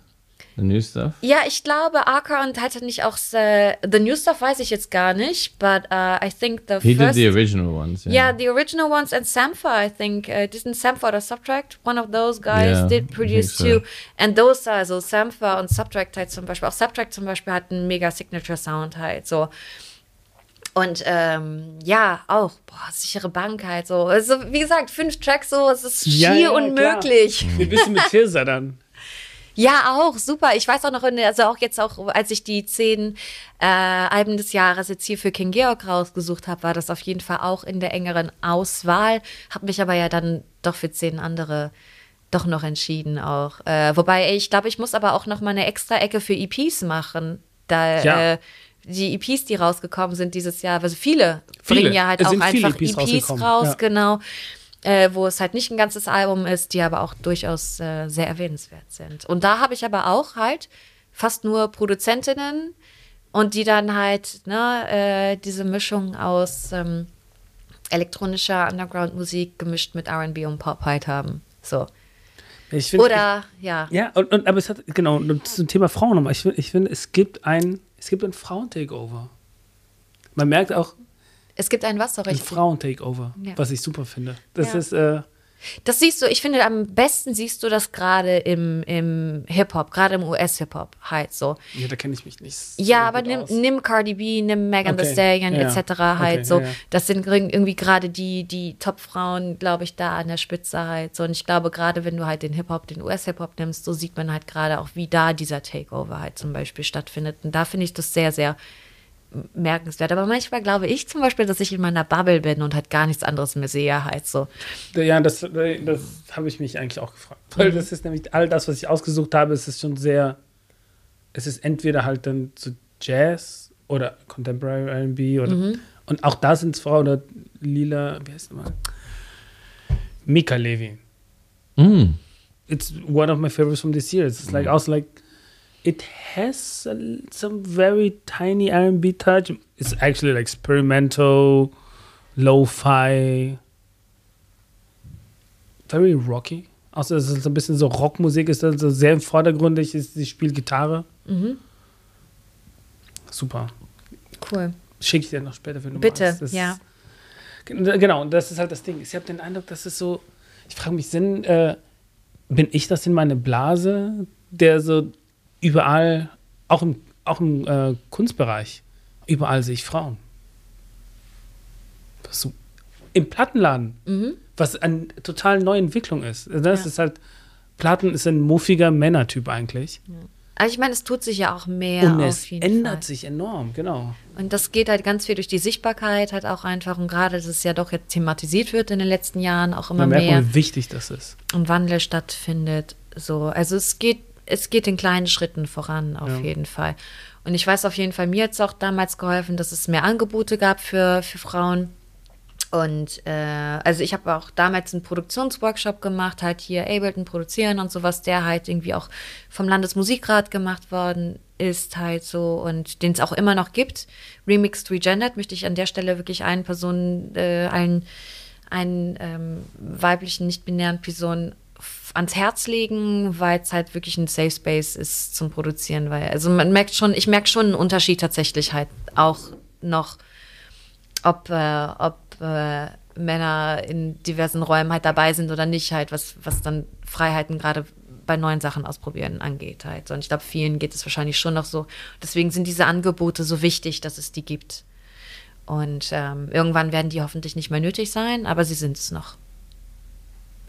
The new stuff? ja, ich glaube, Arca und hatte nicht auch äh, The New Stuff weiß ich jetzt gar nicht, but uh, I think the He did first the original ones. Yeah, Yeah. the original ones and Sampha, I think. Uh, didn't Sampha or Subtract? One of those guys Yeah, did produce so. too. And those are so Sampha und Subtract halt zum Beispiel. Auch Subtract zum Beispiel hat einen mega Signature Sound halt so. Und ähm, ja, auch, boah, sichere Bank halt so. Also, wie gesagt, fünf Tracks so, es ist Ja, schier ja, unmöglich. Wie bist du mit Tirsa dann? Ja, auch, super. Ich weiß auch noch, in also auch jetzt auch, als ich die zehn äh, Alben des Jahres jetzt hier für King Georg rausgesucht habe, war das auf jeden Fall auch in der engeren Auswahl. Habe mich aber ja dann doch für zehn andere doch noch entschieden auch. Äh, wobei, ich glaube, ich muss aber auch noch mal eine extra Ecke für EPs machen. Da Ja. äh, die EPs, die rausgekommen sind dieses Jahr, also viele, Viele. bringen ja halt Es auch einfach EPs EPs, raus, ja. genau. Äh, wo es halt nicht ein ganzes Album ist, die aber auch durchaus äh, sehr erwähnenswert sind. Und da habe ich aber auch halt fast nur Produzentinnen und die dann halt ne, äh, diese Mischung aus ähm, elektronischer Underground-Musik gemischt mit R&B und Pop halt haben. So. Find, Oder, ja. Ja, und, und, aber es hat, genau, zum Thema Frauen nochmal. Ich, ich finde, es gibt ein, es gibt ein Frauen-Takeover. Man merkt auch Es gibt ein was, sorry. ein Frauen-Takeover, Ja. was ich super finde. Das Ja. ist, äh, Das siehst du, ich finde, am besten siehst du das gerade im, im Hip-Hop, gerade im US-Hip-Hop halt so. ja, da kenne ich mich nicht. so Ja, aber nimm, aus. nimm Cardi B, nimm Megan Thee Okay, Stallion ja, etc. halt okay, so. ja, ja. Das sind irgendwie gerade die, die Top-Frauen, glaube ich, da an der Spitze halt so. Und ich glaube, gerade wenn du halt den Hip-Hop, den US-Hip-Hop nimmst, so sieht man halt gerade auch, wie da dieser Takeover halt zum Beispiel stattfindet. Und da finde ich das sehr, sehr merkenswert. Aber manchmal glaube ich zum Beispiel, dass ich in meiner Bubble bin und halt gar nichts anderes mehr sehe halt so. Ja, das, das habe ich mich eigentlich auch gefragt. Weil Mhm. das ist nämlich all das, was ich ausgesucht habe, es ist schon sehr, es ist entweder halt dann so Jazz oder Contemporary R&B oder, Mhm. und auch da sind es Frauen oder Lila, wie heißt nochmal? Mika Levy. Mm. It's one of my favorites from this year. It's like also like it has a, some very tiny R&B touch. It's actually like experimental, Lo-Fi, very rocky. Außer dass es ein bisschen so Rockmusik ist, also sehr vordergründig ist, sie spielt Gitarre. Mhm. Super. Cool. Schicke ich dir noch später, wenn du Bitte, ja. Genau, und das ist halt das Ding. Ich habe den Eindruck, dass es so, ich frage mich, sind, äh, bin ich das in meine Blase, der so überall, auch im, auch im äh, Kunstbereich, überall sehe ich Frauen. So, Im Plattenladen, was eine total neue Entwicklung ist. Das Ja. ist halt, Platten ist ein muffiger Männertyp eigentlich. Also ich meine, es tut sich ja auch mehr und auf es ändert Fall. sich enorm, genau. Und das geht halt ganz viel durch die Sichtbarkeit halt auch einfach und gerade, dass es ja doch jetzt thematisiert wird in den letzten Jahren auch immer Man merkt, mehr mal, wie wichtig das ist. und Wandel stattfindet. So, also es geht, es geht in kleinen Schritten voran auf Ja. jeden Fall. Und ich weiß auf jeden Fall, mir hat es auch damals geholfen, dass es mehr Angebote gab für, für Frauen. Und äh, also ich habe auch damals einen Produktionsworkshop gemacht, halt hier Ableton produzieren und sowas, der halt irgendwie auch vom Landesmusikrat gemacht worden ist, halt so und den es auch immer noch gibt. Remixed Regendered möchte ich an der Stelle wirklich allen Personen, äh, allen, allen ähm, weiblichen, nicht-binären Personen ans Herz legen, weil es halt wirklich ein Safe Space ist zum Produzieren, weil also man merkt schon, ich merke schon einen Unterschied tatsächlich halt auch noch ob, äh, ob äh, Männer in diversen Räumen halt dabei sind oder nicht, halt, was, was dann Freiheiten gerade bei neuen Sachen ausprobieren angeht halt. Und ich glaube, vielen geht es wahrscheinlich schon noch so. Deswegen sind diese Angebote so wichtig, dass es die gibt. Und ähm, irgendwann werden die hoffentlich nicht mehr nötig sein, aber sie sind es noch.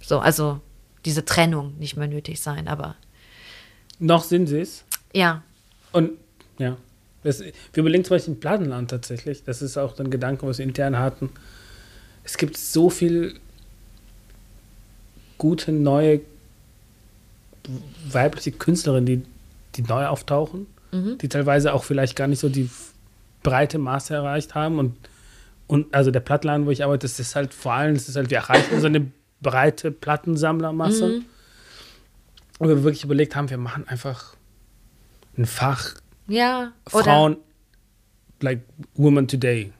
So, also diese Trennung nicht mehr nötig sein, aber Noch sind sie es. ja, Und ja, das, wir überlegen zum Beispiel im Plattenland tatsächlich. Das ist auch ein Gedanke, was wir intern hatten. Es gibt so viel gute neue weibliche Künstlerinnen, die, die neu auftauchen, die teilweise auch vielleicht gar nicht so die breite Masse erreicht haben. Und, und also der Plattenladen, wo ich arbeite, das ist halt vor allem, das ist halt, wir erreichen so eine breite Plattensammlermasse. Und wir wirklich überlegt haben, wir machen einfach ein Fach ja, Frauen, like Women Today.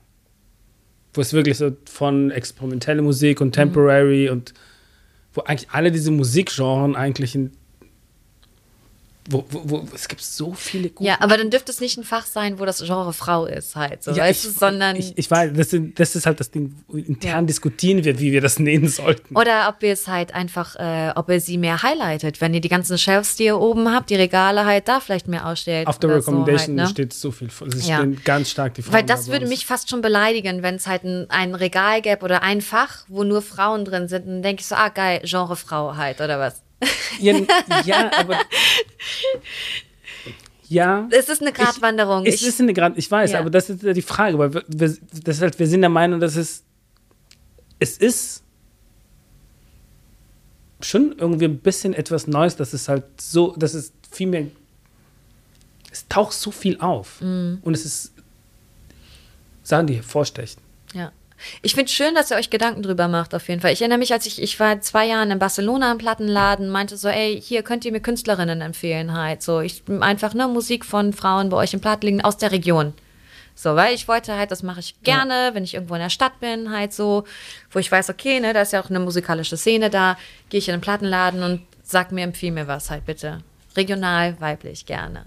Wo es wirklich so von experimentelle Musik und Temporary und wo eigentlich alle diese Musikgenren eigentlich in. Wo, wo, wo, es gibt so viele gute. ja, aber dann dürfte es nicht ein Fach sein, wo das Genre Frau ist halt, so, Ja, weißt ich, du, sondern Ich, ich weiß, das, sind, das ist halt das Ding, wo intern Ja. diskutieren wir, wie wir das nehmen sollten. Oder ob ihr es halt einfach, äh, ob ihr sie mehr highlightet, wenn ihr die ganzen Shelves, die ihr oben habt, die Regale halt da vielleicht mehr ausstellt. Auf der oder so Recommendation halt, ne? steht so viel. Es Ja. stehen ganz stark die Frauen. Weil das würde mich fast schon beleidigen, wenn es halt ein, ein Regal gäbe oder ein Fach, wo nur Frauen drin sind. Dann denke ich so, ah geil, Genre Frau halt, oder was? Ja, ja aber. Ja. Es ist eine Gratwanderung. Es ist eine Grad, ich weiß, Ja. aber das ist ja die Frage, weil wir, wir, das ist halt, wir sind der Meinung, dass es, es ist schon irgendwie ein bisschen etwas Neues, dass es halt so, dass es viel mehr, es taucht so viel auf Mhm. und es ist Sachen, die hervorstechen. Ja. Ich finde schön, dass ihr euch Gedanken drüber macht, auf jeden Fall. Ich erinnere mich, als ich, ich war zwei Jahre in Barcelona im Plattenladen, meinte so, ey, hier könnt ihr mir Künstlerinnen empfehlen halt. So, ich einfach, ne, Musik von Frauen bei euch im Plattenladen aus der Region. So, weil ich wollte halt, das mache ich gerne, wenn ich irgendwo in der Stadt bin, halt so, wo ich weiß, okay, ne, da ist ja auch eine musikalische Szene da, gehe ich in den Plattenladen und sag mir, empfiehl mir was halt bitte. Regional, weiblich, gerne.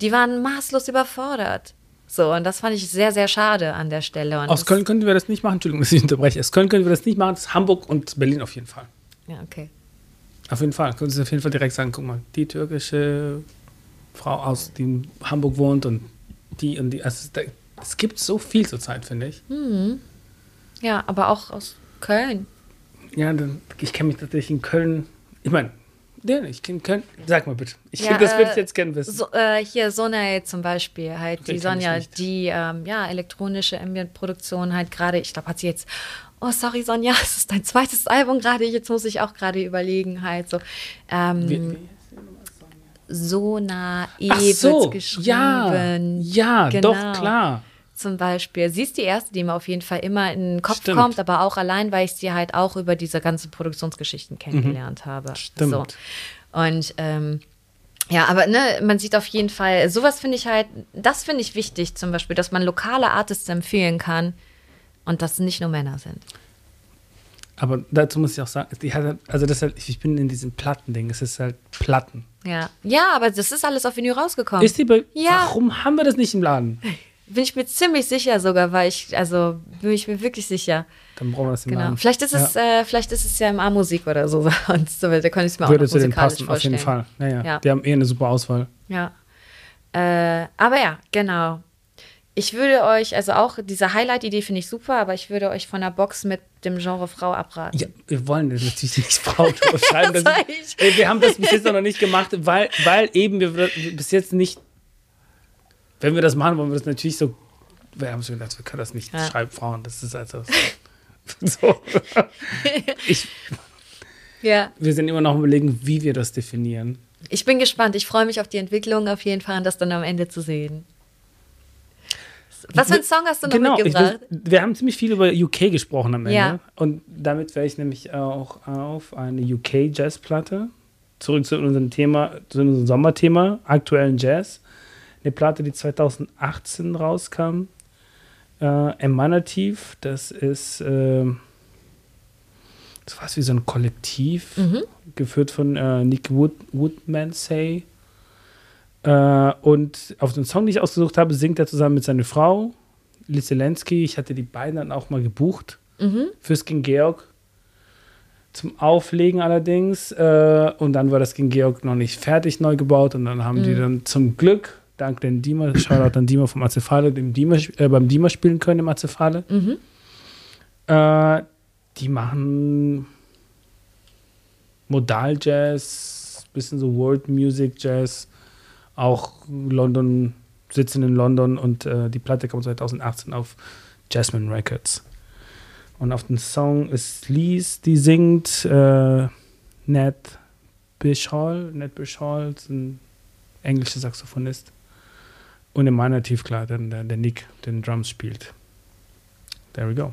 Die waren maßlos überfordert. So, und das fand ich sehr, sehr schade an der Stelle. Und Aus Köln könnten wir das nicht machen, Entschuldigung, dass ich unterbreche. Aus Köln können wir das nicht machen, das ist Hamburg und Berlin auf jeden Fall. Ja, okay. Auf jeden Fall. Können Sie auf jeden Fall direkt sagen, guck mal, die türkische Frau aus, die in Hamburg wohnt und die und die. Also da, es gibt so viel zurzeit, finde ich. Ja, aber auch aus Köln. Ja, ich kenne mich tatsächlich in Köln. Ich meine, ja, ich kenne. Sag mal bitte. Ich Ja, das würde ich äh, jetzt gerne wissen. So, äh, hier Sonay zum Beispiel, halt Okay, die Sonja, die ähm, ja elektronische Ambient-Produktion halt gerade, ich glaube, hat sie jetzt, oh sorry Sonja, es ist dein zweites Album gerade, jetzt muss ich auch gerade überlegen halt so. Ähm, Wie- wie- Sona E so, geschrieben. ja, ja, Genau. doch, klar. Zum Beispiel. Sie ist die erste, die mir auf jeden Fall immer in den Kopf Stimmt. kommt, aber auch allein, weil ich sie halt auch über diese ganzen Produktionsgeschichten kennengelernt habe. Mhm. Stimmt. So. Und ähm, ja, aber ne, man sieht auf jeden Fall, sowas finde ich halt, das finde ich wichtig zum Beispiel, dass man lokale Artists empfehlen kann, Und das nicht nur Männer sind. Aber dazu muss ich auch sagen, hat, also das halt, ich bin in diesem Plattending, es ist halt Platten. Ja. Ja, aber das ist alles auf Vinyl rausgekommen. Ist die Ja. Warum haben wir das nicht im Laden? Bin ich mir ziemlich sicher sogar, weil ich, also bin ich mir wirklich sicher. Dann brauchen wir das im Genau. Vielleicht ist es, äh, vielleicht ist es ja im A-Musik oder so. Und so da kann ich es mir Würde auch noch musikalisch passen, auf vorstellen. jeden Fall. Naja, Ja. Die haben eh eine super Auswahl. Ja. Äh, aber ja, genau. Ich würde euch, also auch diese Highlight-Idee finde ich super, aber ich würde euch von der Box mit dem Genre Frau abraten. Ja, wir wollen das natürlich nicht Frau schreiben. Das Sag ist, wir haben das bis jetzt noch nicht gemacht, weil, weil eben wir bis jetzt nicht, wenn wir das machen, wollen wir das natürlich so, wir haben schon gedacht, wir können das nicht Ja. schreiben, Frauen, das ist also so. ich, Ja. wir sind immer noch am überlegen, wie wir das definieren. Ich bin gespannt. Ich freue mich auf die Entwicklung auf jeden Fall und das dann am Ende zu sehen. Was für einen Song hast du noch Genau, mitgebracht? will- wir haben ziemlich viel über UK gesprochen am Ende. Ja. Und damit wäre ich nämlich auch auf eine UK-Jazz-Platte. Zurück zu unserem Thema, zu unserem Sommerthema, aktuellen Jazz. Eine Platte, die 2018 rauskam. Äh, Emanativ, das ist äh, das war wie so ein Kollektiv, geführt von äh, Nick Wood, Woodmansey. Äh, und auf dem Song, den ich ausgesucht habe, singt er zusammen mit seiner Frau, Liz Zelensky. Ich hatte die beiden dann auch mal gebucht fürs King Georg. Zum Auflegen allerdings. Äh, und dann war das King Georg noch nicht fertig neu gebaut. Und dann haben die dann zum Glück, dank den Dima, Shoutout an Dima vom Azefale, dem Dima, äh, beim Dima spielen können im Azefale. Äh, die machen Modal-Jazz, bisschen so World Music Jazz, auch London, sitzen in London und äh, die Platte kam 2018 auf Jasmine Records. Und auf dem Song ist Lies, die singt, äh, Ned Bishall, Ned Bishall, ist ein englischer Saxophonist. Und in meiner Tiefklar dann der, der Nick, den Drums spielt. There we go.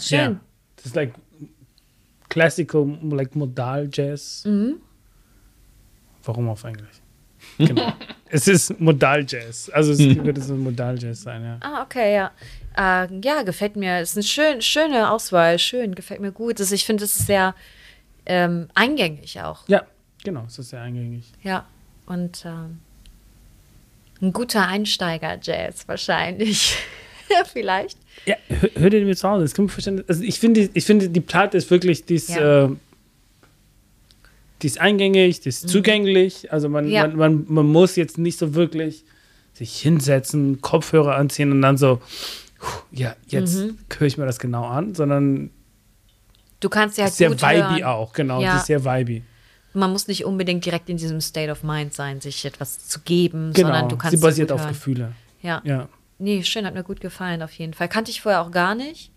Schön. Yeah. Das ist like classical, like modal Jazz. Mhm. Warum auf Englisch? Genau. es ist modal Jazz. Also es wird so modal Jazz sein, ja. Ah, okay, ja. Äh, ja, gefällt mir. Ist eine schön, schöne Auswahl. Schön, gefällt mir gut. Also ich finde, es ist sehr ähm, eingängig auch. Ja, genau, es ist sehr eingängig. Ja. Und ähm, ein guter Einsteiger-Jazz wahrscheinlich. Vielleicht. Ja, hör, hör dir den mit zu Hause. Das kann man verstehen. Also ich finde, ich finde, die Platte ist wirklich, die ist, Ja. äh, die ist eingängig, die ist zugänglich. Also man, Mhm. Ja. man, man, man muss jetzt nicht so wirklich sich hinsetzen, Kopfhörer anziehen und dann so, ja, jetzt Mhm. höre ich mir das genau an, sondern Du kannst ja ist sehr vibey auch, genau. Ja. Die ist sehr vibey. Man muss nicht unbedingt direkt in diesem State of Mind sein, sich etwas zu geben, Genau. sondern du kannst Sie basiert auf hören. Gefühle. Ja. Ja. Nee, schön, hat mir gut gefallen, auf jeden Fall. Kannte ich vorher auch gar nicht.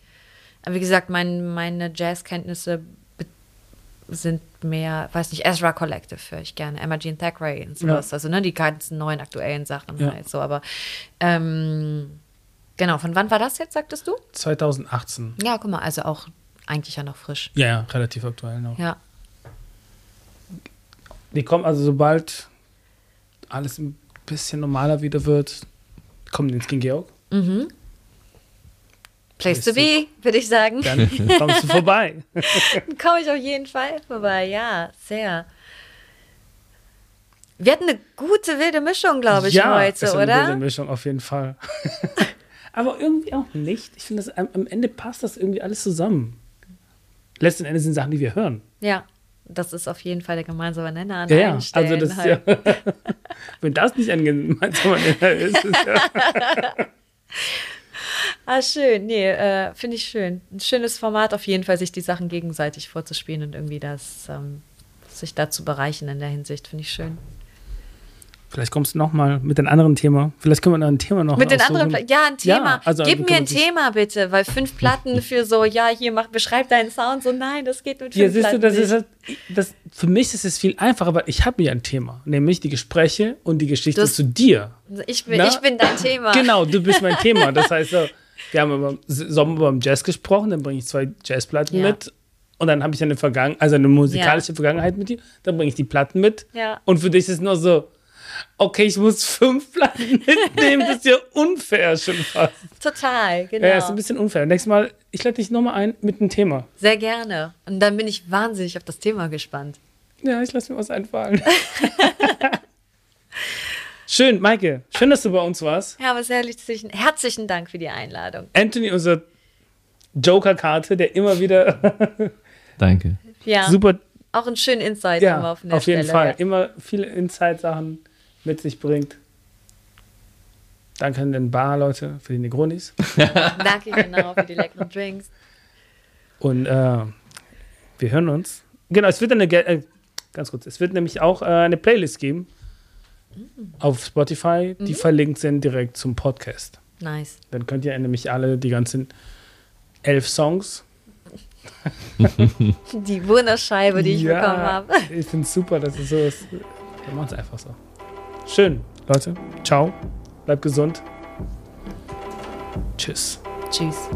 Aber wie gesagt, mein, meine Jazzkenntnisse sind mehr, weiß nicht, Ezra Collective höre ich gerne, Emma Jean Thackeray und sowas. Also, ne, die ganzen neuen aktuellen Sachen Ja. halt so. Aber, ähm, genau, von wann war das jetzt, sagtest du? 2018. Ja, guck mal, also auch eigentlich ja noch frisch. Ja, ja, relativ aktuell noch. Ja. Die kommen also, sobald alles ein bisschen normaler wieder wird, kommen die ins King Georg. Place to be, würde ich sagen. Dann kommst du vorbei. Komme ich auf jeden Fall vorbei, ja, sehr. Wir hatten eine gute wilde Mischung, glaube ich, ja, heute, ist eine oder? wilde Mischung auf jeden Fall. Aber irgendwie auch nicht. Ich finde, das- am, am Ende passt das irgendwie alles zusammen. Letzten Endes sind Sachen, die wir hören. Ja, das ist auf jeden Fall der gemeinsame Nenner an Ja, allen Also Stellen. das ist halt. ja, wenn das nicht ein gemeinsamer Nenner ist, ist ja, Ah, schön. Nee, äh, finde ich schön. Ein schönes Format auf jeden Fall, sich die Sachen gegenseitig vorzuspielen und irgendwie das, ähm, sich da zu bereichen in der Hinsicht, finde ich schön. Vielleicht kommst du noch mal mit einem anderen Thema. Vielleicht können wir noch ein Thema noch Mit den anderen, Pla- ja, ein Thema. Ja, also Gib mir ein Thema bitte, weil fünf Platten für so, ja, hier mach, beschreib deinen Sound, so nein, das geht mit fünf Ja, siehst du, Platten das nicht. ist halt, das, für mich ist es viel einfacher, weil ich habe ja ein Thema, nämlich die Gespräche und die Geschichte Du hast- zu dir. ich, bin, Na? ich bin dein Thema. Genau, du bist mein Thema. Das heißt wir haben über Sommer über Jazz gesprochen, dann bringe ich zwei Jazzplatten Ja. mit. Und dann habe ich eine Vergangenheit, also eine musikalische Vergangenheit mit dir. Dann bringe ich die Platten mit. Ja. Und für dich ist es nur so, okay, ich muss fünf Platten mitnehmen. Das ist ja unfair schon fast. Total, genau. Ja, ist ein bisschen unfair. Nächstes Mal, ich lade dich nochmal ein mit einem Thema. Sehr gerne. Und dann bin ich wahnsinnig auf das Thema gespannt. Ja, ich lasse mir was einfallen. Schön, Maike. Schön, dass du bei uns warst. Ja, aber sehr herzlichen, herzlichen Dank für die Einladung. Anthony, unser Joker-Karte, der immer wieder Danke. Ja, super, auch einen schönen Insight ja, nochmal auf, von der jeden Stelle. Fall, Ja. immer viele Insight-Sachen mit sich bringt. Danke an den Bar-Leute für die Negronis. Danke genau für die leckeren Drinks. Und äh, wir hören uns. Genau, es wird eine, äh, ganz kurz, es wird nämlich auch äh, eine Playlist geben auf Spotify, die verlinkt sind direkt zum Podcast. Nice. Dann könnt ihr nämlich alle die ganzen elf Songs. Die Wunderscheibe, die ich Ja, bekommen habe. Ich finde es super, dass es so ist. Wir machen es einfach so. Schön, Leute. Ciao. Bleibt gesund. Tschüss. Tschüss.